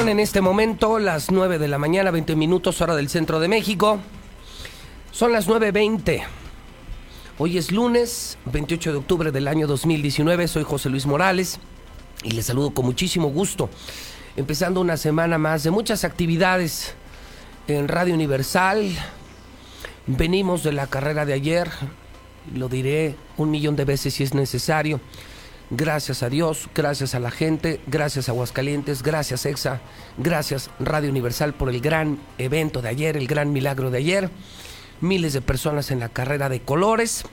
En este momento las 9 de la mañana, 20 minutos hora del centro de México. Son las 9.20. Hoy es lunes, 28 de octubre del año 2019. Soy José Luis Morales y les saludo con muchísimo gusto. Empezando una semana más de muchas actividades en Radio Universal. Venimos de la carrera de ayer, lo diré un millón de veces si es necesario. Gracias a Dios, gracias a la gente, gracias Aguascalientes, gracias EXA, gracias Radio Universal por el gran evento de ayer, el gran milagro de ayer. Miles de personas en la carrera de colores.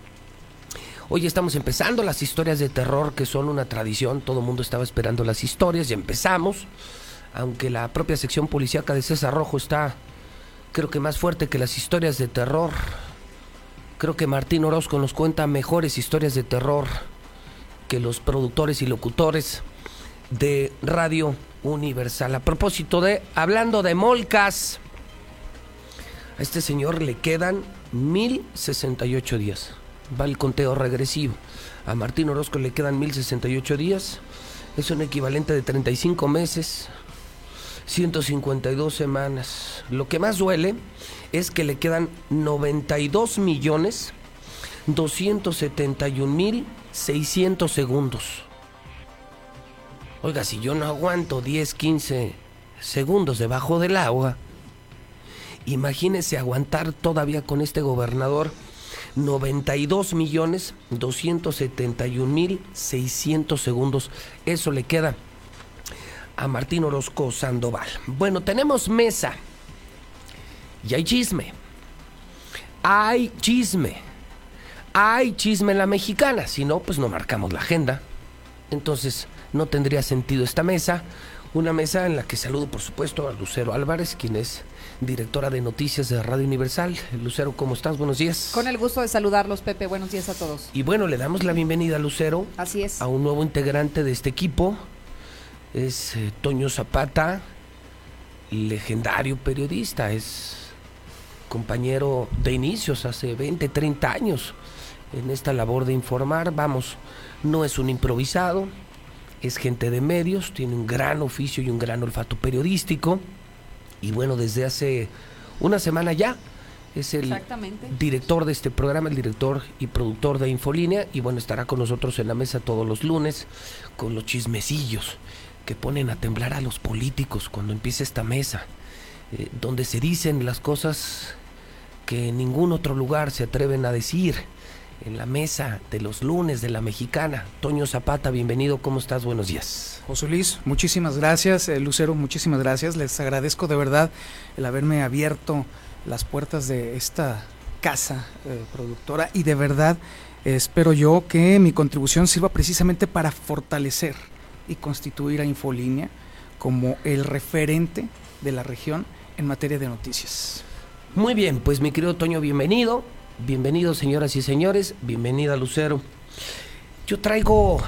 Hoy estamos empezando las historias de terror que son una tradición, todo el mundo estaba esperando las historias y empezamos. Aunque la propia sección policíaca de César Rojo está, creo que más fuerte que las historias de terror. Creo que Martín Orozco nos cuenta mejores historias de terror que los productores y locutores de Radio Universal. A propósito de, hablando de molcas, a este señor le quedan 1068 días. Va el conteo regresivo. A Martín Orozco le quedan 1068 días. Es un equivalente de 35 meses, 152 semanas. Lo que más duele es que le quedan 92 millones 271 mil 600 segundos. Oiga, si yo no aguanto 10, 15 segundos debajo del agua, imagínese aguantar todavía con este gobernador 92 millones 271 mil 600 segundos. Eso le queda a Martín Orozco Sandoval. Bueno, tenemos mesa y hay chisme. Hay chisme hay chisme en la mexicana, si no, pues no marcamos la agenda. Entonces no tendría sentido esta mesa. Una mesa en la que saludo, por supuesto, a Lucero Álvarez, quien es directora de noticias de Radio Universal. Lucero, ¿cómo estás? Buenos días. Con el gusto de saludarlos, Pepe. Buenos días a todos. Y bueno, le damos la bienvenida a Lucero. Así es. A un nuevo integrante de este equipo. Es eh, Toño Zapata, legendario periodista. Es compañero de inicios hace 20, 30 años en esta labor de informar. Vamos, no es un improvisado, es gente de medios, tiene un gran oficio y un gran olfato periodístico. Y bueno, desde hace una semana ya es el director de este programa, el director y productor de Infolínea. Y bueno, estará con nosotros en la mesa todos los lunes con los chismecillos que ponen a temblar a los políticos cuando empieza esta mesa, eh, donde se dicen las cosas que en ningún otro lugar se atreven a decir en la mesa de los lunes de la mexicana. Toño Zapata, bienvenido, ¿cómo estás? Buenos días. José Luis, muchísimas gracias. Eh, Lucero, muchísimas gracias. Les agradezco de verdad el haberme abierto las puertas de esta casa eh, productora y de verdad espero yo que mi contribución sirva precisamente para fortalecer y constituir a Infolínea como el referente de la región en materia de noticias. Muy bien, pues mi querido Toño, bienvenido. Bienvenidos señoras y señores, bienvenida Lucero. Yo traigo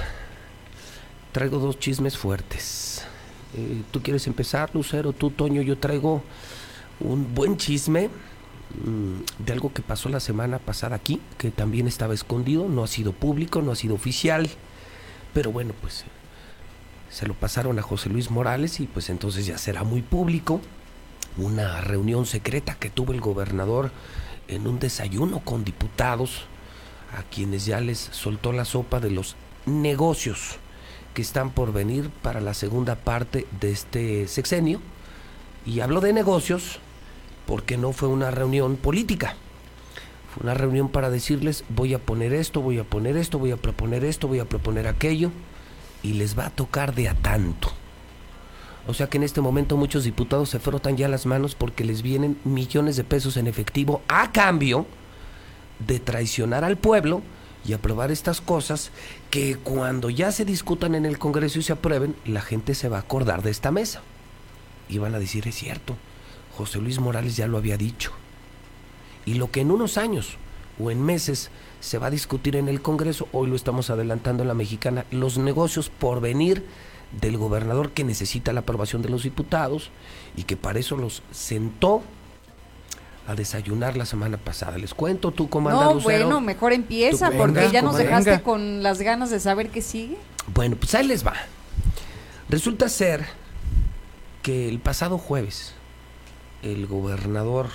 traigo dos chismes fuertes. Eh, ¿Tú quieres empezar, Lucero? Tú, Toño, yo traigo un buen chisme mm, de algo que pasó la semana pasada aquí, que también estaba escondido, no ha sido público, no ha sido oficial, pero bueno, pues se lo pasaron a José Luis Morales y pues entonces ya será muy público. Una reunión secreta que tuvo el gobernador en un desayuno con diputados a quienes ya les soltó la sopa de los negocios que están por venir para la segunda parte de este sexenio. Y hablo de negocios porque no fue una reunión política. Fue una reunión para decirles voy a poner esto, voy a poner esto, voy a proponer esto, voy a proponer aquello. Y les va a tocar de a tanto. O sea que en este momento muchos diputados se frotan ya las manos porque les vienen millones de pesos en efectivo a cambio de traicionar al pueblo y aprobar estas cosas que cuando ya se discutan en el Congreso y se aprueben, la gente se va a acordar de esta mesa. Y van a decir, es cierto, José Luis Morales ya lo había dicho. Y lo que en unos años o en meses se va a discutir en el Congreso, hoy lo estamos adelantando en la mexicana, los negocios por venir del gobernador que necesita la aprobación de los diputados y que para eso los sentó a desayunar la semana pasada. Les cuento, tú cómo andas, No, Lucero? bueno, mejor empieza porque ya nos dejaste Venga. con las ganas de saber qué sigue. Bueno, pues ahí les va. Resulta ser que el pasado jueves el gobernador,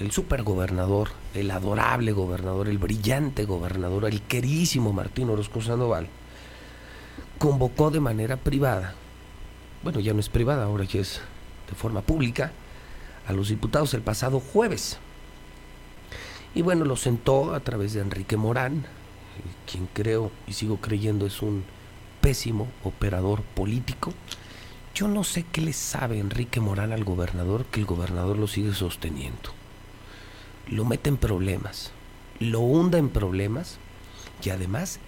el supergobernador, el adorable gobernador, el brillante gobernador, el queridísimo Martín Orozco Sandoval, convocó de manera privada, bueno, ya no es privada, ahora ya es de forma pública, a los diputados el pasado jueves. Y bueno, lo sentó a través de Enrique Morán, eh, quien creo y sigo creyendo es un pésimo operador político. Yo no sé qué le sabe Enrique Morán al gobernador que el gobernador lo sigue sosteniendo. Lo mete en problemas, lo hunda en problemas y además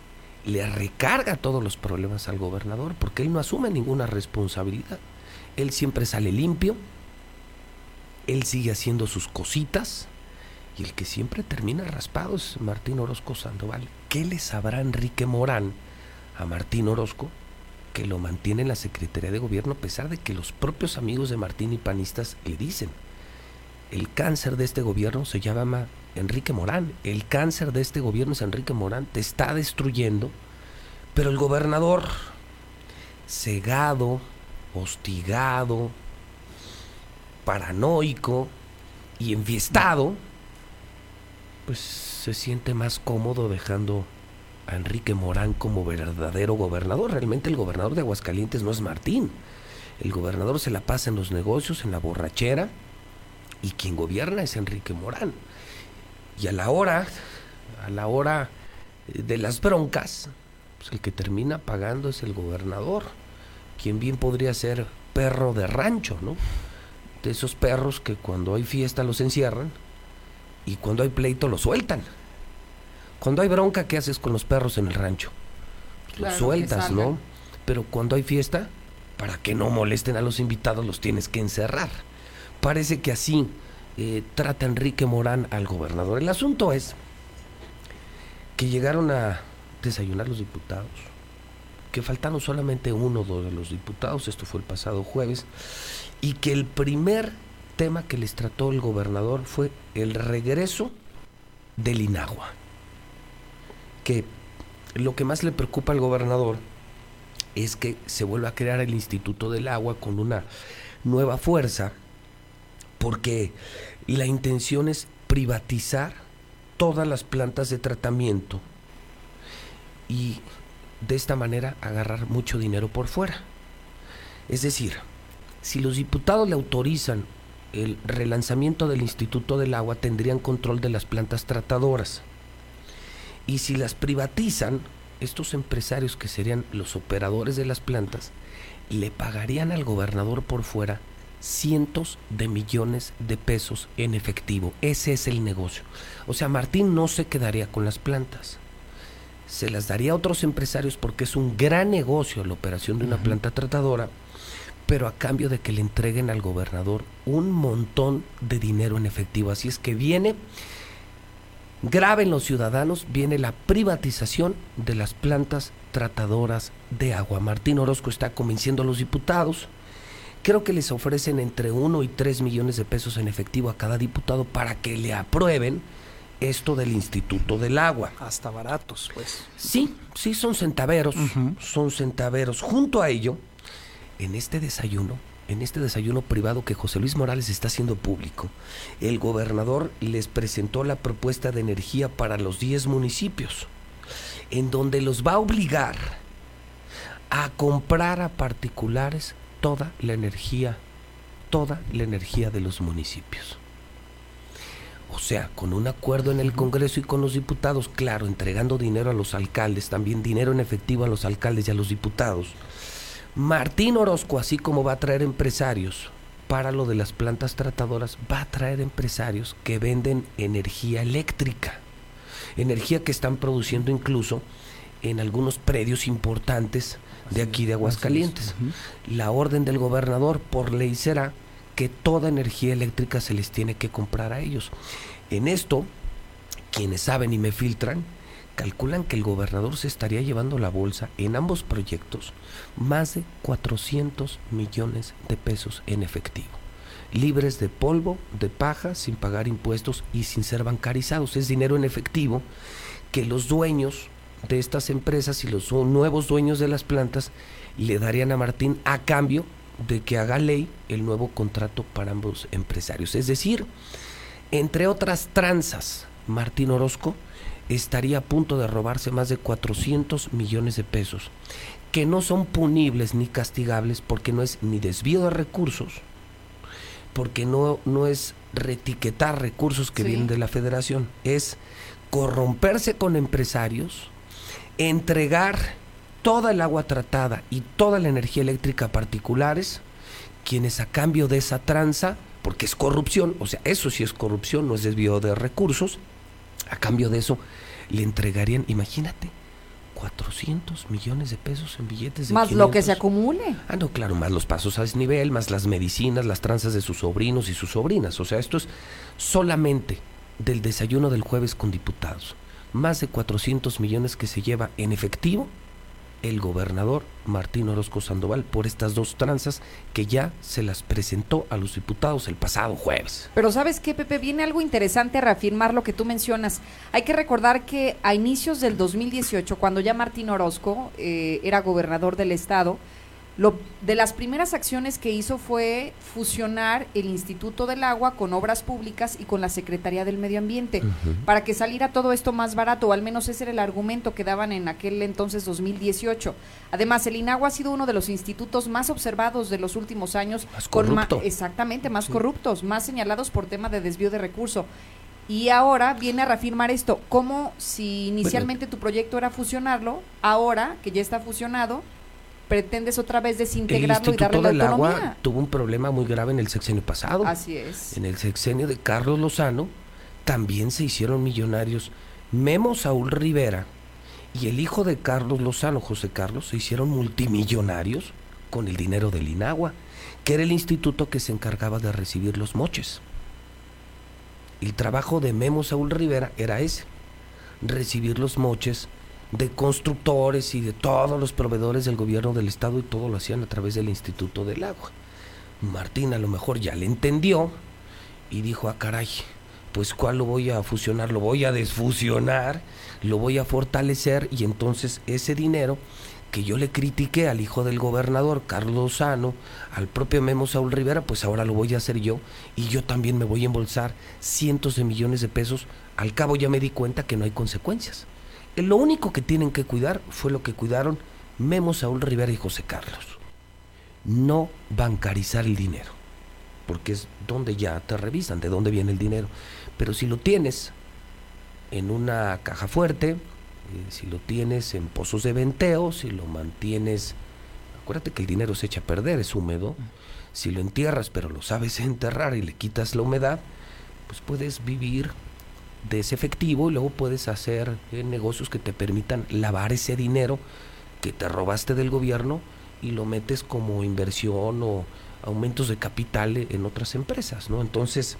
le recarga todos los problemas al gobernador porque él no asume ninguna responsabilidad. Él siempre sale limpio, él sigue haciendo sus cositas y el que siempre termina raspado es Martín Orozco Sandoval. ¿Qué le sabrá Enrique Morán a Martín Orozco que lo mantiene en la Secretaría de Gobierno a pesar de que los propios amigos de Martín y panistas le dicen? El cáncer de este gobierno se llama Enrique Morán. El cáncer de este gobierno es Enrique Morán. Te está destruyendo. Pero el gobernador, cegado, hostigado, paranoico y enfiestado, pues se siente más cómodo dejando a Enrique Morán como verdadero gobernador. Realmente el gobernador de Aguascalientes no es Martín. El gobernador se la pasa en los negocios, en la borrachera, y quien gobierna es Enrique Morán. Y a la hora, a la hora de las broncas, pues el que termina pagando es el gobernador, quien bien podría ser perro de rancho, ¿no? De esos perros que cuando hay fiesta los encierran y cuando hay pleito los sueltan. Cuando hay bronca, ¿qué haces con los perros en el rancho? Pues Claro, los sueltas. ¿no? Pero cuando hay fiesta, para que no molesten a los invitados, los tienes que encerrar. Parece que así eh, trata Enrique Morán al gobernador. El asunto es que llegaron a desayunar los diputados, que faltaron solamente uno o dos de los diputados, esto fue el pasado jueves, y que el primer tema que les trató el gobernador fue el regreso del Inagua. Que lo que más le preocupa al gobernador es que se vuelva a crear el Instituto del Agua con una nueva fuerza, porque la intención es privatizar todas las plantas de tratamiento y de esta manera agarrar mucho dinero por fuera. Es decir, si los diputados le autorizan el relanzamiento del Instituto del Agua, tendrían control de las plantas tratadoras. Y si las privatizan, estos empresarios que serían los operadores de las plantas, le pagarían al gobernador por fuera cientos de millones de pesos en efectivo. Ese es el negocio. O sea, Martín no se quedaría con las plantas. Se las daría a otros empresarios porque es un gran negocio la operación de una planta tratadora, pero a cambio de que le entreguen al gobernador un montón de dinero en efectivo. Así es que viene, graben los ciudadanos, viene la privatización de las plantas tratadoras de agua. Martín Orozco está convenciendo a los diputados Creo que les ofrecen entre 1 y 3 millones de pesos en efectivo a cada diputado para que le aprueben esto del Instituto del Agua. Hasta baratos, pues. Sí, sí, son centaveros, son centaveros. Junto a ello, en este desayuno, en este desayuno privado que José Luis Morales está haciendo público, el gobernador les presentó la propuesta de energía para los 10 municipios, en donde los va a obligar a comprar a particulares toda la energía, toda la energía de los municipios. O sea, con un acuerdo en el Congreso y con los diputados, claro, entregando dinero a los alcaldes, también dinero en efectivo a los alcaldes y a los diputados. Martín Orozco, así como va a traer empresarios para lo de las plantas tratadoras, va a traer empresarios que venden energía eléctrica, energía que están produciendo incluso en algunos predios importantes de aquí de Aguascalientes. La orden del gobernador por ley será que toda energía eléctrica se les tiene que comprar a ellos. En esto, quienes saben y me filtran, calculan que el gobernador se estaría llevando la bolsa en ambos proyectos más de 400 millones de pesos en efectivo, libres de polvo, de paja, sin pagar impuestos y sin ser bancarizados. Es dinero en efectivo que los dueños de estas empresas y los nuevos dueños de las plantas le darían a Martín a cambio de que haga ley el nuevo contrato para ambos empresarios. Es decir, entre otras tranzas, Martín Orozco estaría a punto de robarse más de 400 millones de pesos, que no son punibles ni castigables porque no es ni desvío de recursos, porque no, no es retiquetar recursos que Sí. vienen de la federación, es corromperse con empresarios, entregar toda el agua tratada y toda la energía eléctrica a particulares, quienes a cambio de esa tranza, porque es corrupción, o sea, eso sí es corrupción, no es desvío de recursos, a cambio de eso le entregarían, imagínate, 400 millones de pesos en billetes de Más lo que 500. se acumule. Ah, no, claro, más los pasos a desnivel, más las medicinas, las tranzas de sus sobrinos y sus sobrinas. O sea, esto es solamente del desayuno del jueves con diputados. Más de 400 millones que se lleva en efectivo el gobernador Martín Orozco Sandoval por estas dos tranzas que ya se las presentó a los diputados el pasado jueves. Pero sabes qué, Pepe, viene algo interesante a reafirmar lo que tú mencionas. Hay que recordar que a inicios del 2018, cuando ya Martín Orozco eh, era gobernador del estado, lo, de las primeras acciones que hizo fue fusionar el Instituto del Agua con Obras Públicas y con la Secretaría del Medio Ambiente para que saliera todo esto más barato, o al menos ese era el argumento que daban en aquel entonces 2018. Además, el INAGUA ha sido uno de los institutos más observados de los últimos años. Más con ma- exactamente, más corruptos, más señalados por tema de desvío de recurso. Y ahora viene a reafirmar esto, como si inicialmente tu proyecto era fusionarlo, ahora que ya está fusionado, pretendes otra vez El desintegrarlo y darle Instituto la del autonomía. Agua tuvo un problema muy grave en el sexenio pasado. Así es. En el sexenio de Carlos Lozano también se hicieron millonarios. Memo Saúl Rivera y el hijo de Carlos Lozano, José Carlos, se hicieron multimillonarios con el dinero del INAGUA, que era el instituto que se encargaba de recibir los moches. El trabajo de Memo Saúl Rivera era ese, recibir los moches de constructores y de todos los proveedores del gobierno del estado y todo lo hacían a través del Instituto del Agua. Martín a lo mejor ya le entendió y dijo, ah caray, pues cuál lo voy a fusionar, lo voy a desfusionar, lo voy a fortalecer y entonces ese dinero que yo le critiqué al hijo del gobernador, Carlos Lozano, al propio Memo Saúl Rivera, pues ahora lo voy a hacer yo y yo también me voy a embolsar cientos de millones de pesos. Al cabo ya me di cuenta que no hay consecuencias. Lo único que tienen que cuidar fue lo que cuidaron Memo Saúl Rivera y José Carlos. No bancarizar el dinero, porque es donde ya te revisan de dónde viene el dinero. Pero si lo tienes en una caja fuerte, eh, si lo tienes en pozos de venteo, si lo mantienes, acuérdate que el dinero se echa a perder, es húmedo. Si lo entierras, pero lo sabes enterrar y le quitas la humedad, pues puedes vivir de ese efectivo y luego puedes hacer eh, negocios que te permitan lavar ese dinero que te robaste del gobierno y lo metes como inversión o aumentos de capital e- en otras empresas, ¿no? Entonces,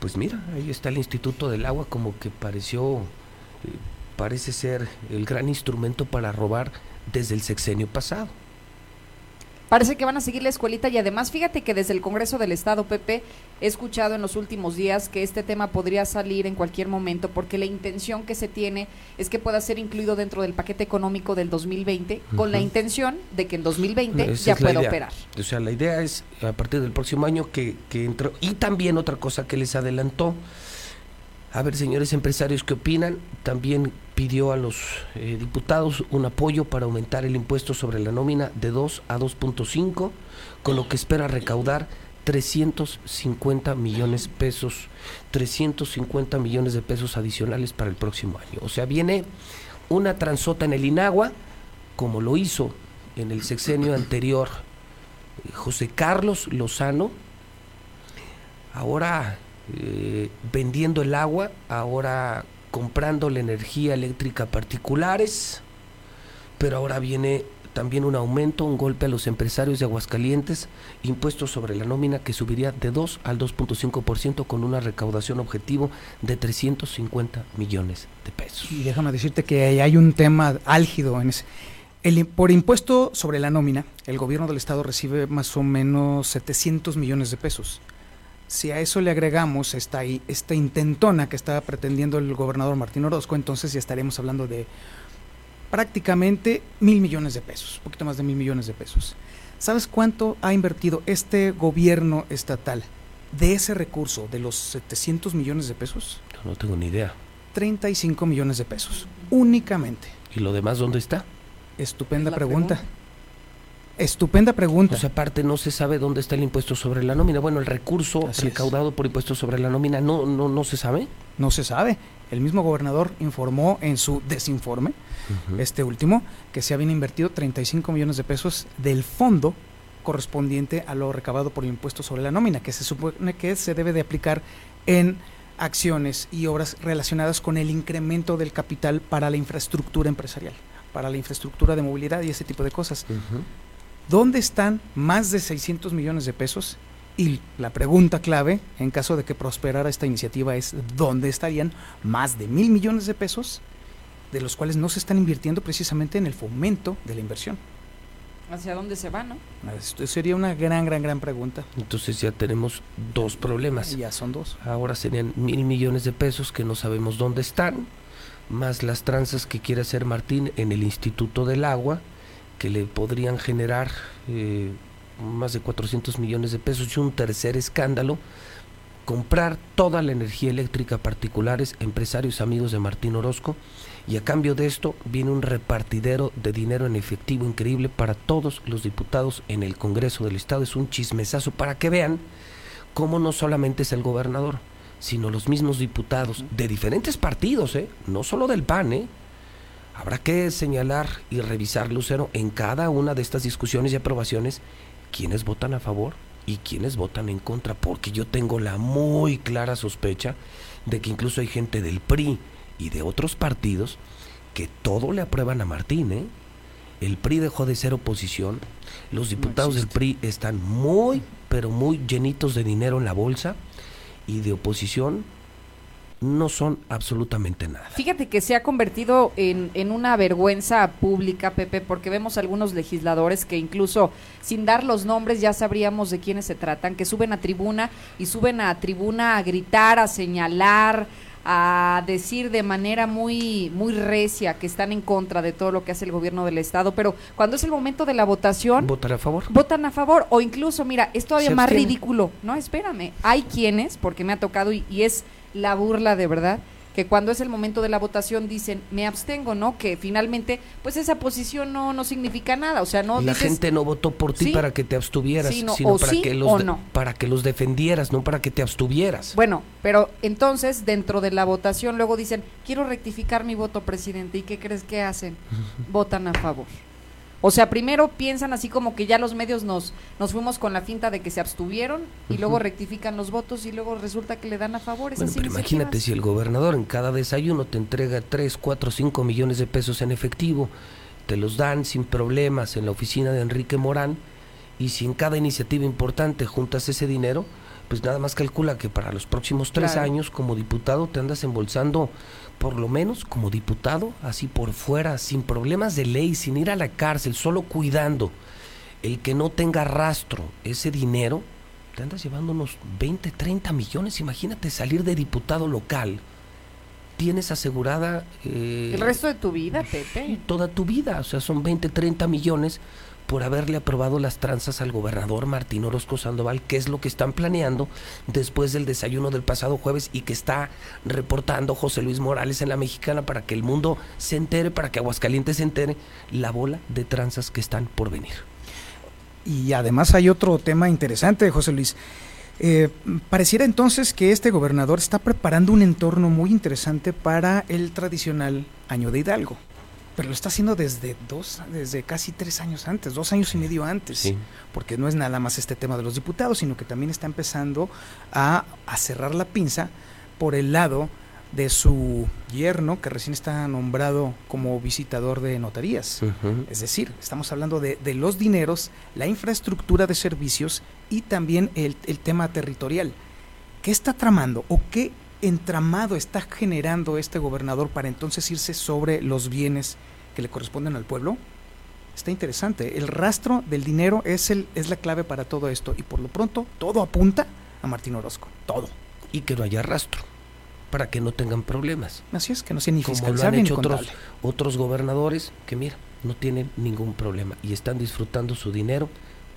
pues mira, ahí está el Instituto del Agua como que pareció, eh, parece ser el gran instrumento para robar desde el sexenio pasado. Parece que van a seguir la escuelita y además fíjate que desde el Congreso del Estado, Pepe, he escuchado en los últimos días que este tema podría salir en cualquier momento porque la intención que se tiene es que pueda ser incluido dentro del paquete económico del 2020 con la intención de que en 2020 Esa ya pueda idea. operar. O sea, la idea es a partir del próximo año que, que entró. Y también otra cosa que les adelantó. A ver, señores empresarios, ¿qué opinan? También pidió a los eh, diputados un apoyo para aumentar el impuesto sobre la nómina de 2 a 2.5, con lo que espera recaudar 350 millones pesos, 350 millones de pesos adicionales para el próximo año. O sea, viene una transota en el Inagua, como lo hizo en el sexenio anterior eh, José Carlos Lozano, ahora eh, vendiendo el agua, ahora comprando la energía eléctrica a particulares, pero ahora viene también un aumento, un golpe a los empresarios de Aguascalientes, impuestos sobre la nómina que subiría de 2 al 2.5% con una recaudación objetivo de 350 millones de pesos. Y déjame decirte que hay un tema álgido en ese. El, por impuesto sobre la nómina, el gobierno del estado recibe más o menos 700 millones de pesos. Si a eso le agregamos esta, intentona que está pretendiendo el gobernador Martín Orozco, entonces ya estaremos hablando de prácticamente mil millones de pesos, un poquito más de mil millones de pesos. ¿Sabes cuánto ha invertido este gobierno estatal de ese recurso, de los 700 millones de pesos? No tengo ni idea. 35 millones de pesos, únicamente. ¿Y lo demás dónde está? Estupenda pregunta. Estupenda pregunta. Pues aparte no se sabe dónde está el impuesto sobre la nómina. Bueno, el recurso Así es. recaudado por impuesto sobre la nómina no, no, no se sabe. No se sabe. El mismo gobernador informó en su desinforme, este último, que se habían invertido 35 millones de pesos del fondo correspondiente a lo recabado por el impuesto sobre la nómina, que se supone que se debe de aplicar en acciones y obras relacionadas con el incremento del capital para la infraestructura empresarial, para la infraestructura de movilidad y ese tipo de cosas. ¿Dónde están más de 600 millones de pesos? Y la pregunta clave, en caso de que prosperara esta iniciativa, es ¿dónde estarían más de mil millones de pesos, de los cuales no se están invirtiendo precisamente en el fomento de la inversión? ¿Hacia dónde se va, no? Esto sería una gran, gran, gran pregunta. Entonces ya tenemos dos problemas. Ya son dos. Ahora serían mil millones de pesos que no sabemos dónde están, más las tranzas que quiere hacer Martín en el Instituto del Agua, que le podrían generar eh, más de 400 millones de pesos y un tercer escándalo, comprar toda la energía eléctrica a particulares, empresarios amigos de Martín Orozco, y a cambio de esto viene un repartidero de dinero en efectivo increíble para todos los diputados en el Congreso del Estado. Es un chismesazo para que vean cómo no solamente es el gobernador, sino los mismos diputados de diferentes partidos, ¿eh? no solo del PAN, ¿eh? Habrá que señalar y revisar, Lucero, en cada una de estas discusiones y aprobaciones, quiénes votan a favor y quiénes votan en contra, porque yo tengo la muy clara sospecha de que incluso hay gente del PRI y de otros partidos que todo le aprueban a Martín, ¿eh? El PRI dejó de ser oposición, los diputados del PRI están muy, pero muy llenitos de dinero en la bolsa y de oposición no son absolutamente nada. Fíjate que se ha convertido en, en una vergüenza pública, Pepe, porque vemos algunos legisladores que incluso sin dar los nombres ya sabríamos de quiénes se tratan, que suben a tribuna y suben a tribuna a gritar, a señalar, a decir de manera muy muy recia que están en contra de todo lo que hace el gobierno del estado, pero cuando es el momento de la votación ¿Votar a favor? votan a favor o incluso, mira, es todavía más ridículo. No, espérame. Hay quienes, porque me ha tocado y, y es la burla de verdad, que cuando es el momento de la votación dicen, me abstengo, ¿no? Que finalmente, pues esa posición no, no significa nada. O sea, no la dices, gente no votó por ti Sí. para que te abstuvieras, Sí, no, sino para sí que los no. para que los defendieras, no para que te abstuvieras. Bueno, pero entonces dentro de la votación luego dicen, quiero rectificar mi voto, presidente. ¿Y qué crees que hacen? Votan a favor. O sea, primero piensan así como que ya los medios nos, nos fuimos con la finta de que se abstuvieron y luego rectifican los votos y luego resulta que le dan a favor Bueno, pero imagínate si el gobernador en cada desayuno te entrega 3, 4, 5 millones de pesos en efectivo, te los dan sin problemas en la oficina de Enrique Morán, y si en cada iniciativa importante juntas ese dinero, pues nada más calcula que para los próximos tres Claro. años como diputado te andas embolsando, por lo menos como diputado, así por fuera, sin problemas de ley, sin ir a la cárcel, solo cuidando El que no tenga rastro ese dinero, te andas llevando unos 20, 30 millones. Imagínate salir de diputado local. Tienes asegurada... eh, El resto de tu vida, Pepe. toda tu vida. O sea, son 20, 30 millones por haberle aprobado las tranzas al gobernador Martín Orozco Sandoval, que es lo que están planeando después del desayuno del pasado jueves y que está reportando José Luis Morales en la mexicana para que el mundo se entere, para que Aguascalientes se entere la bola de tranzas que están por venir. Y además hay otro tema interesante, José Luis. Eh, pareciera entonces que este gobernador está preparando un entorno muy interesante para el tradicional año de Hidalgo. Pero lo está haciendo desde dos, desde casi tres años antes, dos años y medio antes. Porque no es nada más este tema de los diputados, sino que también está empezando a, a cerrar la pinza por el lado de su yerno, que recién está nombrado como visitador de notarías. Es decir, estamos hablando de, de los dineros, la infraestructura de servicios y también el, el tema territorial. ¿Qué está tramando o qué entramado está generando este gobernador para entonces irse sobre los bienes que le corresponden al pueblo? Está interesante. El rastro del dinero es, el, es la clave para todo esto y por lo pronto todo apunta a Martín Orozco. Todo. Y que no haya rastro, para que no tengan problemas. Así es, que no sea ni Como lo han ni hecho otros, otros gobernadores que, mira, no tienen ningún problema y están disfrutando su dinero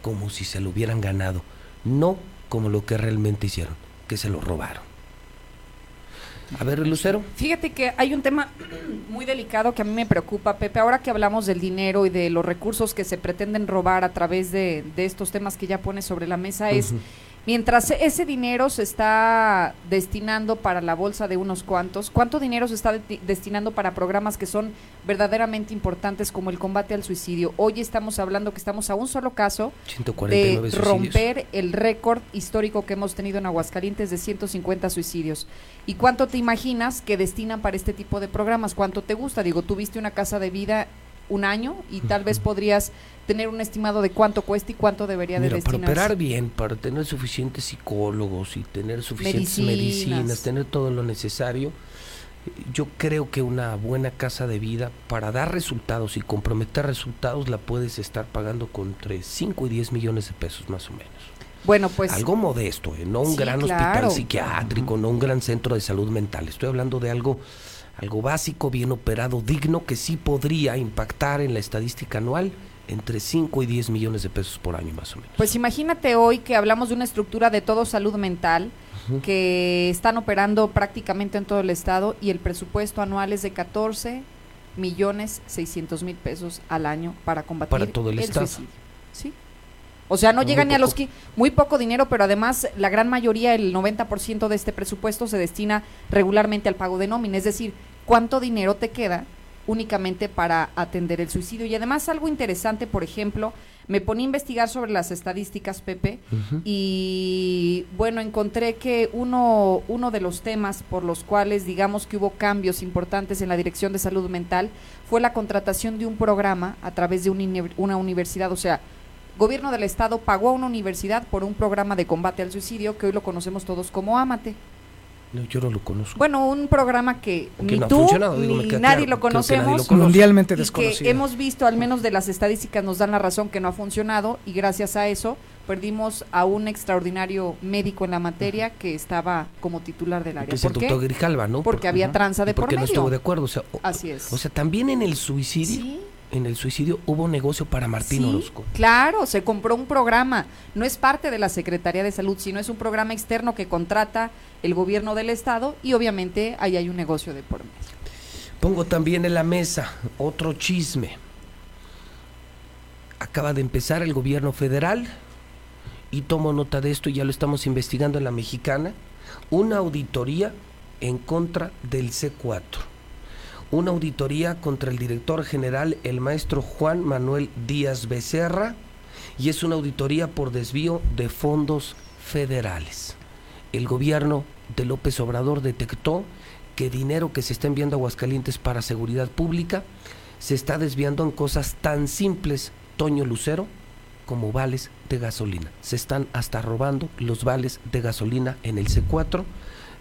como si se lo hubieran ganado, no como lo que realmente hicieron, que se lo robaron. A ver, Lucero. Fíjate que hay un tema muy delicado que a mí me preocupa, Pepe. Ahora que hablamos del dinero y de los recursos que se pretenden robar a través de, de estos temas que ya pones sobre la mesa, es. Mientras ese dinero se está destinando para la bolsa de unos cuantos, ¿cuánto dinero se está de- destinando para programas que son verdaderamente importantes como el combate al suicidio? Hoy estamos hablando que estamos a un solo caso 149 de suicidios. romper el récord histórico que hemos tenido en Aguascalientes de 150 suicidios. ¿Y cuánto te imaginas que destinan para este tipo de programas? ¿Cuánto te gusta? Digo, tuviste una casa de vida un año y tal vez podrías tener un estimado de cuánto cuesta y cuánto debería de Mira, para destinarse. operar bien, para tener suficientes psicólogos y tener suficientes Medicinas. medicinas, tener todo lo necesario, yo creo que una buena casa de vida, para dar resultados y comprometer resultados, la puedes estar pagando con entre 5 y 10 millones de pesos más o menos. Bueno, pues algo modesto, ¿eh? no un Sí, gran claro. hospital psiquiátrico, no un gran centro de salud mental. Estoy hablando de algo, algo básico, bien operado, digno, que sí podría impactar en la estadística anual entre 5 y 10 millones de pesos por año más o menos. Pues imagínate hoy que hablamos de una estructura de todo salud mental que están operando prácticamente en todo el estado y el presupuesto anual es de 14 millones 600 mil pesos al año para combatir Para todo el estado. suicidio. Sí. O sea, no Muy llegan ni a los que muy poco dinero, pero además la gran mayoría, el 90% de este presupuesto se destina regularmente al pago de nómina, es decir, ¿cuánto dinero te queda únicamente para atender el suicidio? Y además algo interesante, por ejemplo, me poní a investigar sobre las estadísticas, Pepe, y bueno, encontré que uno, uno de los temas por los cuales digamos que hubo cambios importantes en la Dirección de Salud Mental fue la contratación de un programa a través de un una universidad, o sea, gobierno del estado pagó a una universidad por un programa de combate al suicidio que hoy lo conocemos todos como Amate. No, yo no lo conozco. Bueno, un programa que Que ni no ha tú funcionado, digo, ni nadie claro, lo conocemos. conoce. Mundialmente y que desconocido. hemos visto, al menos de las estadísticas nos dan la razón que no ha funcionado y gracias a eso perdimos a un extraordinario médico en la materia que estaba como titular del área. que es el ¿Por qué? doctor Grijalva, ¿no? Porque había tranza de por Porque no medio. estuvo de acuerdo. O sea, o, Así es. o sea, también en el suicidio, en el suicidio hubo negocio para Martín Sí, Orozco. Claro, se compró un programa. No es parte de la Secretaría de Salud, sino es un programa externo que contrata el gobierno del estado y obviamente ahí hay un negocio de por medio. Pongo también en la mesa otro chisme. Acaba de empezar el gobierno federal y tomo nota de esto y ya lo estamos investigando en la mexicana. Una auditoría en contra del C4. Una auditoría contra el director general, el maestro Juan Manuel Díaz Becerra, y es una auditoría por desvío de fondos federales. El gobierno de López Obrador detectó que dinero que se está enviando a Aguascalientes para seguridad pública se está desviando en cosas tan simples, Toño Lucero, como vales de gasolina. Se están hasta robando los vales de gasolina en el C4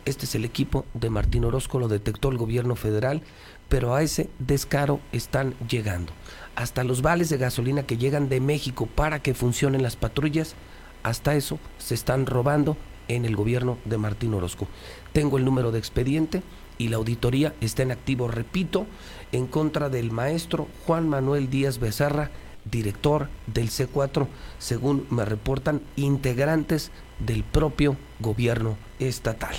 Este es el equipo de Martín Orozco, lo detectó el gobierno federal, pero a ese descaro están llegando. Hasta los vales de gasolina que llegan de México para que funcionen las patrullas, hasta eso se están robando en el gobierno de Martín Orozco. Tengo el número de expediente y la auditoría está en activo, repito, en contra del maestro Juan Manuel Díaz Becerra, director del C4, según me reportan integrantes del propio gobierno estatal.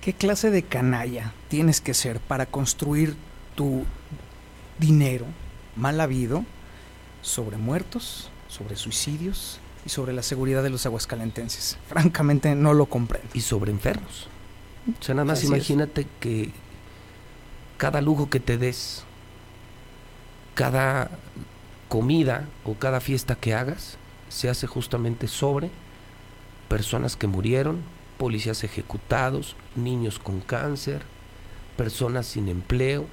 ¿Qué clase de canalla tienes que ser para construir tu dinero mal habido sobre muertos, sobre suicidios y sobre la seguridad de los aguascalentenses? Francamente no lo comprendo. Y sobre enfermos. O sea, nada más Así es. imagínate que cada lujo que te des, cada comida o cada fiesta que hagas, se hace justamente sobre personas que murieron, policías ejecutados, niños con cáncer, personas sin empleo,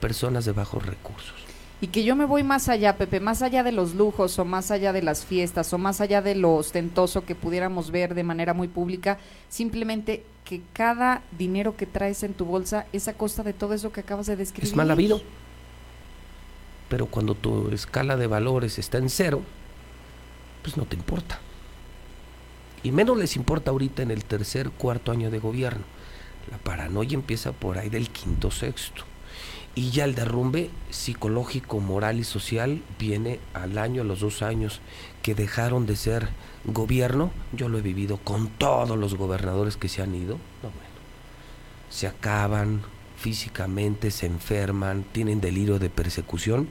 personas de bajos recursos. Y que yo me voy más allá, Pepe, más allá de los lujos o más allá de las fiestas o más allá de lo ostentoso que pudiéramos ver de manera muy pública, simplemente que cada dinero que traes en tu bolsa es a costa de todo eso que acabas de describir. Es mal habido. Pero cuando tu escala de valores está en cero, pues no te importa. Y menos les importa ahorita en el tercer, cuarto año de gobierno. La paranoia empieza por ahí del quinto, sexto. Y ya el derrumbe psicológico, moral y social viene al año, a los dos años que dejaron de ser gobierno. Yo lo he vivido con todos los gobernadores que se han ido. No, bueno. Se acaban físicamente, se enferman, tienen delirio de persecución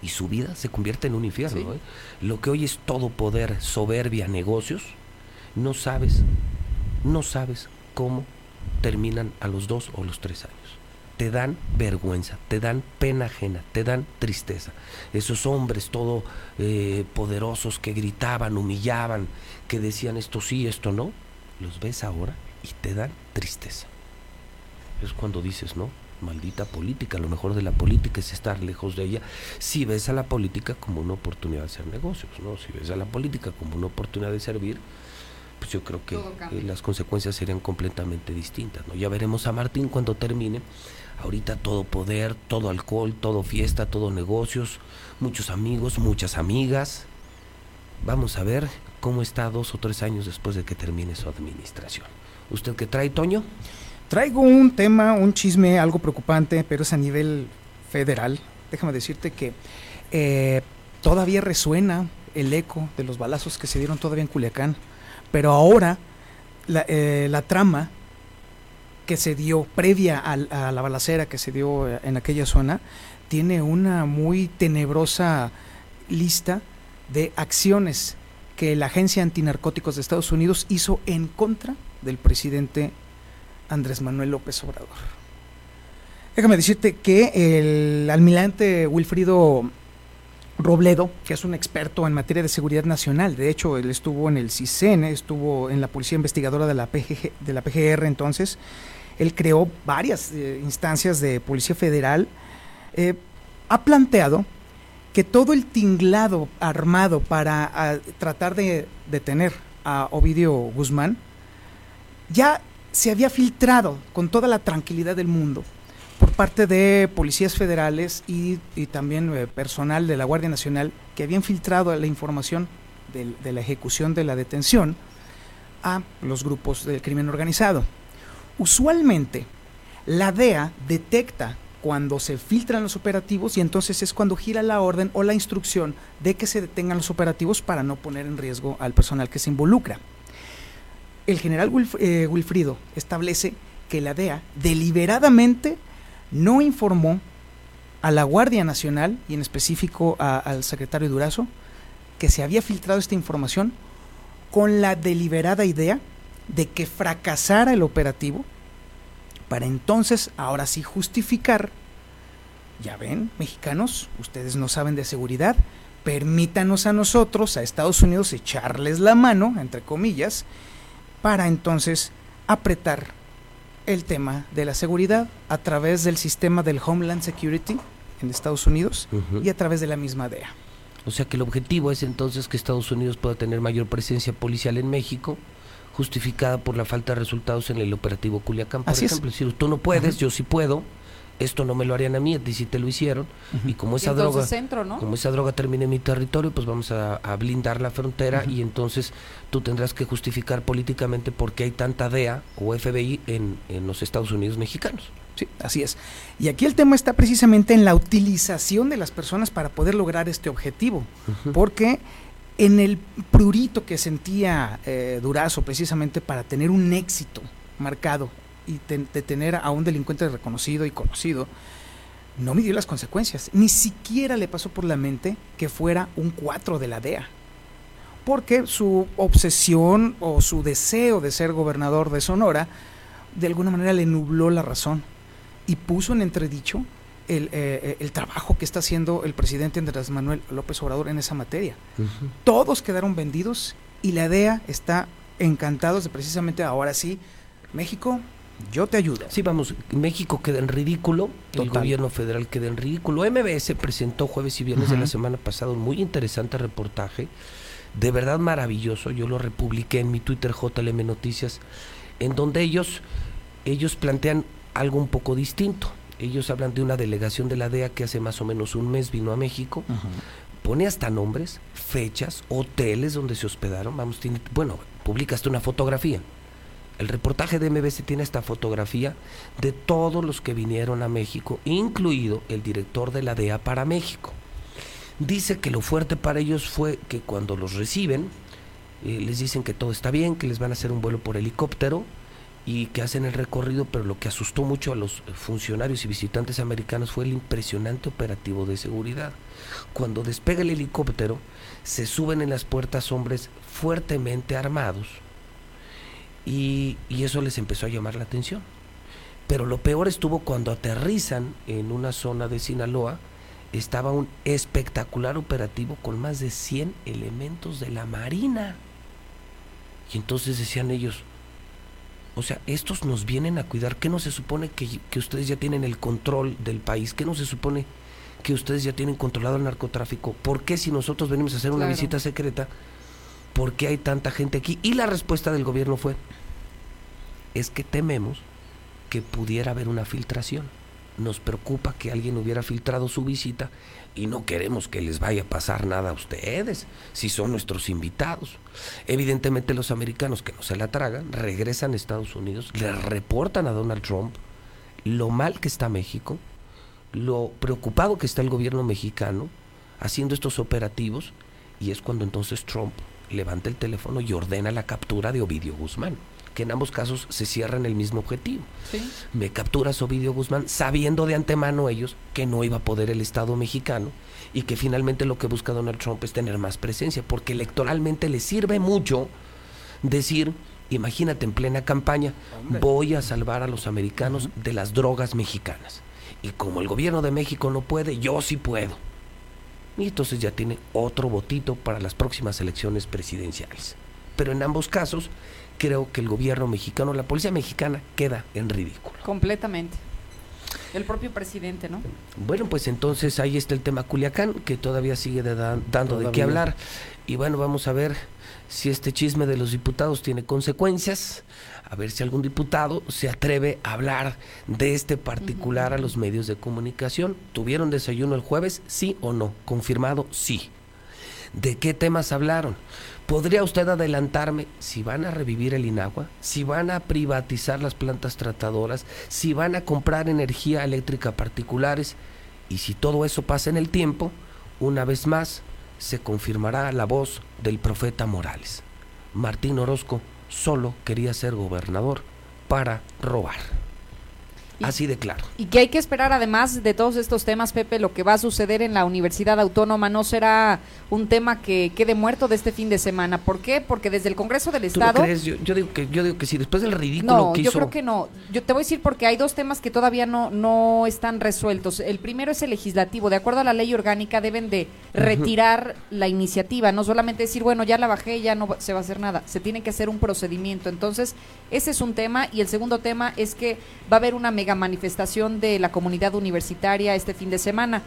y su vida se convierte en un infierno. Sí. ¿eh? Lo que hoy es todo poder, soberbia, negocios, no sabes, no sabes cómo terminan a los dos o los tres años. Te dan vergüenza, te dan pena ajena, te dan tristeza. Esos hombres todo eh, poderosos que gritaban, humillaban, que decían esto sí, esto no, los ves ahora y te dan tristeza. Es cuando dices, ¿no? Maldita política, lo mejor de la política es estar lejos de ella. Si ves a la política como una oportunidad de hacer negocios, ¿no? Si ves a la política como una oportunidad de servir, pues yo creo que eh, las consecuencias serían completamente distintas, ¿no? Ya veremos a Martín cuando termine. Ahorita todo poder, todo alcohol, todo fiesta, todo negocios, muchos amigos, muchas amigas. Vamos a ver cómo está dos o tres años después de que termine su administración. ¿Usted qué trae, Toño? Traigo un tema, un chisme algo preocupante, pero es a nivel federal. Déjame decirte que eh, todavía resuena el eco de los balazos que se dieron todavía en Culiacán, pero ahora la, eh, la trama que se dio previa al- a, la balacera que se dio eh, en aquella zona tiene una muy tenebrosa lista de acciones que la Agencia Antinarcóticos de Estados Unidos hizo en contra del presidente Andrés Manuel López Obrador. Déjame decirte que el almirante Wilfrido Robledo, que es un experto en materia de seguridad nacional, de hecho él estuvo en el CISEN, estuvo en la Policía Investigadora de la, de la PGR entonces, él creó varias eh, instancias de Policía Federal, eh, ha planteado que todo el tinglado armado para ah, tratar de detener a Ovidio Guzmán ya se había filtrado con toda la tranquilidad del mundo parte de policías federales y, también eh, personal de la Guardia Nacional que habían filtrado la información de la ejecución de la detención a los grupos del crimen organizado. Usualmente, la DEA detecta cuando se filtran los operativos y entonces es cuando gira la orden o la instrucción de que se detengan los operativos para no poner en riesgo al personal que se involucra. El general eh, Wilfrido establece que la DEA deliberadamente no informó a la Guardia Nacional y en específico al secretario Durazo que se había filtrado esta información con la deliberada idea de que fracasara el operativo para entonces ahora sí justificar, ya ven, mexicanos, ustedes no saben de seguridad, permítanos a nosotros, a Estados Unidos, echarles la mano, entre comillas, para entonces apretar el tema de la seguridad a través del sistema del Homeland Security en Estados Unidos y a través de la misma DEA. O sea que el objetivo es entonces que Estados Unidos pueda tener mayor presencia policial en México, justificada por la falta de resultados en el operativo Culiacán, por Así ejemplo. Es decir, tú no puedes, yo sí puedo, esto no me lo harían a mí, a ti sí te lo hicieron, y como esa droga, centro, ¿no? como esa droga termina en mi territorio, pues vamos a, a blindar la frontera y entonces tú tendrás que justificar políticamente por qué hay tanta DEA o FBI en, en los Estados Unidos mexicanos. Sí, así es. Y aquí el tema está precisamente en la utilización de las personas para poder lograr este objetivo. Porque en el prurito que sentía eh, Durazo precisamente para tener un éxito marcado y ten- de tener a un delincuente reconocido y conocido, no midió las consecuencias. Ni siquiera le pasó por la mente que fuera un 4 de la DEA. Porque su obsesión o su deseo de ser gobernador de Sonora de alguna manera le nubló la razón y puso en entredicho el, eh, el trabajo que está haciendo el presidente Andrés Manuel López Obrador en esa materia. Todos quedaron vendidos y la DEA está encantados de precisamente ahora sí, México, yo te ayudo. Sí, vamos, México queda en ridículo, el gobierno federal queda en ridículo. MBS presentó jueves y viernes de la semana pasada un muy interesante reportaje, de verdad maravilloso, yo lo republiqué en mi Twitter JLM Noticias, en donde ellos, ellos plantean algo un poco distinto. Ellos hablan de una delegación de la DEA que hace más o menos un mes vino a México, pone hasta nombres, fechas, hoteles donde se hospedaron, vamos, tiene, bueno, publica hasta una fotografía. El reportaje de MBC tiene esta fotografía de todos los que vinieron a México, incluido el director de la DEA para México. Dice que lo fuerte para ellos fue que cuando los reciben, eh, les dicen que todo está bien, que les van a hacer un vuelo por helicóptero y que hacen el recorrido, pero lo que asustó mucho a los funcionarios y visitantes americanos fue el impresionante operativo de seguridad. Cuando despega el helicóptero, se suben en las puertas hombres fuertemente armados y, y eso les empezó a llamar la atención. Pero lo peor estuvo cuando aterrizan en una zona de Sinaloa, estaba un espectacular operativo con más de 100 elementos de la Marina. Y entonces decían ellos, o sea, estos nos vienen a cuidar, ¿qué no se supone que, que ustedes ya tienen el control del país? ¿Qué no se supone que ustedes ya tienen controlado el narcotráfico? ¿Por qué si nosotros venimos a hacer una Claro. visita secreta, por qué hay tanta gente aquí? Y la respuesta del gobierno fue, es que tememos que pudiera haber una filtración. Nos preocupa que alguien hubiera filtrado su visita y no queremos que les vaya a pasar nada a ustedes, si son nuestros invitados. Evidentemente los americanos que no se la tragan, regresan a Estados Unidos, le reportan a Donald Trump lo mal que está México, lo preocupado que está el gobierno mexicano haciendo estos operativos, y es cuando entonces Trump levanta el teléfono y ordena la captura de Ovidio Guzmán, que en ambos casos se cierran el mismo objetivo. Me capturas Ovidio Guzmán sabiendo de antemano ellos que no iba a poder el Estado mexicano y que finalmente lo que busca Donald Trump es tener más presencia, porque electoralmente le sirve mucho decir, imagínate en plena campaña, voy a salvar a los americanos de las drogas mexicanas. Y como el gobierno de México no puede, yo sí puedo. Y entonces ya tiene otro votito para las próximas elecciones presidenciales. Pero en ambos casos, creo que el gobierno mexicano, la policía mexicana, queda en ridículo. Completamente. El propio presidente, ¿no? Bueno, pues entonces ahí está el tema Culiacán, que todavía sigue de da- dando de qué hablar. Y bueno, vamos a ver si este chisme de los diputados tiene consecuencias, a ver si algún diputado se atreve a hablar de este particular a los medios de comunicación. ¿Tuvieron desayuno el jueves? Sí o no. Confirmado, sí. ¿De qué temas hablaron? ¿Podría usted adelantarme si van a revivir el Inagua? ¿Si van a privatizar las plantas tratadoras? ¿Si van a comprar energía eléctrica particulares? Y si todo eso pasa en el tiempo, una vez más se confirmará la voz del profeta Morales. Martín Orozco solo quería ser gobernador para robar. Así de claro. Y que hay que esperar además de todos estos temas, Pepe, lo que va a suceder en la Universidad Autónoma no será un tema que quede muerto de este fin de semana. ¿Por qué? Porque desde el Congreso del ¿Tú no Estado... crees? Yo, yo digo que yo digo que sí, después del ridículo No, que yo hizo creo que no. Yo te voy a decir porque hay dos temas que todavía no, no están resueltos. El primero es el legislativo. De acuerdo a la ley orgánica deben de retirar la iniciativa, no solamente decir, bueno, ya la bajé, ya no se va a hacer nada. Se tiene que hacer un procedimiento. Entonces, ese es un tema. Y el segundo tema es que va a haber una mega manifestación de la comunidad universitaria este fin de semana.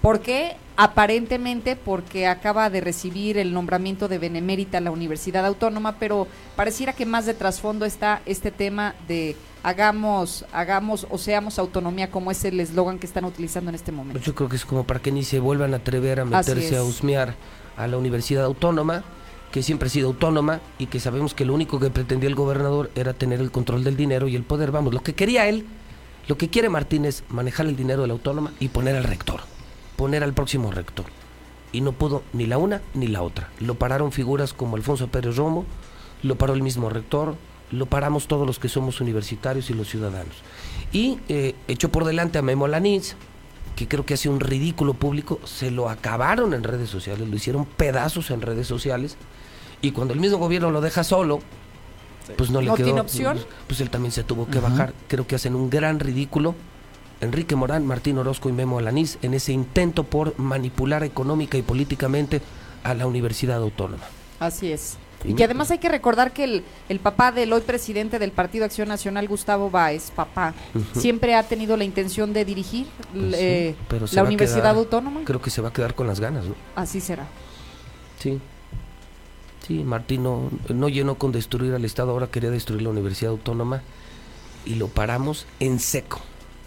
¿Por qué? Aparentemente porque acaba de recibir el nombramiento de benemérita a la Universidad Autónoma, pero pareciera que más de trasfondo está este tema de hagamos, hagamos o seamos autonomía, como es el eslogan que están utilizando en este momento. Yo creo que es como para que ni se vuelvan a atrever a meterse a husmear a la Universidad Autónoma, que siempre ha sido autónoma y que sabemos que lo único que pretendía el gobernador era tener el control del dinero y el poder. Vamos, lo que quería él, lo que quiere Martín es manejar el dinero de la autónoma y poner al rector, poner al próximo rector. Y no pudo ni la una ni la otra. Lo pararon figuras como Alfonso Pérez Romo, lo paró el mismo rector, lo paramos todos los que somos universitarios y los ciudadanos. Y eh, echó por delante a Memo Lanís, que creo que hace un ridículo público, se lo acabaron en redes sociales, lo hicieron pedazos en redes sociales, y cuando el mismo gobierno lo deja solo, pues no le ¿No quedó. tiene opción? Pues, pues él también se tuvo que bajar. Creo que hacen un gran ridículo. Enrique Morán, Martín Orozco y Memo Alanís en ese intento por manipular económica y políticamente a la Universidad Autónoma. Así es. Y Y que además hay que recordar que el, el papá del hoy presidente del Partido Acción Nacional, Gustavo Báez, papá, siempre ha tenido la intención de dirigir Pues sí, eh, pero se la Universidad quedar- Autónoma. Creo que se va a quedar con las ganas, ¿no? Así será. Sí. Sí, Martín no, no llenó con destruir al Estado, ahora quería destruir la Universidad Autónoma y lo paramos en seco.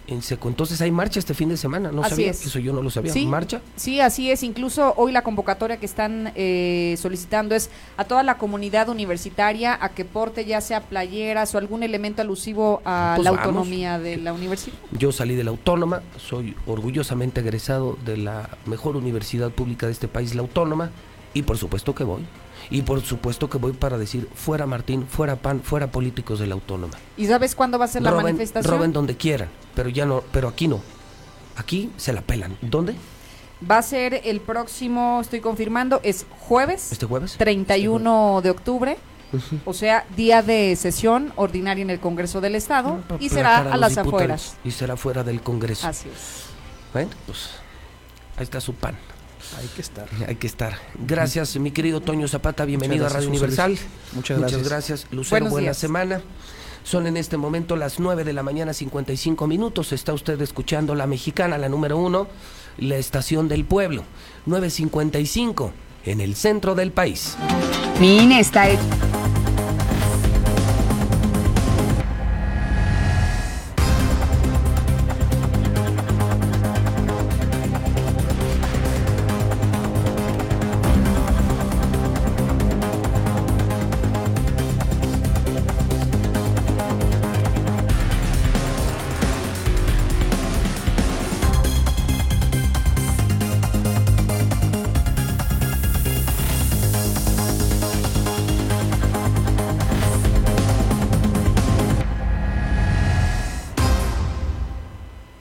En seco. Entonces hay marcha este fin de semana, no Así sabía, es. eso yo no lo sabía. Sí, ¿Marcha? Sí, así es. Incluso hoy la convocatoria que están eh, solicitando es a toda la comunidad universitaria a que porte ya sea playeras o algún elemento alusivo a Pues la vamos. autonomía de la universidad. Yo salí de la Autónoma, soy orgullosamente egresado de la mejor universidad pública de este país, la Autónoma, y por supuesto que voy. Y por supuesto que voy para decir fuera Martín, fuera PAN, fuera políticos de la Autónoma. ¿Y sabes cuándo va a ser la roben, manifestación? roben donde quieran, pero ya no, pero aquí no. Aquí se la pelan. ¿Dónde? Va a ser el próximo, estoy confirmando, es jueves. ¿Este jueves? 31 de octubre. O sea, día de sesión ordinaria en el Congreso del Estado y será a las afueras. Y será fuera del Congreso. Así es. Bueno, pues ahí está su pan. Hay que estar. Hay que estar. Gracias, mi querido Toño Zapata. Bienvenido Muchas a Radio Universal. Muchas gracias. gracias. Lucero, Buenos buena días. semana. Son en este momento las 9 de la mañana, 55 minutos. Está usted escuchando La Mexicana, la número uno, la estación del pueblo. 9.55 en el centro del país. Mi INE está...